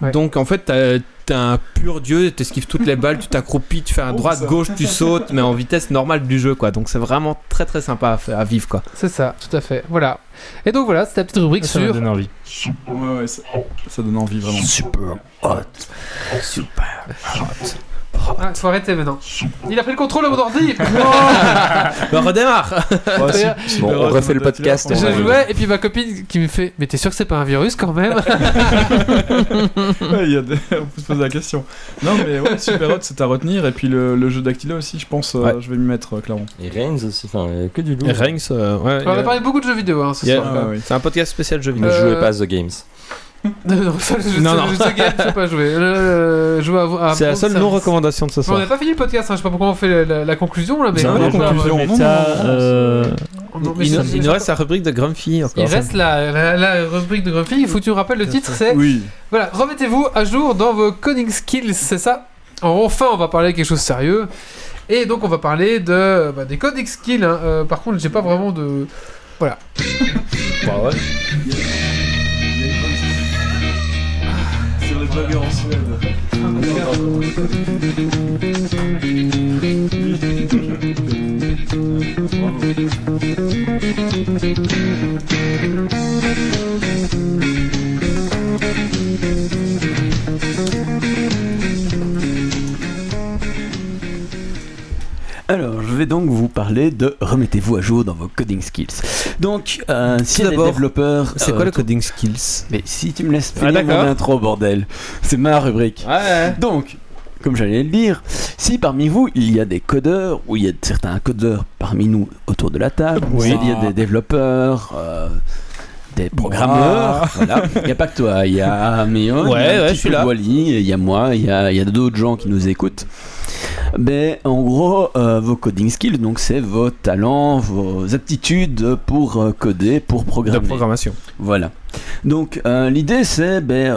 Ouais. Donc, en fait, t'es un pur dieu, t'esquives toutes les balles, tu t'accroupis, tu fais un Oh, droite, ça. gauche, tu sautes, mais en vitesse normale du jeu, quoi. Donc, c'est vraiment très très sympa à, à vivre, quoi. C'est ça, tout à fait. Voilà. Et donc voilà, c'était la petite rubrique Ça sur. donné envie. Ouais, ouais, ça, ça donne envie vraiment. Super hot. Super hot. Ah, faut arrêter maintenant. Il a pris le contrôle à mon ordi. Bah, redémarre *laughs* Ouais, si- Super on refait le Mode podcast, on Je va- jouais et puis ma copine qui me fait Mais t'es sûr que c'est pas un virus quand même *laughs* Ouais, il y a des- on peut se poser la question. Non, mais ouais, Super Hot, c'est à retenir. Et puis le, le jeu d'Actila aussi, je pense, euh, Ouais. je vais m'y mettre, euh, clairement. Et Reigns aussi, enfin, a que du loup. Reigns, euh, ouais, On a euh, parlé beaucoup de jeux vidéo hein, ce il y a- soir. Ah, ouais. c'est un podcast spécial jeux vidéo. Ne Euh, jouez pas à The Games. Non, non, ça, de game, je sais pas jouer. Euh, jouer à- à c'est la seule non-recommandation de ce Bon, on soir. n'a pas fini le podcast, hein, je sais pas pourquoi on fait la, la- la conclusion là, mais. Non, la conclusion, non, méta, non, non, non, euh, Il, je- nous- je- je- reste la rubrique de Grumpy encore. Il reste la, la, la rubrique de Grumpy, il faut que tu me rappelles le titre, c'est Oui. Voilà, remettez-vous à jour dans vos coding skills, c'est ça Enfin, on va parler de quelque chose de sérieux. Et donc, on va parler de, bah, des coding skills. hein. Euh, par contre, j'ai pas vraiment de. Voilà. Sur les blogueurs en Suède. Alors, vais donc vous parler de remettez-vous à jour dans vos coding skills. Donc, euh, si les d'abord, développeurs. C'est euh, quoi le coding skills? Mais si tu me laisses Ah, finir mon d'accord. intro, bordel, c'est ma rubrique. Ouais. Donc, comme j'allais le dire, si parmi vous il y a des codeurs, ou il y a certains codeurs parmi nous autour de la table, Oui. c'est-à-dire des développeurs, euh, des programmeurs. Voilà. Il n'y a pas que toi, il y a Méon, il y Ouais, a un ouais, petit je suis peu là. Wally, il y a moi, il y a, a d'autres gens qui nous écoutent. Ben, en gros, euh, vos coding skills, donc c'est vos talents, vos aptitudes pour euh, coder, pour De programmer. programmation. Voilà. Donc euh, l'idée c'est ben,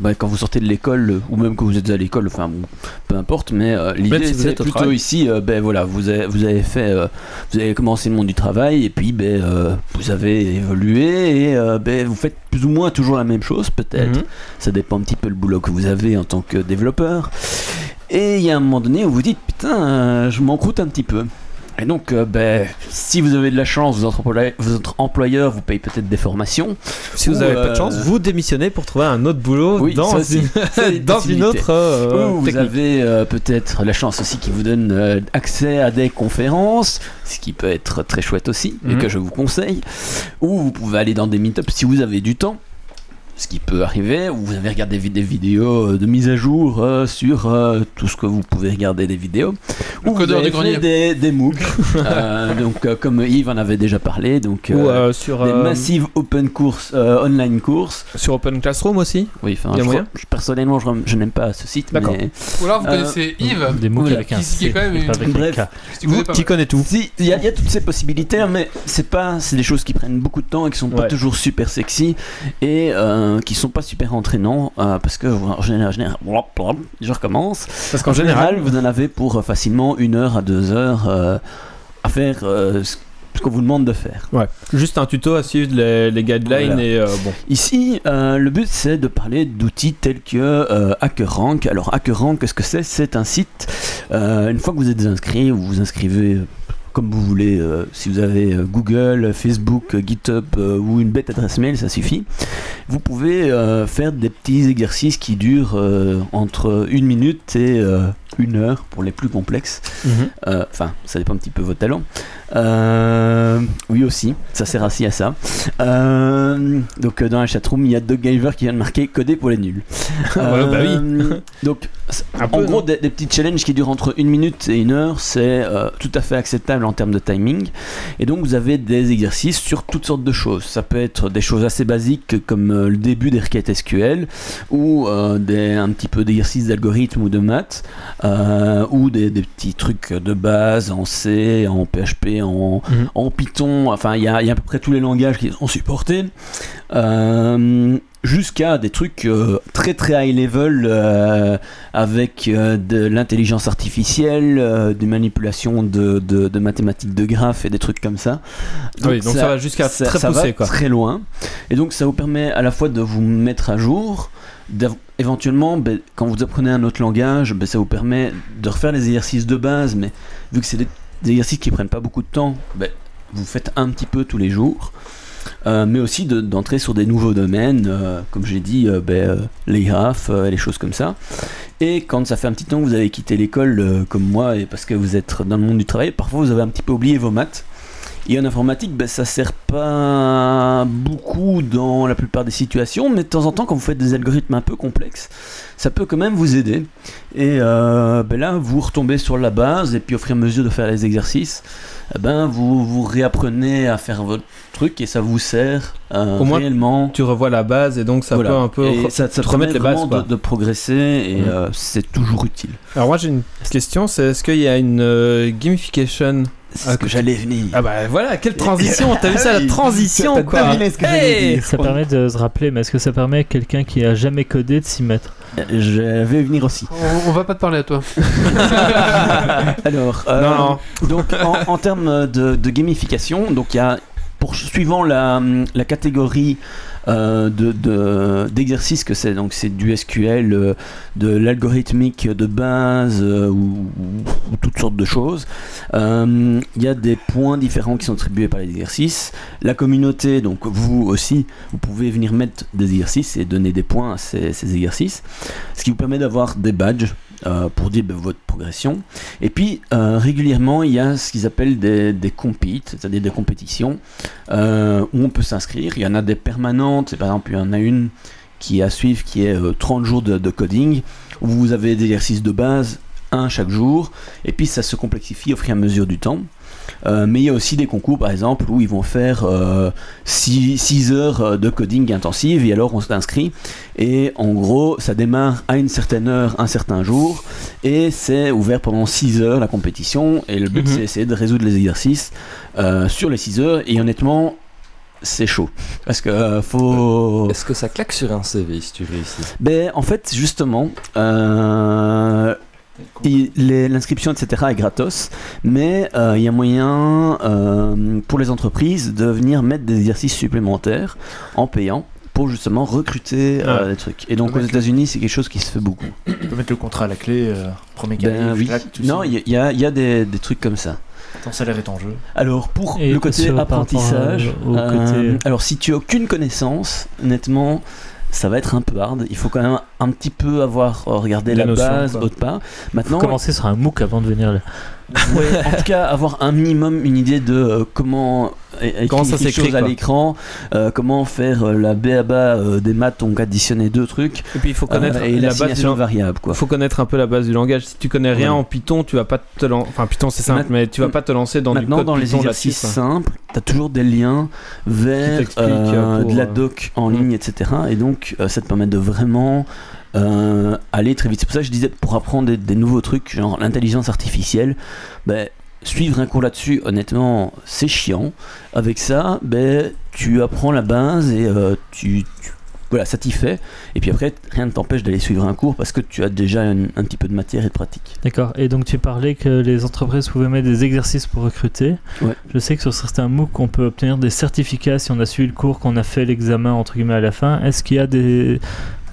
ben, quand vous sortez de l'école euh, ou même quand vous êtes à l'école, enfin bon, peu importe, mais euh, l'idée si vous c'est plutôt travail. ici, euh, ben voilà, vous avez, vous avez fait, euh, vous avez commencé le monde du travail et puis ben vous avez évolué et ben vous faites plus ou moins toujours la même chose peut-être. Mhm. Ça dépend un petit peu le boulot que vous avez en tant que développeur. Et il y a un moment donné où vous dites putain, je m'en croûte un petit peu. Et donc, euh, ben, si vous avez de la chance, votre employeur, votre employeur vous paye peut-être des formations. Si vous Ou, avez pas de euh, chance, vous démissionnez pour trouver un autre boulot Oui, dans, aussi. une, *laughs* dans autre euh, Ou vous avez euh, peut-être la chance aussi qui vous donne euh, accès à des conférences, ce qui peut être très chouette aussi, et Mhm. que je vous conseille. Ou vous pouvez aller dans des meet-ups si vous avez du temps. Ce qui peut arriver, ou vous avez regardé des vidéos euh, de mise à jour euh, sur euh, tout ce que vous pouvez regarder des vidéos. Le Ou vous avez fait des, des MOOC. *laughs* Euh, donc, euh, comme Yves en avait déjà parlé, donc Ou euh, euh, sur, des euh, massives open courses, euh, online courses. sur Open Classroom aussi. Oui, enfin, personnellement, je, je n'aime pas ce site, D'accord. mais Ou alors vous Euh, connaissez Yves, Des Voilà, avec un C, quand même une- Bref. Qui connaît tout. Si, il y, a il y a toutes ces possibilités, hein, mais c'est pas, c'est des choses qui prennent beaucoup de temps et qui sont pas toujours super sexy et euh, qui sont pas super entraînants euh, parce que en général, je recommence. Parce qu'en En général, général, vous en avez pour euh, facilement une heure à deux heures euh, à faire euh, ce qu'on vous demande de faire. ouais, juste un tuto à suivre les, les guidelines Voilà. et euh, bon. Ici, euh, le but c'est de parler d'outils tels que euh, HackerRank. Alors HackerRank, qu'est-ce que c'est? C'est un site, euh, une fois que vous êtes inscrit, vous vous inscrivez euh, comme vous voulez, euh, si vous avez euh, Google, Facebook, euh, GitHub ou une bête adresse mail, ça suffit. Vous pouvez faire des petits exercices qui durent entre une minute et une heure pour les plus complexes. Euh, Enfin, ça dépend un petit peu de votre talent. Euh, oui aussi, ça sert aussi à ça. Euh, donc dans la chatroom, il y a Doug Giver qui vient de marquer coder pour les nuls. Ouais, *laughs* bah oui. Donc Un en peu, gros, des, des petits challenges qui durent entre une minute et une heure, c'est tout à fait acceptable en termes de timing. Et donc vous avez des exercices sur toutes sortes de choses. Ça peut être des choses assez basiques comme le début des requêtes SQL ou des, un petit peu d'exercices d'algorithme ou de maths euh, ou des, des petits trucs de base en C, en PHP, en, Mhm. en Python. Enfin, il y a, il y a à peu près tous les langages qui sont supportés. Euh, Jusqu'à des trucs euh, très très high level euh, avec euh, de l'intelligence artificielle, des manipulations de, de, de mathématiques de graphes et des trucs comme ça. oui, donc ça, va jusqu'à très va quoi. très loin. Et donc ça vous permet à la fois de vous mettre à jour, éventuellement ben, quand vous apprenez un autre langage, ben, ça vous permet de refaire les exercices de base, mais vu que c'est des, exercices qui prennent pas beaucoup de temps, ben, vous faites un petit peu tous les jours. Euh, mais aussi de- d'entrer sur des nouveaux domaines, euh, comme j'ai dit, euh, les graphes, les choses comme ça. Et quand ça fait un petit temps que vous avez quitté l'école, comme moi, et parce que vous êtes dans le monde du travail, parfois vous avez un petit peu oublié vos maths. Et en informatique, ben, ça sert pas beaucoup dans la plupart des situations, mais de temps en temps, quand vous faites des algorithmes un peu complexes, ça peut quand même vous aider. Et euh, ben là, vous retombez sur la base, et puis au fur et à mesure de faire les exercices, eh ben, vous, vous réapprenez à faire votre truc, et ça vous sert euh, Au moins, réellement. Tu revois la base et donc ça Voilà. peut un peu. Et ça, ça te remettre les bases, de, de progresser, et Mhm. euh, c'est toujours utile. Alors moi j'ai une question, c'est est-ce qu'il y a une euh, gamification C'est Ah, ce que j'allais venir. Ah bah voilà, quelle transition *laughs* T'as vu ça, la Oui. transition quoi ce que j'allais Hey dire. Ça permet de se rappeler, mais est-ce que ça permet à quelqu'un qui a jamais codé de s'y mettre? Je vais venir aussi. On, on va pas te parler à toi. *laughs* Alors, euh, Non, non. donc en, en termes de, de gamification, donc il y a pour suivant la, la catégorie euh, de- de- d'exercices que c'est, donc c'est du SQL, euh, de l'algorithmique de base euh, ou, ou toutes sortes de choses. Il y a des points différents qui sont attribués par les exercices. La communauté, donc vous aussi, vous pouvez venir mettre des exercices et donner des points à ces exercices, ce qui vous permet d'avoir des badges euh, pour dire ben, votre progression. Et puis euh, régulièrement, il y a ce qu'ils appellent des, des competes, c'est-à-dire des compétitions euh, où on peut s'inscrire. Il y en a des permanentes, par exemple, il y en a une qui est à suivre qui est euh, 30 jours de coding, où vous avez des exercices de base, un chaque jour, et puis ça se complexifie au fur et à mesure du temps. Euh, mais il y a aussi des concours, par exemple, où ils vont faire 6 heures euh, de coding intensive et alors on s'inscrit. Et en gros, ça démarre à une certaine heure, un certain jour, et c'est ouvert pendant 6 heures la compétition. Et le but, Mhm. c'est essayer de résoudre les exercices euh, sur les 6 heures. Et honnêtement, c'est chaud. Parce que euh, faut. Est-ce que ça claque sur un CV si tu réussis Ben, en fait, justement, euh, l'inscription, etc., est gratos, mais euh, il y a moyen euh, pour les entreprises de venir mettre des exercices supplémentaires en payant pour justement recruter euh, Ah. des trucs. Et donc aux mettre le- États-Unis, c'est quelque chose qui se fait beaucoup. Tu peux mettre le contrat à la clé, euh, premier Ben oui. Non, il y, a- y des, des trucs comme ça. ton salaire est en jeu. Alors pour Et le côté apprentissage, à- au euh, côté- alors si tu as aucune connaissance, honnêtement, ça va être un peu hard. Il faut quand même un petit peu avoir euh, regardé La la, notion, base autre part. Maintenant, Commencer sur un MOOC avant de venir là. Ouais, en tout cas, avoir un minimum une idée de euh, comment é- écrire Comment ça s'écrit, à l'écran, euh, comment faire euh, la BABA euh, des maths, donc additionner deux trucs, Et puis il faut connaître euh, et la base du quoi. Il faut connaître un peu la base du langage. Si tu connais rien Ouais. en Python, tu vas pas te lancer. Enfin, Python c'est simple, mais tu vas pas te lancer dans Maintenant, du code dans les Python exercices simples, tu as toujours des liens vers euh, pour, de la euh, doc en ligne, etc. Et donc, euh, ça te permet de vraiment euh, aller très vite. C'est pour ça que je disais, pour apprendre des, des nouveaux trucs, genre l'intelligence artificielle, ben, suivre un cours là-dessus, honnêtement, c'est chiant. Avec ça, ben, tu apprends la base et euh, tu, tu- Voilà, ça t'y fait. Et puis après, rien ne t'empêche d'aller suivre un cours parce que tu as déjà un, un petit peu de matière et de pratique. D'accord. Et donc tu parlais que les entreprises pouvaient mettre des exercices pour recruter. Ouais. Je sais que sur certains MOOC, on peut obtenir des certificats si on a suivi le cours, qu'on a fait l'examen entre guillemets à la fin. Est-ce qu'il y a des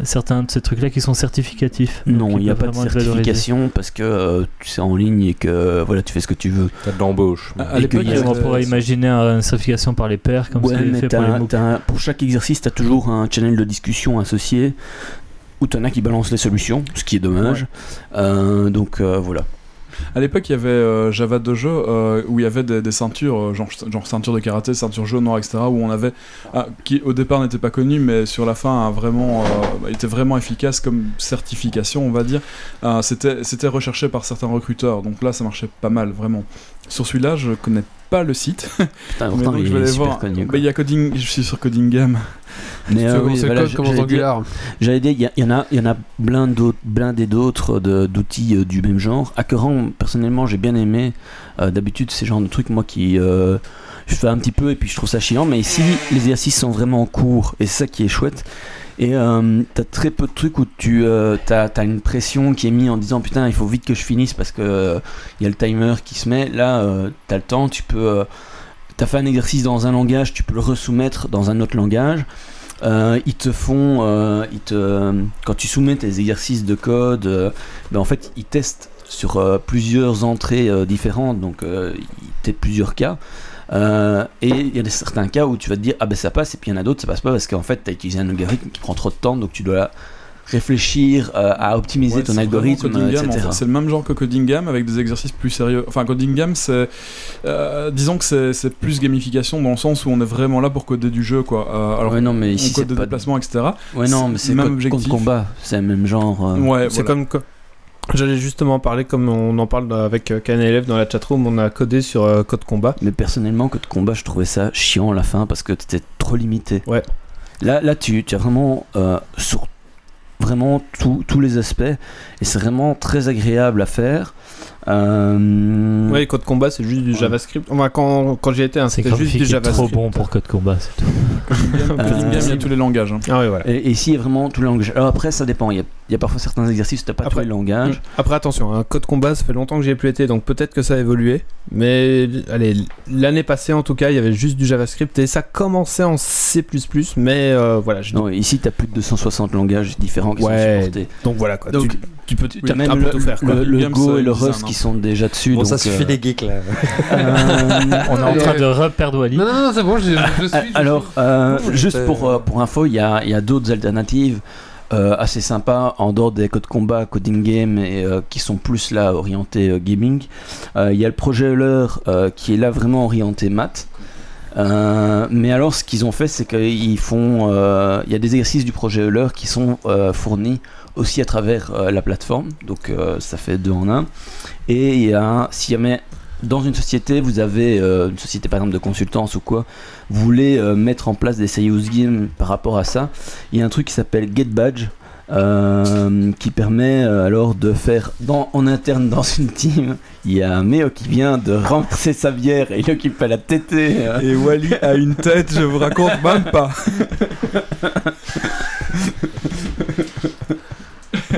certains de ces trucs-là qui sont certificatifs Non, il n'y a pas de certification parce que euh, tu sais en ligne et que voilà, tu fais ce que tu veux. T'as de l'embauche. À- l'époque, On pourrait imaginer une certification par les pairs, comme ouais, c'est mais fait pour les chaque exercice, tu as toujours un channel de discussion associé où tu en as qui balancent les solutions, ce qui est dommage. Euh, donc euh, voilà. À l'époque, il y avait euh, Java Dojo euh, où il y avait des, ceintures, euh, genre, genre ceinture de karaté, ceinture jaune, noire, etc. Où on avait, ah, qui au départ n'était pas connu, mais sur la fin a vraiment, euh, était vraiment efficace comme certification, on va dire. C'était, c'était recherché par certains recruteurs, donc là ça marchait pas mal, vraiment. Sur celui-là, je connais pas le site, Putain, mais pourtant, donc il je vais est aller super voir. connu. Bah, quoi. Il y a Coding, je suis sur Coding Game. Mais euh, oui, voilà, j'allais dire- Angular. J'allais dire, il y, a- il y en a, il y en a plein d'autres, blindés d'autres de- d'outils euh, du même genre. Hackerrank, personnellement, j'ai bien aimé. Euh, D'habitude, c'est le genre de truc moi qui euh, je fais un petit peu et puis je trouve ça chiant. Mais ici, les exercices sont vraiment courts et c'est ça qui est chouette. Et euh, t'as très peu de trucs où tu euh, t'as as une pression qui est mise en disant putain il faut vite que je finisse parce que euh, il y a le timer qui se met. Là, euh, t'as le temps, tu peux. euh, T'as fait un exercice dans un langage, tu peux le resoumettre dans un autre langage. Euh, ils te font, euh, ils te, quand tu soumets tes exercices de code, euh, ben en fait ils testent sur euh, plusieurs entrées euh, différentes, donc euh, ils testent plusieurs cas. Euh, et il y a des, certains cas où tu vas te dire ah ben ça passe et puis il y en a d'autres ça passe pas parce qu'en fait tu as utilisé un algorithme qui prend trop de temps donc tu dois réfléchir euh, à optimiser Ouais, ton algorithme vraiment Coding Game, etc. en fait. C'est le même genre que Coding Game avec des exercices plus sérieux. Enfin, Coding Game, c'est. euh, disons que c'est plus gamification dans le sens où on est vraiment là pour coder du jeu, quoi. Euh, alors, ouais non mais ici on code c'est des pas déplacements, etc. ouais non mais c'est même code- objectif. contre combat c'est le même genre euh, Ouais, C'est voilà. comme. J'allais justement parler, comme on en parle avec euh, KNLF dans la chatroom, on a codé sur euh, Code Combat. Mais personnellement, Code Combat, je trouvais ça chiant à la fin parce que c'était trop limité. Ouais. Là, là tu, tu as vraiment euh, sur vraiment tout- tous les aspects et c'est vraiment très agréable à faire. Euh, Ouais, Code Combat, c'est juste du Ouais. JavaScript. Enfin, quand, quand j'y étais, hein, C'est c'était juste du est trop JavaScript. bon pour Code Combat, c'est tout. Euh, y a tous les langages. hein. Ah ouais, voilà. Et, et ici, il y a vraiment tout le langage. Alors après, ça dépend. Il y a, il y a parfois certains exercices où tu n'as pas Après- tous les langages. Après, attention, un Code Combat, ça fait longtemps que j'y ai plus été, donc peut-être que ça a évolué. Mais allez, l'année passée, en tout cas, il y avait juste du JavaScript et ça commençait en C++, mais euh, voilà. je- Non, ici, tu as plus de 260 langages différents qui Ouais, sont supportés. Donc voilà quoi. Donc, tu, tu peux, Tu as même un peu le, tout faire quoi. le- le Go euh, et le Rust qui sont déjà dessus. Bon, donc, ça suffit euh, les geeks là. euh, On est en train de reperdre Wally. Non, non, non, c'est bon, je, je suis. je suis. Alors, euh, juste pour, euh, pour info, il y a, il y a d'autres alternatives euh, assez sympas en dehors des codes combat, coding game et euh, qui sont plus là orientés euh, gaming. Euh, Il y a le projet Euler qui est là vraiment orienté maths. Mais alors, ce qu'ils ont fait, c'est qu'ils font. Il y a des exercices du projet Euler qui sont fournis aussi à travers la plateforme. Donc, ça fait deux en un. Et il y a, si jamais dans une société, vous avez euh, une société par exemple de consultance ou quoi, vous voulez euh, mettre en place des serious games par rapport à ça, il y a un truc qui s'appelle Get Badge. euh, qui permet alors de faire dans, en interne dans *laughs* une team il y a un Méo qui vient de remplacer sa bière et il occupe à la tétée Et Wally a une tête, je vous raconte même pas. *laughs*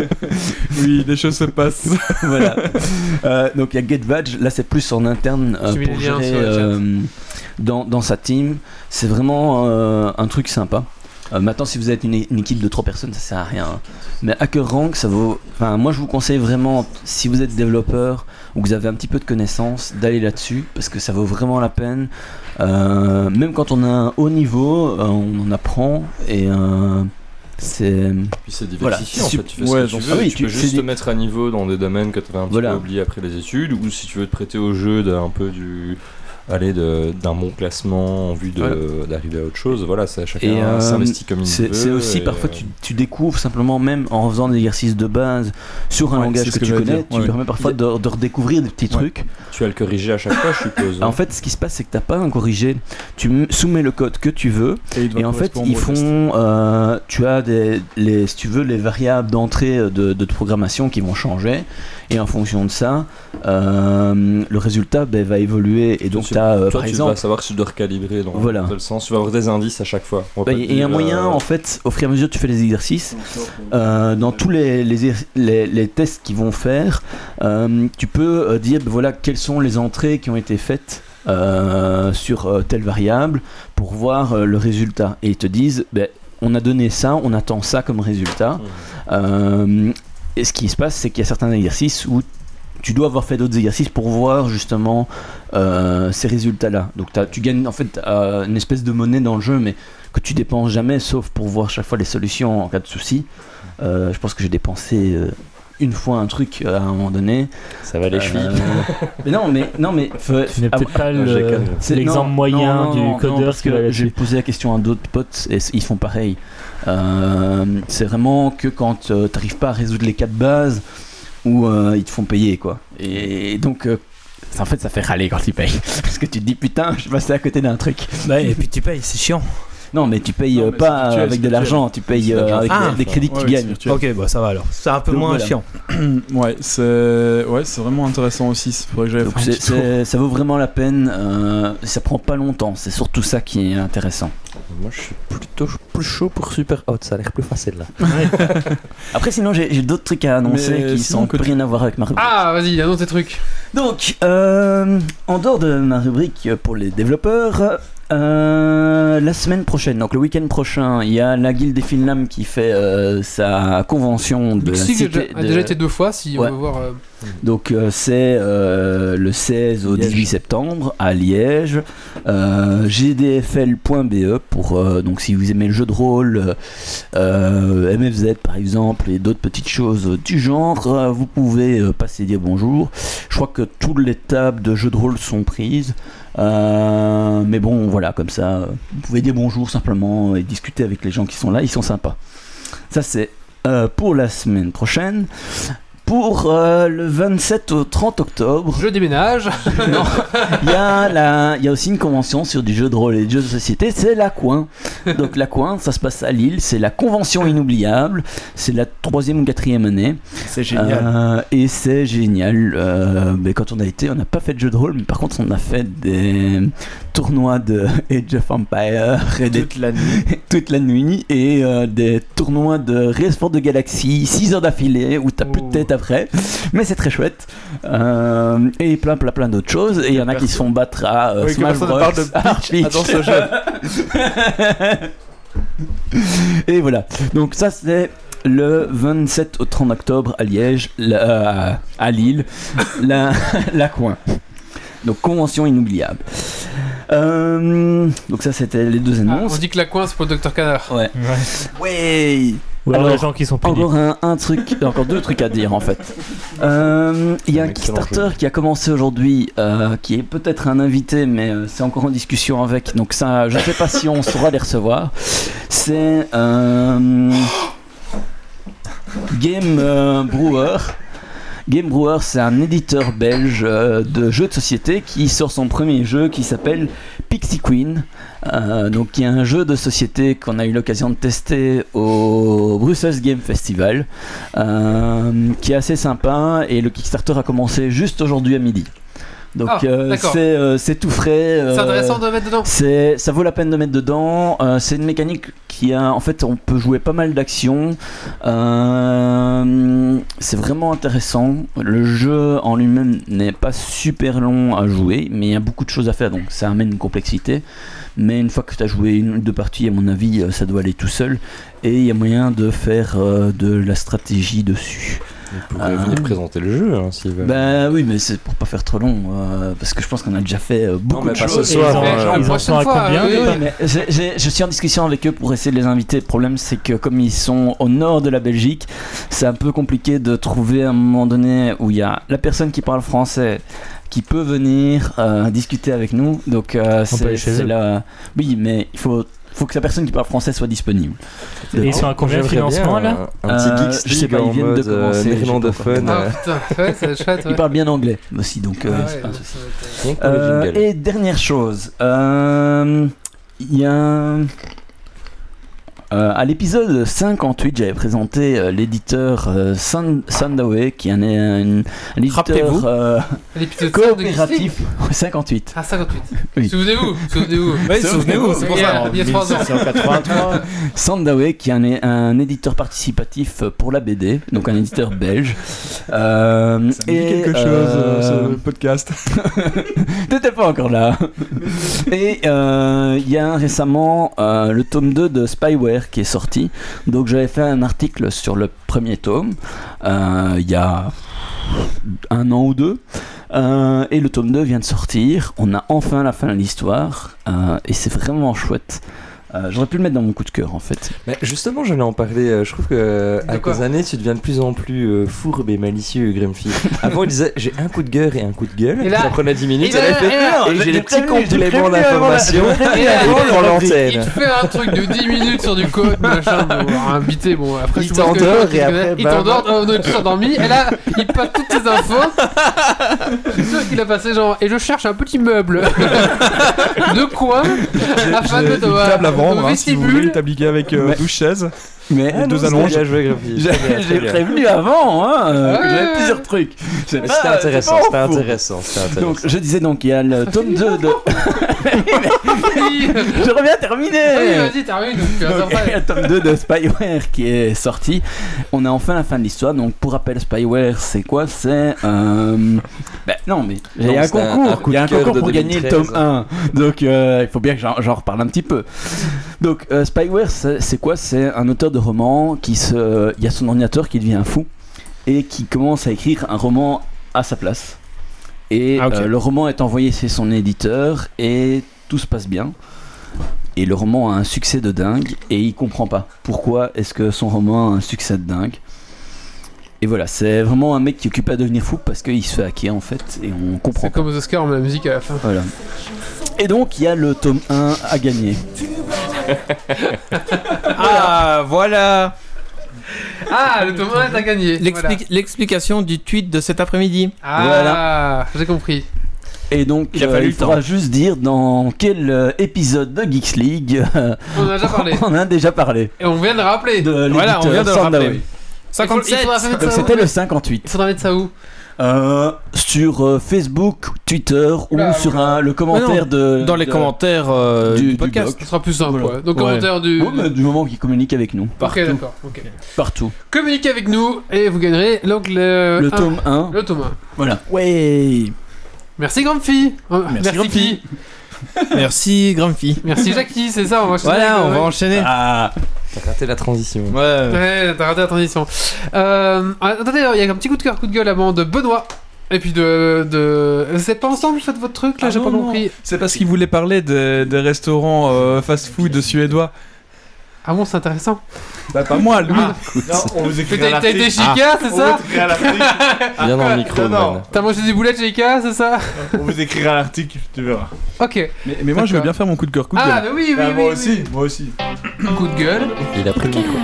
*laughs* oui, des choses se passent. *laughs* voilà. Euh, donc il y a Get Badge, là c'est plus en interne euh, pour les gérer euh, dans, dans sa team. C'est vraiment euh, un truc sympa. Euh, maintenant, si vous êtes une, une équipe de 3 personnes, ça sert à rien. Mais Hacker Rank, ça vaut. Enfin, moi je vous conseille vraiment, si vous êtes développeur ou que vous avez un petit peu de connaissances, d'aller là-dessus parce que ça vaut vraiment la peine. Euh, même quand on a un haut niveau, euh, on en apprend et euh, c'est. Puis c'est Voilà, diversifié en fait, tu fais ouais, ce que tu veux, ah oui, tu, tu- peux juste des- te mettre à niveau dans des domaines que tu avais un petit Voilà. peu oublié après les études, ou si tu veux te prêter au jeu d'un peu du aller d'un bon classement en vue Voilà. d'arriver à autre chose, voilà, ça chacun euh, s'investit comme il C'est veut. c'est aussi parfois euh, tu, tu découvres simplement même en faisant des exercices de base sur un Ouais, langage que, tu connais, dire, tu ouais. permets parfois de, de redécouvrir des petits Ouais. trucs. tu vas le corriger à chaque fois, je suppose. En fait, ce qui se passe, c'est que t'as pas un corrigé. Tu soumets le code que tu veux et en fait, ils font. euh, tu as des, les, si tu veux, les variables d'entrée de, de programmation qui vont changer et en fonction de ça, euh, le résultat ben, va évoluer. Et donc, as Toi, par tu exemple. vas savoir si tu dois recalibrer dans Voilà. tel sens. Tu vas avoir des indices à chaque fois. Bah, y a un dire, moyen, euh, en fait, au fur et à mesure que tu fais les exercices, euh, dans tous les, les, les- les tests qu'ils vont faire, euh, tu peux euh, dire ben voilà, quelles sont les entrées qui ont été faites euh, sur euh, telle variable pour voir euh, le résultat. Et ils te disent ben, on a donné ça, on attend ça comme résultat. Euh, et ce qui se passe, c'est qu'il y a certains exercices où tu dois avoir fait d'autres exercices pour voir justement euh, ces résultats-là. Donc tu gagnes en fait euh, une espèce de monnaie dans le jeu, mais que tu dépenses jamais, sauf pour voir chaque fois les solutions en cas de souci. Euh, je pense que j'ai dépensé euh, une fois un truc à un moment donné. Ça va les Euh, chevilles. *laughs* mais non, mais non, mais Tu n'es peut-être pas l'exemple moyen non, non, du non, codeur parce que j'ai posé la question à d'autres potes et ils font pareil. Euh, c'est vraiment que quand tu t'arrives pas à résoudre les cas de base ou euh, ils te font payer quoi. Et donc euh, en fait ça fait râler quand ils payent *laughs* parce que tu te dis putain je suis passé à côté d'un truc. Et puis tu payes, c'est chiant. Non mais tu payes Non, euh, mais pas virtuel, avec de l'argent, tu payes euh, avec Ah, des- crédits que Ouais, tu gagnes. Ok, bah ça va alors. C'est un peu Donc, moins voilà. chiant. *clears throat* Ouais, c'est ouais, c'est vraiment intéressant aussi. Que ça vaut vraiment la peine. euh, ça prend pas longtemps. C'est surtout ça qui est intéressant. Moi, je suis plutôt plus chaud pour Super Hot. Ça a l'air plus facile là. *laughs* *laughs* Après sinon j'ai d'autres trucs à annoncer Mais qui sont que tu- rien à voir avec ma rubrique. Ah, vas-y, annonce tes trucs. Donc, euh, en dehors de ma rubrique pour les développeurs, euh, la semaine prochaine, donc le week-end prochain, il y a la Guilde des Finlam qui fait euh, sa convention de a cité déjà- a de- déjà été deux fois, si on veut voir. euh, Donc euh, c'est euh, le 16 au Liège. 18 septembre à Liège. Euh, gdfl.be pour euh, donc si vous aimez le jeu de rôle, euh, MFZ par exemple et d'autres petites choses du genre, vous pouvez euh, passer dire bonjour. Je crois que toutes les tables de jeux de rôle sont prises. Euh, mais bon, voilà, comme ça, euh, vous pouvez dire bonjour simplement et discuter avec les gens qui sont là, ils sont sympas. Ça, c'est euh, pour la semaine prochaine. Pour euh, le 27 au 30 octobre, Je déménage. *laughs* non, il y, a la- il y a aussi une convention sur du jeu de rôle et du jeu de société, c'est la Coin. Donc la Coin, ça se passe à Lille, c'est la convention inoubliable, c'est la troisième ou quatrième année. C'est génial. Euh, et c'est génial. Euh, mais quand on a été, on n'a pas fait de jeu de rôle, mais par contre on a fait des tournois de *laughs* Age of Empire et des Toute la nuit. *laughs* toute la nuit et euh, des tournois de Race for the Galaxy 6 heures d'affilée où t'as plus de Oh. tête après. Mais c'est très chouette. Euh, et plein plein plein d'autres choses. Et il y en a qui se font battre à euh, Oui, Smash Bros ne parle de à pitch Peach. dans ce jeu. et voilà. Donc ça c'est le 27 au 30 octobre à Liège la- à- à Lille *laughs* la, la coin. Donc convention inoubliable. Euh, donc ça c'était les deux Ah, on annonces dit que la coin, c'est pour le Dr Canard. ouais. Ouais Ou alors, Alors, les gens qui sont punis. Encore un, un truc, *laughs* encore deux trucs à dire en fait. Euh, Il y a un Kickstarter qui a commencé aujourd'hui, euh, qui est peut-être un invité, mais euh, c'est encore en discussion avec. Donc ça, je ne sais pas si on saura les recevoir. C'est euh, Game euh, Brewer. Game Brewer, c'est un éditeur belge euh, de jeux de société qui sort son premier jeu qui s'appelle Pixie Queen. Euh, donc, qui est un jeu de société qu'on a eu l'occasion de tester au Brussels Game Festival, euh, qui est assez sympa. Et le Kickstarter a commencé juste aujourd'hui à midi. Donc, Ah, euh, c'est euh, c'est tout frais. euh, C'est intéressant de mettre dedans. c'est, ça vaut la peine de mettre dedans. C'est une mécanique qui a, en fait, on peut jouer pas mal d'actions. C'est vraiment intéressant. Le jeu en lui-même n'est pas super long à jouer, mais il y a beaucoup de choses à faire, donc ça amène une complexité. Mais une fois que tu as joué une ou deux parties, à mon avis, ça doit aller tout seul. Et il y a moyen de faire de la stratégie dessus. Pourraient Ah. venir présenter le jeu hein. Bah oui, mais c'est pour pas faire trop long, euh, parce que je pense qu'on a déjà fait euh, beaucoup mais de choses. ce soir, ils ils en sont à combien oui, je suis en discussion avec eux pour essayer de les inviter. Le problème, c'est que comme ils sont au nord de la Belgique, c'est un peu compliqué de trouver un moment donné où il y a la personne qui parle français qui peut venir euh, discuter avec nous. Donc euh, c'est là. Oui, mais il faut, faut que la personne qui parle français soit disponible. Et ils sont à combien de J'aimerais bien financement là Un, petit Euh, Geeks je sais pas, ils en viennent de euh, commencer, néerlandophone. Ah euh, ouais, c'est chouette. Il Ouais. parle bien anglais aussi, donc euh, Ah c'est ouais, pas un souci. Euh, et dernière chose, euh, il y a euh, à l'épisode 58, j'avais présenté euh, l'éditeur euh, Sun- Sundaway, qui est un, éditeur euh, L'épisode 5 de Geeks League. coopératif. 58. Ah, 58. Oui. Souvenez-vous, souvenez-vous. Oui, souvenez-vous, c'est pour Il y a- ça. il y a trois ans. 1683. Sundaway, *laughs* qui est un, éditeur participatif pour la BD, donc un éditeur belge. Euh, Ça me dit et, quelque chose, ce podcast. *laughs* T'étais pas encore là. Et euh, il y a récemment euh, le tome 2 de Spyware qui est sorti. Donc j'avais fait un article sur le premier tome euh, il y a un an ou deux. Euh, et le tome 2 vient de sortir. On a enfin la fin de l'histoire. euh, et c'est vraiment chouette. Euh, J'aurais pu le mettre dans mon coup de cœur en fait. Mais justement, j'allais en parler. euh, Je trouve que quoi les années, tu deviens de plus en plus euh, fourbe et malicieux, Grumpy. *laughs* Avant, il disait j'ai un coup de gueule et un coup de gueule. Et là- ça prenait 10 minutes. et là- et là- et j'ai j'ai des petits compléments d'information. il- pour Il l'antenne. te fait un truc de 10 minutes sur du code, machin, invité, bon, après Il t'endort et après, Il bam. t'endort, oh, on est tous endormis, et là, il passe toutes ces infos. *laughs* Je suis sûr qu'il a passé genre, et je cherche un petit meuble *laughs* de coin afin de Hein, si vous voulez, avec euh, Mais- 12 chaises. Mais Et deux non, Grumpy. J'ai prévenu avant hein, euh, que Ouais. j'avais plusieurs trucs. C'était c'est intéressant, c'était intéressant, intéressant. Donc je disais donc il y a le tome 2 de. *laughs* Je reviens terminer Oui, vas-y, termine. donc, Donc, il y a le tome 2 de Spyware qui est sorti. On a enfin la fin de l'histoire. Donc pour rappel, Spyware c'est quoi? C'est. Euh... Ben non, mais il y a un concours. coup Il y a un concours de pour gagner le 2013. tome 1. Donc euh, il faut bien que j'en reparle un petit peu. Donc euh, Spyware c'est c'est quoi? C'est un auteur de roman qui se. Il y a son ordinateur qui devient fou et qui commence à écrire un roman à sa place. Et Ah, euh, le roman est envoyé chez son éditeur et tout se passe bien. Et le roman a un succès de dingue et il comprend pas pourquoi est-ce que son roman a un succès de dingue. Et voilà, c'est vraiment un mec qui est occupé à devenir fou parce qu'il se fait hacker en fait et on comprend C'est comme aux Oscars, met la musique à la fin. Voilà. Et donc il y a le tome 1 à gagner. Ah, voilà Ah, le tome 1 est à gagner. L'expli- Voilà. L'explication du tweet de cet après-midi. Ah, j'ai compris. Et donc Il a euh, fallu il temps. faudra juste dire dans quel euh, épisode de Geeks League euh, On en a déjà parlé. *laughs* on a déjà parlé. Et on vient de le rappeler. De Voilà, on vient de le l'éditeur rappeler. Sandaway. Il faut- il 57 faudra mettre Donc ça c'était où le 58. Il faudra mettre ça où? Euh, sur euh, Facebook, Twitter Oula, ou sur un, le commentaire de Dans les de- commentaires euh, du- podcast. Ce sera plus simple, Voilà. ouais. Donc, Ouais. commentaire du. Ouais, mais du moment qu'ils communiquent avec nous. Ok, Partout. d'accord. ok. Partout. Communiquez avec nous et vous gagnerez donc le. le un- tome 1. Le tome 1. Voilà. Ouais. Merci, grande fille. Merci, grande fille. *laughs* Merci, Grumpy. Merci, Jackie, c'est ça, on va enchaîner Voilà, on va enchaîner. Ah. T'as raté la transition. Ouais. Ouais, t'as raté la transition. Euh, attendez, il y a un petit coup de cœur, coup de gueule avant de Benoît. Et puis de. de... C'est pas ensemble, faites votre truc là, Ah j'ai pas compris. C'est parce qu'il voulait parler des, des restaurants euh, fast-food suédois. Ah bon, c'est intéressant. Bah, pas moi, lui. Ah. Non, on vous écrit T'as été chica, c'est On ça vous article. *laughs* Viens dans le micro, non, non. man. T'as mangé des boulettes chica, c'est ça On vous écrira l'article, tu verras. Ok. Mais, mais moi, je veux bien faire mon coup de cœur. Coup de Ah, gueule. mais oui, oui, Bah, oui. moi oui. aussi, moi aussi. Coup de gueule. Il a pris le micro.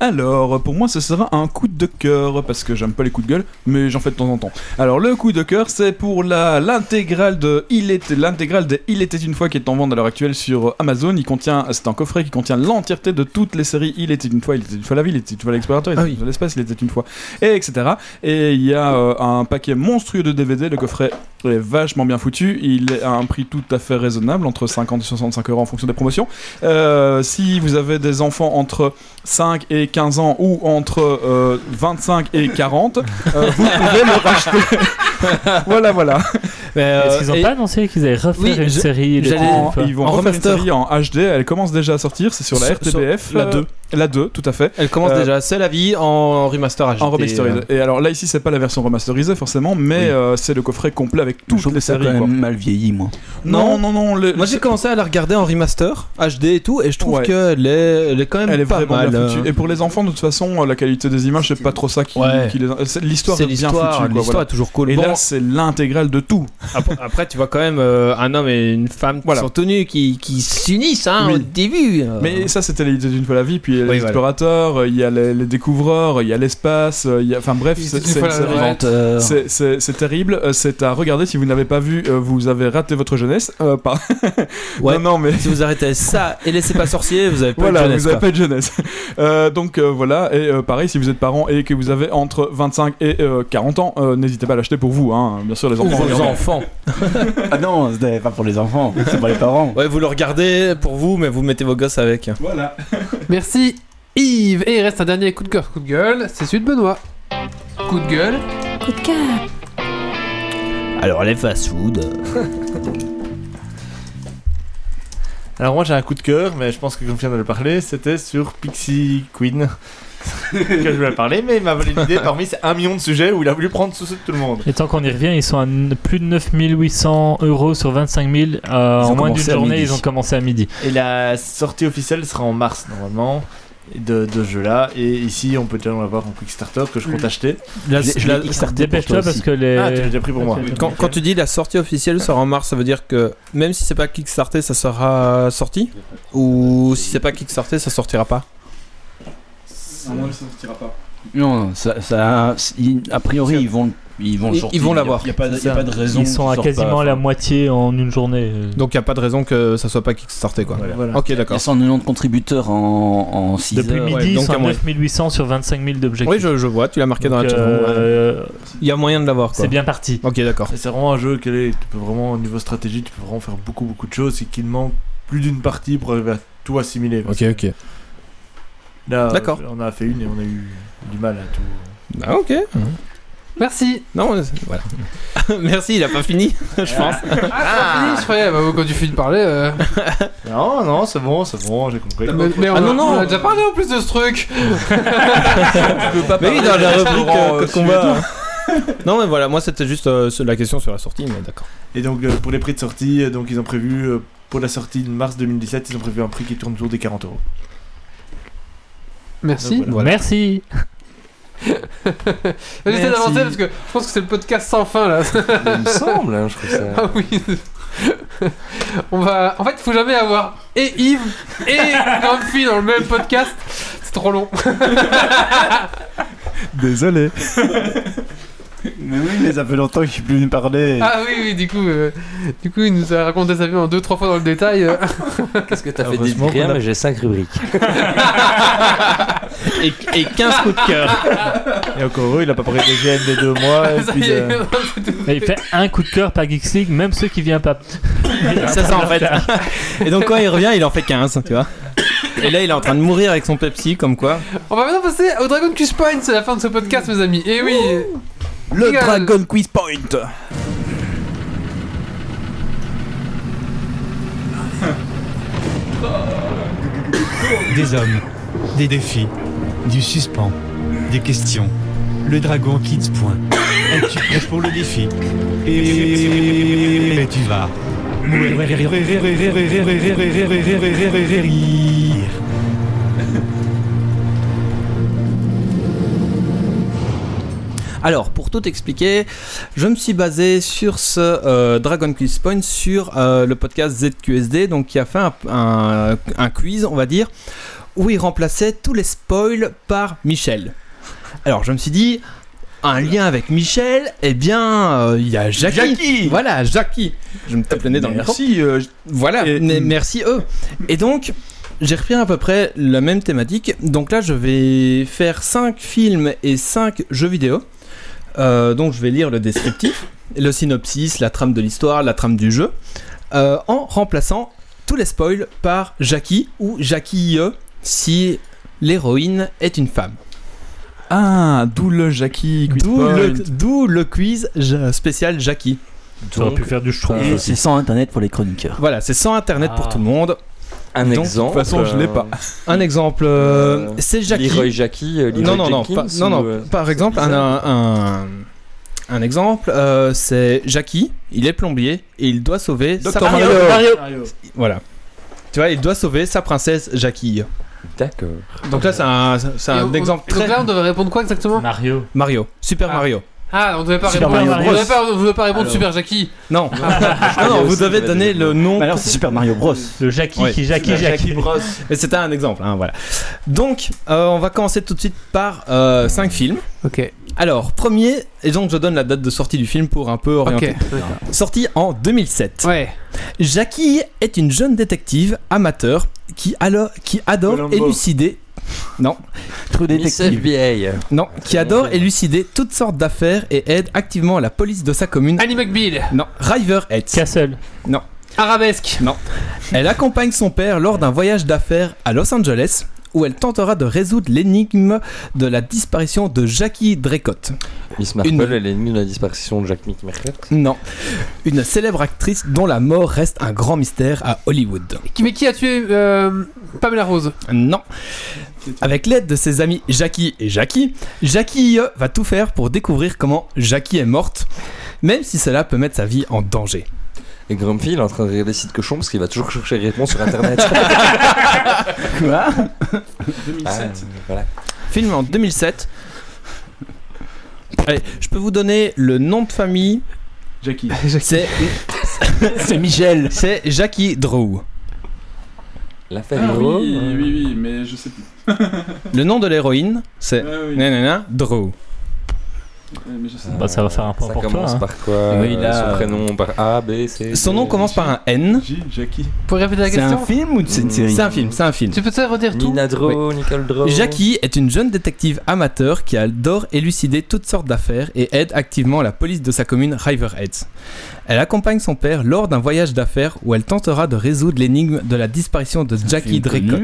Alors, pour moi, ce sera un coup de cœur, parce que j'aime pas les coups de gueule, mais j'en fais de temps en temps. Alors, le coup de cœur, c'est pour la l'intégrale de Il était l'intégrale de Il était une fois qui est en vente à l'heure actuelle sur Amazon. Il contient, c'est un coffret qui contient l'entièreté de toutes les séries Il était une fois, Il était une fois la ville, Il était une fois l'explorateur, Il Ah était une fois l'espace, Il était une fois, et etc. Et il y a euh, un paquet monstrueux de DVD. Le coffret est vachement bien foutu. Il est à un prix tout à fait raisonnable, entre 50 et 65 euros en fonction des promotions. Euh, si vous avez des enfants entre 5 et 15 ans ou entre euh, 25 et 40, euh, vous *laughs* pouvez le racheter. *laughs* voilà, voilà. Euh, Est-ce qu'ils n'ont et- pas annoncé qu'ils allaient refaire Oui, une je- série En- ils vont En refaire remaster. une série en HD. Elle commence déjà à sortir. C'est sur la Sur- RTBF. sur la euh, 2. La 2, tout à fait. Elle commence Euh, déjà, c'est la vie en remaster HD. En remasterisé. Et alors là, ici, c'est pas la version remasterisée forcément, mais Oui. euh, c'est le coffret complet avec toutes trouve les que ça a séries. quand même mal vieilli, moi. Non, non, non. le- Moi j'ai commencé à la regarder en remaster, HD et tout, et je trouve Ouais. qu'elle est, elle est quand même Elle est pas vraiment mal. bien euh. foutue. Et pour les enfants, de toute façon, euh, la qualité des images, c'est pas trop ça qui, Ouais. qui les. c'est- L'histoire C'est est bien l'histoire, foutue. l'histoire voilà. est toujours cool. Et Bon, là, c'est l'intégrale de tout. après, après, tu vois quand même euh, un homme et une femme Voilà. qui sont tenus, qui, qui s'unissent hein, Oui. au début. euh. Mais ça, c'était l'idée d'une fois la vie. Puis il y a les Oui, voilà. explorateurs, euh, il y a les, les découvreurs, il y a l'espace. il y a... Enfin bref, c'est terrible. C'est à regarder. Si vous n'avez pas vu, euh, vous avez raté votre jeunesse. Euh, pas... *laughs* Ouais. Non, non, mais. Si vous arrêtez ça et laissez pas sorcier, vous avez pas Voilà, de jeunesse. vous n'avez quoi. pas de jeunesse. *laughs* Euh, donc euh, voilà, et euh, pareil, si vous êtes parent et que vous avez entre 25 et euh, 40 ans, euh, n'hésitez pas à l'acheter pour vous, hein. bien sûr, les enfants. vos regardez. enfants. *laughs* Ah non, c'était pas pour les enfants, c'est pour les parents. Ouais, vous le regardez pour vous, mais vous mettez vos gosses avec. Voilà. Merci Yves. Et il reste un dernier coup de cœur, coup de gueule. C'est celui de Benoît. Coup de gueule. Coup de cœur. Alors les fast-food. *laughs* Alors moi j'ai un coup de cœur, mais je pense que comme je viens de le parler, c'était sur Pixie Queen *laughs* que je voulais parler, mais il m'a volé l'idée parmi ces 1 million de sujets où il a voulu prendre sous tout le monde. Et tant qu'on y revient, ils sont à plus de 9800 euros sur 25 000. Euh, en moins d'une journée, ils ont commencé à midi. Et la sortie officielle sera en mars normalement de, de ce jeu-là. Et ici on peut déjà en avoir en Kickstarter que je compte acheter. La- Je la- Dépêche-toi parce que les. Ah tu l'as déjà pris pour moi. quand, quand tu dis la sortie officielle sera en mars, ça veut dire que même si c'est pas Kickstarter, ça sera sorti? Ou si c'est pas Kickstarter, ça sortira pas? Normalement, ça ne sortira pas. Non, ça, ça, a priori, ils vont, ils vont Ils- vont l'avoir. Il n'y a, pas de- C'est il y a ça. pas de raison. Ils sont à quasiment pas, la moitié en une journée. euh. Donc il y a pas de raison que ça soit pas Kickstarter quoi. Voilà. Ok Il y d'accord. a 190 contributeurs en, en 6 Depuis heures. midi, ouais, ils donc sont à à moins. 9800 sur 25 000 d'objectifs. Oui je, je vois, tu l'as marqué dans la chat. euh, Il y a moyen de l'avoir quoi. C'est bien parti. Ok d'accord. C'est vraiment un jeu qui est, tu peux vraiment au niveau stratégie, tu peux vraiment faire beaucoup beaucoup de choses et qu'il manque plus d'une partie pour arriver à tout assimiler. Ok ok. Là, D'accord. on a fait une et on a eu du mal à tout. Ah ok. Merci. Non c'est- voilà. *laughs* Merci, il a pas fini, *laughs* je pense. Ah, fini, je croyais. Bah, quand tu finis de parler. euh, *laughs* Non, non, c'est bon, c'est bon, j'ai compris. Mais, mais on, Ah, a- non, non. on a déjà parlé en plus de ce truc. Mais oui, dans la rubrique euh, euh, combat. non mais voilà, moi c'était juste euh, la question sur la sortie, mais d'accord. Et donc euh, pour les prix de sortie, euh, donc ils ont prévu euh, pour la sortie de mars 2017, ils ont prévu un prix qui tourne autour des 40 euros. Merci. Donc, voilà. Merci. *laughs* J'essaie d'avancer parce que je pense que c'est le podcast sans fin là. Il me semble, hein, je trouve ça. ah oui. *laughs* On va. En fait, il faut jamais avoir et Yves et Grumpy dans le même podcast. C'est trop long. Désolé. *laughs* Mais oui, mais ça fait longtemps que je suis plus venu parler. Ah oui, oui, du coup, euh, du coup, il nous a raconté sa vie en deux, trois fois dans le détail. euh. *laughs* Qu'est-ce que t'as fait Heureusement d'écrire qu'on a- Mais j'ai 5 rubriques. *laughs* Et, et 15 coups de cœur. Et encore heureux, il a pas parlé des GN des deux mois. Et *laughs* Ça puis y est, de- c'est tout. Et il fait un coup de cœur par Geeks League, même ceux qui viennent pas. C'est ça en fait. Et donc quand il revient, il en fait 15, tu vois. Et là, il est en train de mourir avec son Pepsi, comme quoi. On va maintenant passer au Dragon Quest Point. C'est la fin de ce podcast, mes amis. Et oui. Le. Dragon Quiz Point Des hommes, des défis, du suspens, des questions. Le dragon Kids Point. Es-tu prêt pour le défi Et tu vas. Alors, pour tout expliquer, je me suis basé sur ce euh, Dragon Quiz Point sur euh, le podcast ZQSD, donc qui a fait un, un- un quiz, on va dire, où il remplaçait tous les spoils par Michel. Alors je me suis dit, un lien avec Michel, eh bien, euh, il y a Jackie. Jackie Voilà, Jackie. Je me tape le nez dans le micro. Merci. euh, Voilà, Et- merci eux. Et donc, j'ai repris à peu près la même thématique. Donc là, je vais faire 5 films et 5 jeux vidéo. Euh, donc je vais lire le descriptif, le synopsis, la trame de l'histoire, la trame du jeu, euh, en remplaçant tous les spoils par Jackie ou Jackie si l'héroïne est une femme. Ah, d'où le Jackie. quiz D'où le, le quiz spécial Jackie. Tu aurais pu faire du schtroumpf Et aussi. c'est sans internet pour les chroniqueurs. Voilà, c'est sans internet pour Ah. tout le monde. Un Donc, de toute exemple. façon, je l'ai euh, pas. *laughs* Un exemple, euh, Euh, c'est Jackie. Leroy Jackie, Leroy non, non, non, Jenkins, pas- non, non, ou, par exemple, un, un, un- exemple, euh, c'est Jackie, il est plombier et il doit sauver sa princesse. Mario. Voilà. Tu vois, il doit sauver sa princesse Jackie. D'accord. Donc là, c'est un, c'est un exemple et Donc très. là, on devait répondre quoi exactement? Mario. Mario, Super Ah. Mario. Ah, on devait pas Super répondre. Mario on Bros. devait pas, répondre Alors. Super Jackie. Non, *laughs* Ah, non, non, vous devez donner le nom. Alors c'est Super Mario Bros. Le Jackie Ouais. qui Jackie Jackie. Mais c'était un exemple, hein, voilà. Donc, euh, on va commencer tout de suite par 5 films. Ok. Alors, premier, et donc je donne la date de sortie du film pour un peu Ok. orienter. Sorti en 2007. Ouais. Jackie est une jeune détective amateur qui, alors, qui adore Columbo. élucider. Non, True Detective. Non, qui adore élucider toutes sortes d'affaires et aide activement la police de sa commune. Annie McBeal. Non, River Heads. Castle. Arabesque. Elle accompagne son père lors d'un voyage d'affaires à Los Angeles où elle tentera de résoudre l'énigme de la disparition de Jackie Draycott. Miss Marple, Une- elle est ennemie de la disparition de Jack McMurray. Non, une célèbre actrice dont la mort reste un grand mystère à Hollywood. Qui, mais qui a tué euh, Pamela Rose? Non. Avec l'aide de ses amis Jackie et Jackie, Jackie euh, va tout faire pour découvrir comment Jackie est morte, même si cela peut mettre sa vie en danger. Et Grumpy, il est en train de regarder des sites cochons parce qu'il va toujours chercher les réponses sur internet. *laughs* Quoi? Ah, 2007. voilà. Film en 2007. Allez, je peux vous donner le nom de famille. Jackie. *laughs* C'est *laughs* C'est Michel. c'est Jackie Drew. L'affaire Ah oui, oui, oui, mais je sais plus. Le nom de l'héroïne, c'est Ah oui, nanana, Drew. Euh, mais je sais Bah, ça va faire un point Ça pour toi, commence hein. par quoi Oui, euh, là, Son euh, prénom par A, B, C. Son D, nom commence par un N. J, Jackie. Vous pouvez répéter la C'est un question film ou c'est une série C'est un film, c'est un film. Tu peux te redire tout Nina Draw, Nicole Draw. Jackie est une jeune détective amateur qui adore élucider toutes sortes d'affaires et aide activement la police de sa commune Riverheads. Elle accompagne son père lors d'un voyage d'affaires où elle tentera de résoudre l'énigme de la disparition de Jackie Draycott.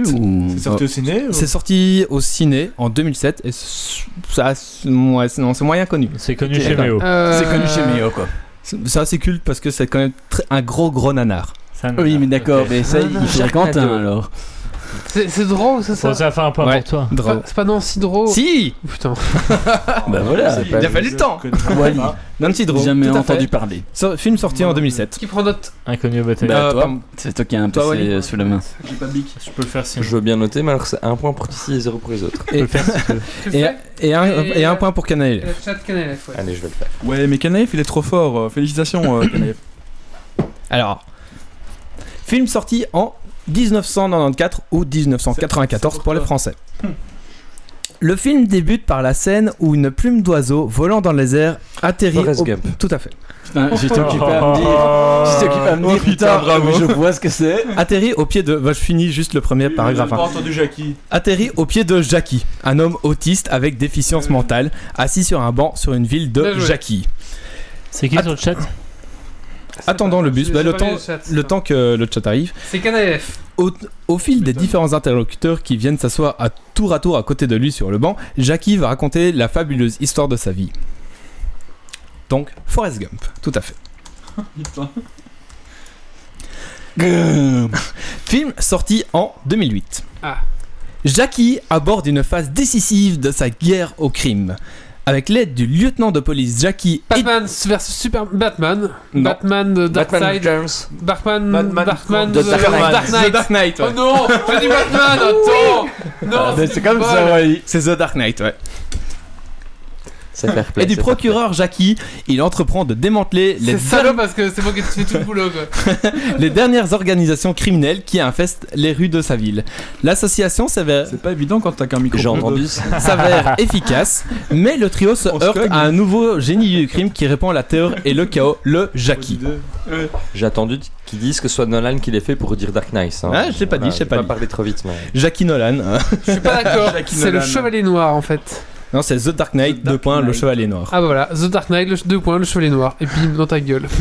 C'est sorti au ciné ou- C'est sorti au ciné en 2007 et ça, c'est- ouais, c'est- non, c'est moyen connu. C'est connu chez. Méo. Euh, C'est connu chez Méo quoi. C'est c'est assez culte parce que c'est quand même un gros gros nanar. Ça, Oui mais d'accord, mais ça il faudrait Quentin alors. C'est c'est drôle, c'est ça Bon, ça va faire un point Ouais. pour toi. C'est pas- C'est pas Nancy Draw Si Putain. *laughs* Bah voilà. C'est Il a fallu le temps Wally. Nancy Drew, Jamais entendu fait. parler. So- film sorti en 2007. Qui prend note Inconnu au bataille. Euh, Bah, toi, pardon. c'est toi qui as un Toi, PC euh, sous la main. J'ai pas de bic. je peux le faire sinon. Je veux bien noter, mais alors c'est un point pour Tissi et zéro pour les autres. Si Et, un, Et- et un point pour Canaël. Le chat Canelef, ouais. Allez, je vais le faire. Ouais, mais Kanaef, il est trop fort. euh, Félicitations, euh, Kanaef. Alors, film sorti en 1994 ou 1994 pour les Français. Le film débute par la scène où une plume d'oiseau volant dans les airs atterrit. Au- Gump. Tout à fait. Putain, j'étais occupé à me dire. J'étais occupé à me dire, Oh, putain, putain, bravo. je vois ce que c'est. Atterrit au pied de. bah, je finis juste le premier paragraphe. J'ai hein. pas entendu Jackie. Atterrit au pied de Jackie, un homme autiste avec déficience mentale, assis sur un banc sur une ville de. Jackie. C'est qui sur le chat? Attendant le bus, bah, le, temps, lu chat, le ça. temps que le chat arrive. C'est. Au, au fil des différents interlocuteurs qui viennent s'asseoir à tour à tour à côté de lui sur le banc, Jackie va raconter la fabuleuse histoire de sa vie. Donc, Forrest Gump, tout à fait. *laughs* Film sorti en 2008. Ah. Jackie aborde une phase décisive de sa guerre au crime. Avec l'aide du lieutenant de police Jackie et Batman versus Super Batman. Non. Batman de Batman Darkseid. Returns. Batman. Batman Batman de Dark Knight. Dark The Knight. Dark Knight. ouais. Oh non, j'ai dit Batman, attends Non, Ah, c'est comme ça. Wally. C'est The Dark Knight, ouais. C'est fair play, et du procureur Jackie, il entreprend de démanteler les, C'est salaud parce que c'est moi qui fais tout le boulot quoi. *laughs* les dernières organisations criminelles qui infestent les rues de sa ville. L'association s'avère C'est pas évident quand t'as qu'un micro. J'ai entendu ça. s'avère *laughs* efficace, mais le trio se On heurte à un nouveau génie du crime qui répand la terreur et le chaos, le Jackie. J'ai attendu qu'ils disent que ce soit Nolan qui l'ait fait pour dire Dark Knight. Hein. Ah, je l'ai pas dit, je l'ai pas dit. parler trop vite, mais. Jackie Nolan. hein. Je suis pas *laughs* d'accord. Jackie C'est le chevalier noir en fait. Non, c'est The Dark Knight, The deux Dark points, le chevalier noir. Ah bah voilà, The Dark Knight, le deux points, le chevalier noir. Et puis dans ta gueule. *laughs*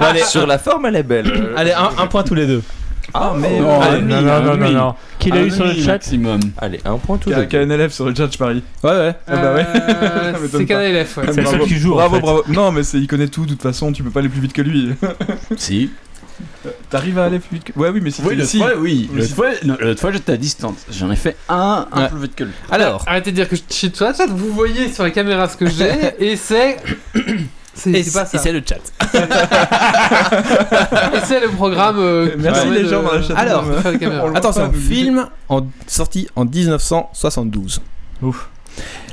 Bon, allez, Sur la forme, elle est belle. allez un, un point tous les deux. Ah, mais Non, allez, Non, non, non, non, non. Qui l'a Un eu sur le demi chat maximum. Allez, un point tous Il y a les deux. qu'un élève sur le chat, je parie. Ouais, ouais. Ah bah ouais. Euh, *laughs* Ça m'étonne c'est qu'un pas. élève, ouais. C'est le seul Bravo. qui joue, en Bravo, fait. bravo. Non, mais c'est- il connaît tout, de toute façon, tu peux pas aller plus vite que lui. Si. *laughs* T'arrives à aller plus vite que. Ouais, oui, mais si Oui, l'autre fois, oui. L'autre si- fois, fois, j'étais à distance. J'en ai fait un, un Ouais. plus vite que lui. Alors, Arrêtez de dire que je la chat, vous voyez sur la caméra ce que j'ai *laughs* et c'est. C'est et c'est le chat. *laughs* Et c'est le programme. euh, Merci les de- gens dans la chat. Alors, de le Attention, film en, sorti en 1972. Ouf.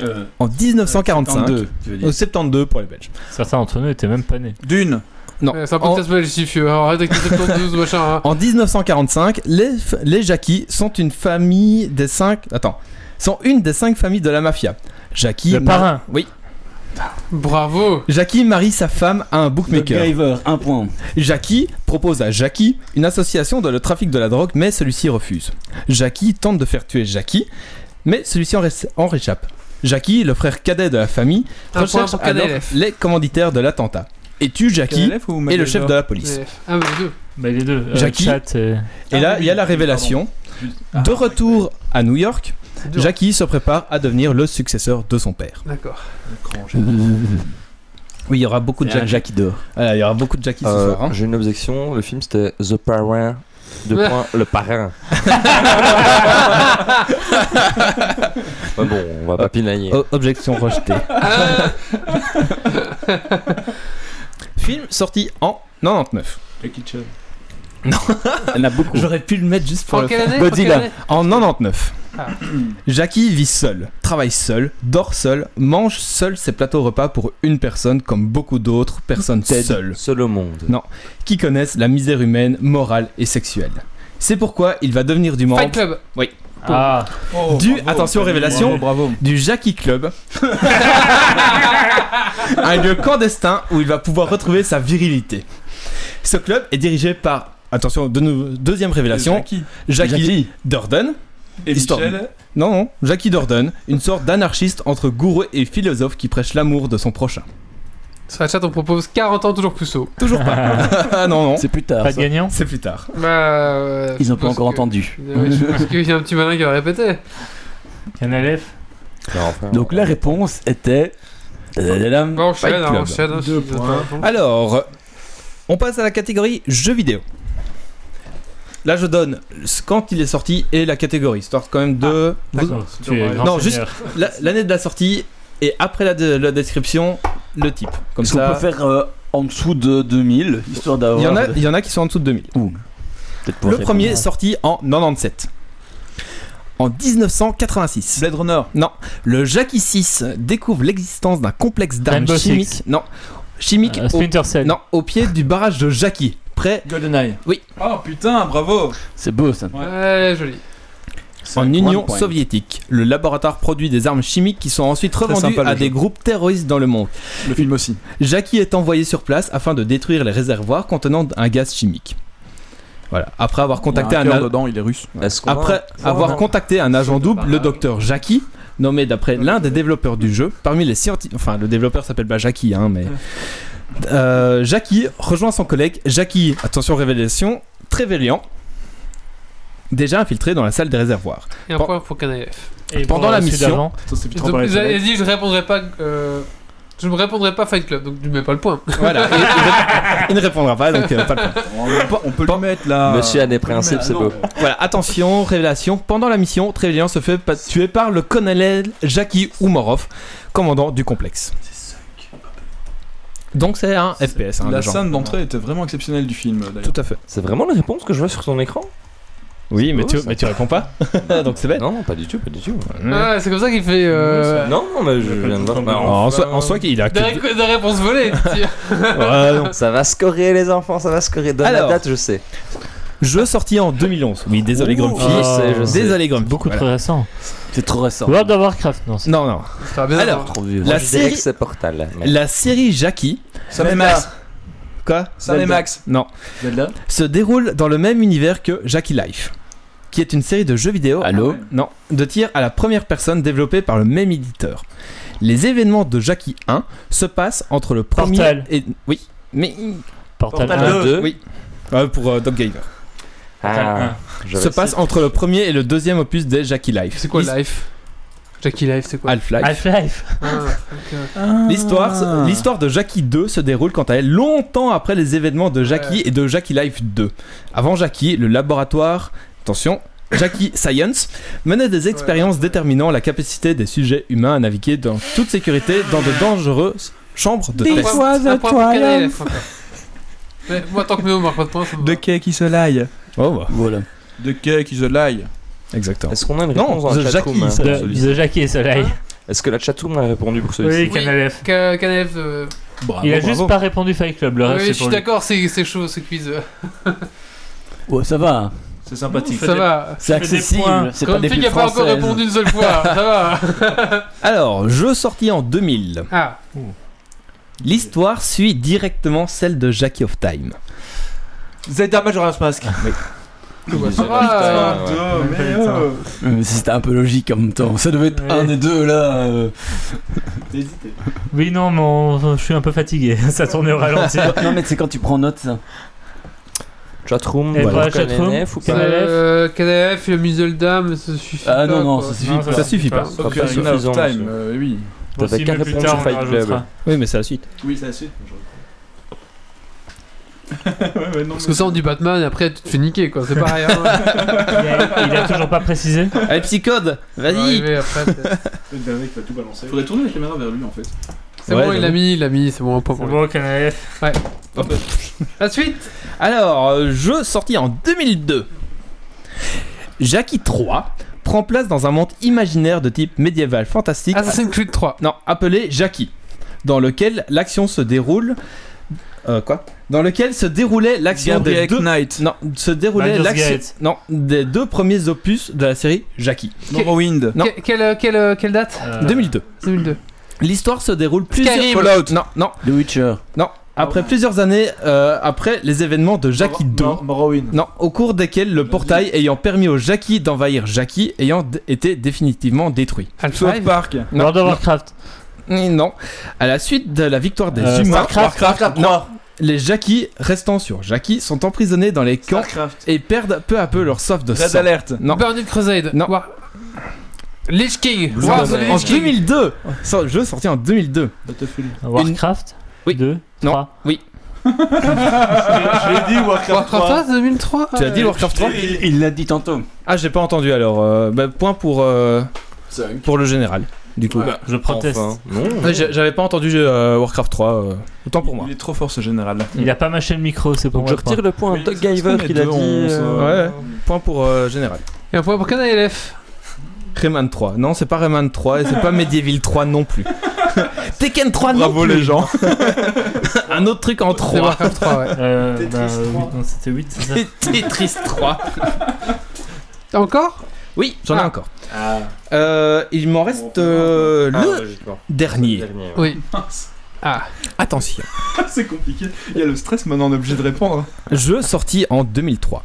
Euh, En 1945. 52, tu veux Au dire. 72 pour les Belges. Certains d'entre nous étaient même pas nés. D'une. Non. Ouais, C'est un En, podcast maléfieux, alors arrête avec les 72 *laughs* machin. hein. en 1945, les, Jackie sont une famille des cinq. Attends. Sont une des cinq familles de la mafia. Jackie. Le mar- parrain. Oui. Bravo. Jackie marie sa femme à un bookmaker. Un point. Jackie propose à Jackie une association dans le trafic de la drogue, mais celui-ci refuse. Jackie tente de faire tuer Jackie, mais celui-ci en, ré- en réchappe. Jackie, le frère cadet de la famille, Un recherche alors les commanditaires de l'attentat et tue Jackie KLF ou et le chef de la police. Ah, mais les deux. Bah, les deux. euh, Jackie. chat et- Et là, Ah, il y a oui, la oui, révélation. Ah, De retour à New York, dur. Jackie se prépare à devenir le successeur de son père. D'accord. *laughs* Oui, il y aura beaucoup de Jackie. Jackie. Voilà, il y aura beaucoup de Jackie ce Euh, soir. hein. J'ai une objection. Le film c'était The Parrain. Deux Ouais. points, le parrain. *laughs* Ouais, bon, on va pas pinailler. O- objection rejetée. *laughs* Film sorti en 99. Jackie Chan. Il y en a beaucoup. J'aurais pu le mettre juste pour en le quelle faire. année Godzilla. En quelle année En 99. Ah. Jackie vit seul, travaille seul, dort seul, mange seul ses plateaux repas pour une personne comme beaucoup d'autres personnes seules Seul au monde. Non. qui connaissent la misère humaine, morale et sexuelle. C'est pourquoi il va devenir du membre Fight Club. Ah, du, attention révélation, Bravo. du Jackie Club. *laughs* un lieu clandestin où il va pouvoir retrouver sa virilité. Ce club est dirigé par, attention, de deuxième révélation, Jackie. Jackie, Durden. Et Histoire. Michel. Non, non, Jackie Durden, une sorte d'anarchiste entre gourou et philosophe qui prêche l'amour de son prochain. Sur la chat, on propose 40 ans toujours plus haut. Toujours pas. *laughs* ah non, non, C'est plus tard. pas de ça. gagnant c'est plus tard. Bah. euh, Ils je ont pas encore que- entendu. Ouais, je pense *laughs* qu'il y a un petit malin qui va répéter. Enfin, Donc la réponse était. Bon, enchaîne, hein, enchaîne. hein, Deux points. pas- Alors, on passe à la catégorie jeux vidéo. Là, je donne quand il est sorti et la catégorie, histoire quand même de. D'accord, tu es grand Non, juste seigneur. l'année de la sortie et après la, de- la description, le type. Comme Est-ce qu'on ça. peut faire euh, en dessous de 2000 histoire d'avoir. Il y, en a, il y en a qui sont en dessous de 2000. Peut-être pour Le premier est sorti en 97. En 1986. Blade Runner. Non, le Jackie 6 découvre l'existence d'un complexe d'armes chimiques. Six. Non, chimiques Euh, au, Splinter Cell. non, au pied du barrage de Jackie, près GoldenEye. Oui. Oh putain, bravo. C'est beau ça. Ouais, joli. En un Union point. soviétique. Le laboratoire produit des armes chimiques qui sont ensuite sympa, le à jeu. des groupes terroristes dans le monde. Le film aussi. Jackie est envoyé sur place afin de détruire les réservoirs contenant un gaz chimique. Voilà. Après avoir contacté il y a un, dedans, il est russe. Après avoir contacté un agent double, le docteur Jackie, nommé d'après l'un des développeurs du jeu, parmi les scientifiques, enfin le développeur s'appelle pas Jackie, hein, mais *laughs* Euh, Jackie rejoint son collègue. Jackie, attention révélation, très véliant, déjà infiltré dans la salle des réservoirs. Et un point pour KNF. Et pendant pour la mission- toilettes. dit, je répondrai pas. euh, Je ne répondrai pas Fight Club, donc tu mets pas le point. *laughs* Voilà, il ne répondra pas, donc euh, pas le point. On peut- On peut le mettre là. Monsieur a des principes, c'est beau. Voilà, attention, révélation. Pendant la mission, Trévélian se fait pa- tuer par le colonel Jackie Oumarov, commandant du complexe. Donc c'est un FPS, hein, La le genre. scène d'entrée était vraiment exceptionnelle du film d'ailleurs. Tout à fait. C'est vraiment la réponse que je vois sur ton écran? Oui, mais, beau, tu, ça. mais tu réponds pas. *laughs* Donc c'est bête. Non, non, pas du tout, pas du tout. Ah, c'est comme ça qu'il fait. Euh... Non, non, mais je viens de voir. Bah, en, soi, en soi, il a que Des, ré- des réponses volées. *laughs* Ouais, *laughs* non. Ça va scorer les enfants, ça va scorer. Donne Alors. la date, je sais. Jeu sorti en 2011. Oui, désolé, Grumpy. Je sais, je sais. Désolé, Grumpy. Beaucoup Voilà. trop récent. C'est trop récent. World of Warcraft, non. Non, non. Ça. Alors, Trop vieux. La série, Portal. mais- La série Jackie. Max. Quoi Sam et Max. Non. Zelda. Se déroule dans le même univers que Jackie Life, qui est une série de jeux vidéo. Allô Non, de tir à la première personne développée par le même éditeur. Les événements de Jackie 1 se passent entre le premier Portal. et oui, mais Portal, Portal 1. 2. oui. Ouais, pour euh, Doc Gamer. Ah, je Se passe entre le premier et le deuxième opus des Jackie Life. C'est quoi Life? Jackie Life, c'est quoi Half-Life. Half-Life. Ah, ok. Ah. L'histoire, l'histoire de Jackie 2 se déroule quant à elle longtemps après les événements de Jackie et de Jackie Life 2. Avant Jackie, le laboratoire, attention, Jackie *laughs* Science menait des expériences déterminant la capacité des sujets humains à naviguer dans toute sécurité dans de dangereuses chambres de Un test. Mais *laughs* moi, tant que Méo marque pas de point, ça me De quai qui se laille. Oh bah, Voilà. De quai qui se laille. Exactement. Est-ce qu'on a une Non, réponse dans The la chatroom Jackie, hein, De, de Jackie et Soleil. Est-ce que la chatroom a répondu pour celui-ci Oui, Canal F. K- KNF, euh, Bravo, Il a bravo. juste pas répondu Fight Club, le oui, reste je c'est suis d'accord, c'est chaud ce quiz. *laughs* Ouais, ça va. C'est sympathique. Ça va. C'est accessible. C'est pas Comme des a pas encore répondu une seule fois, ça va. *laughs* Alors, jeu sorti en 2000. Ah, L'histoire suit directement celle de Jackie of Time. Zelda Majora's Mask. ça va. euh, mais, euh, Euh, C'était un peu logique en même temps. Ça devait être Ouais. un des deux là. euh. Oui, non, mais on- je suis un peu fatigué. *laughs* Ça tournait au ralenti. *laughs* non, mais c'est quand tu prends note ça. Chatroom, Et voilà. chatroom KNF ou Euh, KNF, le Muselda, mais ça suffit. Ah non, pas, non, quoi. ça suffit Non, pas. Ça suffit pas. pas Ocarina of Time, euh, T'avais qu'à répondre sur Fight Club. Oui, mais c'est la suite. Oui, c'est la suite. Ouais, ouais, non, Parce que ça, on dit Batman et après, tu te fais niquer, quoi. C'est pareil. Hein. *laughs* Il a, il a toujours pas précisé. Allez, Psychode, vas-y. Arriver après, peut-être. *laughs* Le dernier qui va tout balancer. Faudrait tourner la caméra vers lui en fait. C'est Ouais, bon, il l'a mis, il l'a mis, c'est bon, C'est pour bon, F. La suite Alors, euh, jeu sorti en 2002. Jackie 3 prend place dans un monde imaginaire de type médiéval fantastique. Assassin's Creed 3. Non, appelé Jackie, dans lequel l'action se déroule. Euh, quoi Dans lequel se déroulait l'action des deux. Knight. Non, se déroulait l'action. Non, des deux premiers opus de la série Jackie. Morrowind. Non. Que- quelle, quelle, quelle date Euh, 2002. 2002. L'histoire se déroule plusieurs. Skyrim. Fallout. Non, non, The Witcher. non. Après plusieurs années, euh, après les événements de Jackie 2. Mor- Morrowind. Non, au cours desquels le portail ayant permis au Jackie d'envahir Jackie ayant d- été définitivement détruit. South Park. Non, World of non, Warcraft. Non. À la suite de la victoire des Euh, humains, Starcraft. non, les Jackie restant sur Jackie sont emprisonnés dans les camps Starcraft. et perdent peu à peu leur soif de Red sang. Alert. Non. Burning Crusade. Non. War- Lich King. Blue War En Lich King. 2002, So- jeu sorti en 2002. Battlefield. Warcraft. Oui. 2. Non. 3. Oui. *laughs* Je l'ai dit, Warcraft Warcraft 3. 3, 2003 Tu as dit Warcraft 3 Il il l'a dit tantôt. Ah, j'ai pas entendu alors. euh, bah, point pour euh, pour le général. Du coup. Bah, je proteste. Enfin, non. Ouais, j'ai- J'avais pas entendu euh, Warcraft 3. euh, autant pour moi. Il est trop fort ce général. Il a pas mâché le micro, c'est pour Donc moi. je retire le point à qu'on Giver qu'il a dit. euh, Ouais. Point pour euh, général. Et un point pour Canal LF. Rayman 3. Non, c'est pas Rayman 3 et c'est pas Medieval 3 non plus. *laughs* Tekken 3 non Bravo plus. les gens. *laughs* Un autre truc en C'est 3. Warcraft 3, ouais. *laughs* Euh, Tetris bah, 3. huit, non, c'était 8, c'est ça Tetris 3. T'as encore? Oui, j'en ai Ah. encore. Ah. Euh, il m'en reste euh, ah, le logiquement. dernier. Dernier, ouais. Oui. Ah. Attention. *laughs* c'est compliqué. Il y a le stress maintenant, on est obligé de répondre. Jeu sorti en 2003.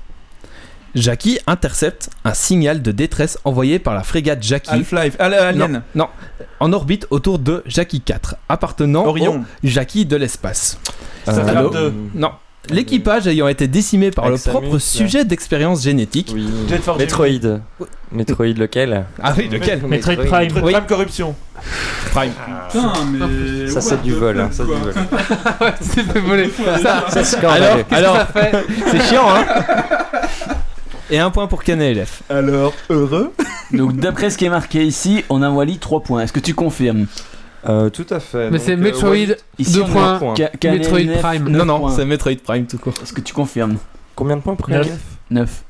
Jackie intercepte un signal de détresse envoyé par la frégate Jackie Half-Life. Ah, là, Alien. Non, en orbite autour de Jackie 4, appartenant Orion. au Jackie de l'espace. Starcraft allô 2. Non. L'équipage ayant été décimé par le propre sujet d'expérience génétique. Oui. Jet for Metroid. Metroid lequel Ah oui, lequel Metroid Prime. Prime Oui. Corruption. Prime. Putain, mais. Ça c'est du vol, hein, ça c'est du vol. *laughs* ouais, c'est fait voler. Ça, C'est Alors, scandaleux. alors *laughs* c'est chiant, hein Et un point pour KNLF. Alors, heureux Donc, d'après ce qui est marqué ici, on a Wally 3 points. Est-ce que tu confirmes? Euh, tout à fait. Mais c'est euh, Metroid on a points. point. Ka- Metroid Prime. Non, non, c'est Metroid Prime tout court. Est-ce que tu confirmes Combien de points pour Neuf. KNF 9.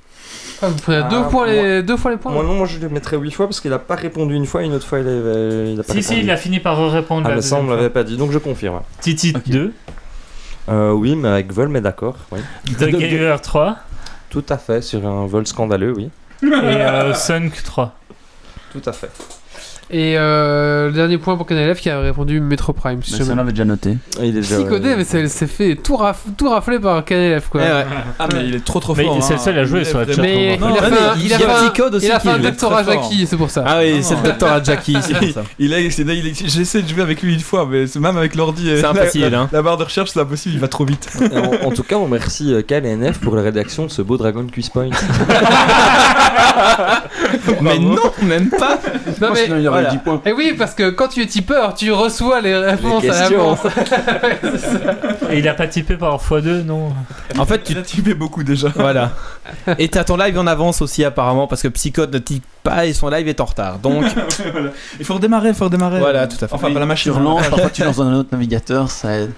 Ah, vous prenez Ah, deux, points les, deux fois les points Moi non, moi je le mettrais 8 fois parce qu'il a pas répondu une fois, une autre fois il a, il a pas Si, si, répondu. il a fini par répondre. Ah mais ça on me l'avait pas dit, donc je confirme. Titi 2, Euh, oui, mais avec vol, mais d'accord, oui. The Gamer 3 Tout à fait, sur un vol scandaleux, oui. et euh, Sunk 3. Tout à fait. Et euh, le dernier point pour Canalef qui a répondu Metro Prime. Si Mais ça, on l'avait déjà noté. Et il est déjà, Psychodé, euh, mais c'est c'est fait tout, raf- tout raflé par Canalef quoi. Eh ouais. Ah, mais il est trop trop Mais fort. c'est le hein. seul à jouer Il est sur la vraiment- Mais il a mais fait un- il il y a a fait un- Psychode aussi il a fait un doctorat. Jackie, c'est pour ça. Ah oui, c'est le docteur Jackie, *laughs* c'est. Il c'est- est- j'essaie de jouer avec lui une fois, mais c'est- même avec l'ordi, C'est impossible, La, hein. la barre de recherche, c'est impossible, il va trop vite. *laughs* en, en tout cas, on remercie euh, Cal et NF pour la rédaction de ce beau Dragon Quiz Point. *laughs* Mais non, même pas. Non, mais- Sinon, il y aurait voilà. 10 points. Et oui, parce que quand tu es tipeur, tu reçois les réponses à l'avance. *laughs* Et il a pas typé par x2, non En fait, tu Il a typé beaucoup déjà. Voilà. Et t'as ton live en avance aussi apparemment parce que Psychode ne type pas et son live est en retard. Donc *laughs* Voilà. Il faut redémarrer, il faut redémarrer. voilà, tout à fait. Enfin, pas la machine. Tu relances, parfois tu lances dans un autre navigateur, ça aide.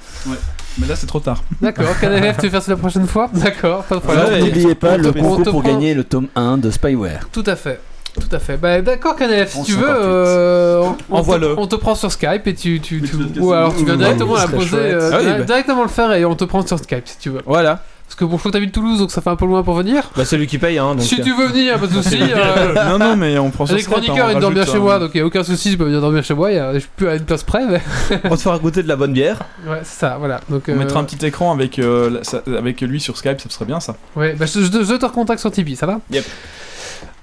Mais là, c'est trop tard. D'accord, Canalef, tu veux faire ça la prochaine fois? D'accord, pas de problème. N'oubliez pas le concours pour prend- gagner le tome 1 de Spyware. Tout à fait. Tout à fait. Bah, d'accord, Canalef, si tu veux, 11,58. euh, on- Envoie-le. te, on te prend sur Skype et tu. tu, tu- Mais tu- ou alors tu viens directement ce la poser, euh, Ah oui, direct- bah. directement le faire et on te prend sur Skype si tu veux. Voilà. Parce que bon, je crois que t'habites Toulouse donc ça fait un peu loin pour venir. Bah celui qui paye hein. Donc, si euh, tu veux venir, pas de soucis. *laughs* euh, non, non, mais on prend sur Les Skype, hein, chroniqueurs on ils dorment bien rajoute chez moi donc il n'y a aucun souci, je peux venir dormir chez moi, y a- je suis plus à une place près. Mais... *laughs* on te fera goûter de la bonne bière. Ouais, c'est ça, voilà. Donc, On euh, mettra un petit écran avec, euh, la- ça- avec lui sur Skype, ça serait bien ça. Ouais, bah, je, je- je te recontacte sur Tipeee, ça va? Yep.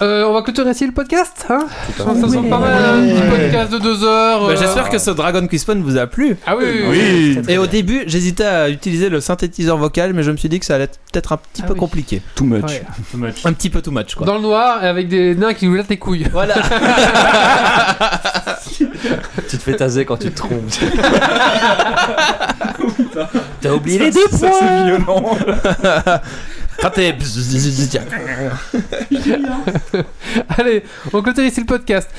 Euh, on va clôturer ici le podcast, hein Ça ça semble pas mal, un petit podcast de deux heures. Bah, euh, J'espère que ce Dragon Quiz Phone vous a plu. Ah oui, oui, Oui. Et au début, j'hésitais à utiliser le synthétiseur vocal, mais je me suis dit que ça allait être peut-être un petit Ah peu oui. compliqué. Too much. Ouais. Too much. Un petit peu too much quoi. Dans le noir et avec des nains qui nous lattent les couilles. Voilà. *laughs* tu te fais taser quand tu te trompes. T'as oublié les deux Ça, c'est violent. *laughs* Raté. *laughs* Allez, on clôture ici le podcast.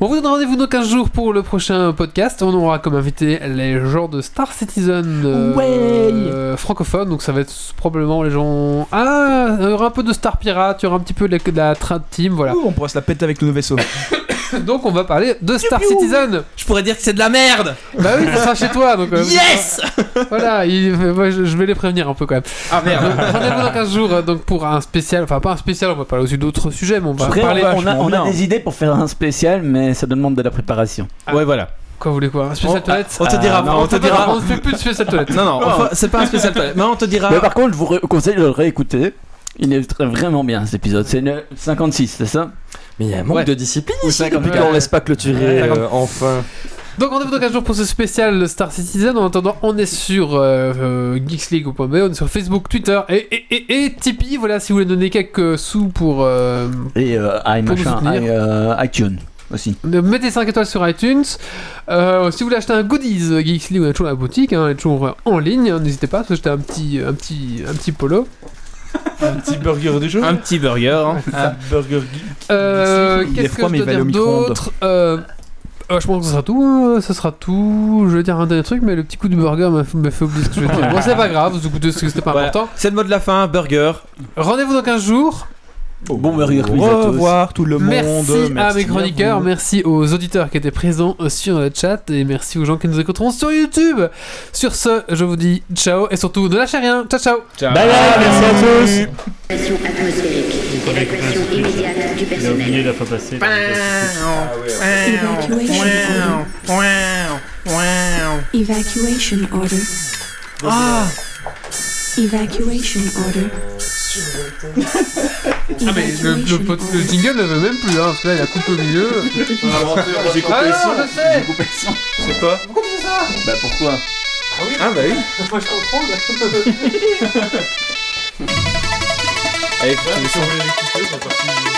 On vous donne rendez-vous dans 15 jours pour le prochain podcast. On aura comme invité les gens de Star Citizen euh, euh, francophone. Donc ça va être probablement les gens. Ah, il y aura un peu de Star Pirate, il y aura un petit peu de la, de la Trad Team, voilà. Ouh, on pourra se la péter avec nos vaisseaux. *laughs* *laughs* Donc on va parler de Star Citizen. Je pourrais dire que c'est de la merde. Bah oui, ça sera chez toi. Donc, euh, *laughs* Yes. *laughs* Voilà, il- moi, je, je vais les prévenir un peu quand même. Ah merde. Donc, Rendez-vous dans 15 jours euh, donc pour un spécial, enfin pas un spécial, on va parler aussi d'autres sujets, mais on va Après, parler. on, a, on a- vachement on a bien. des idées pour faire un spécial, mais ça demande de la préparation. Ouais voilà. Quoi, vous voulez quoi Un spécial On- toilette On te dira. Ah, non, on te dira. On ne fait plus de spécial toilette. Non non. enfin, C'est pas un spécial toilette. Mais on te dira. Mais par contre, je vous conseille de le réécouter. Il est très- vraiment bien cet épisode. C'est le 56, c'est ça? Mais il y a un manque Ouais. de discipline ici 50. depuis qu'on laisse pas clôturer Ouais. euh, enfin. Donc rendez-vous dans 15 jours pour ce spécial Star Citizen. En attendant, on est sur euh, euh, geeksleague.be, on est sur Facebook, Twitter et, et, et, et Tipeee. Voilà, si vous voulez donner quelques sous pour. euh, Et euh, i- Pour nous machin, soutenir. i- iTunes aussi. Mettez 5 étoiles sur iTunes. Euh, si vous voulez acheter un goodies euh, Geeks League, on est toujours à la boutique, hein, on est toujours en ligne. N'hésitez pas, que j'étais un petit, un petit, un petit polo. Un petit burger du jour. Un petit burger. hein. Un burger geek. Euh, Il est Qu'est-ce que froid, je mais dois dire au micro-ondes. d'autre euh, euh, Je pense que ce sera tout. hein, Ce sera tout. Je vais dire un dernier truc, mais le petit coup du burger m'a fait- oublier ce que je vais dire. *laughs* Bon, c'est pas grave, écoutez, c'était pas Voilà. important. C'est le mot de la fin. Burger. Rendez-vous dans 15 jours. Bon Au tous. revoir tout le Merci, monde. à mes chroniqueurs, merci aux auditeurs qui étaient présents euh, sur le chat et merci aux gens qui nous écouteront sur YouTube. Sur ce, je vous dis ciao et surtout ne lâchez rien. Ciao ciao. Ciao. Bye bye, merci à tous Évacuation atmosphérique. Évacuation immédiate du Il a oublié personnel. la fois passée. Evacuation order. Evacuation order. Ah mais le, le, pot- le jingle ne veut même plus, hein, parce que là il a coupé au milieu. *laughs* J'ai coupé Ah le non, son. je sais. J'ai coupé le son. C'est quoi Pourquoi tu fais ça Bah pourquoi Ah bah oui. Moi je comprends. *laughs* L'écouter, c'est parti.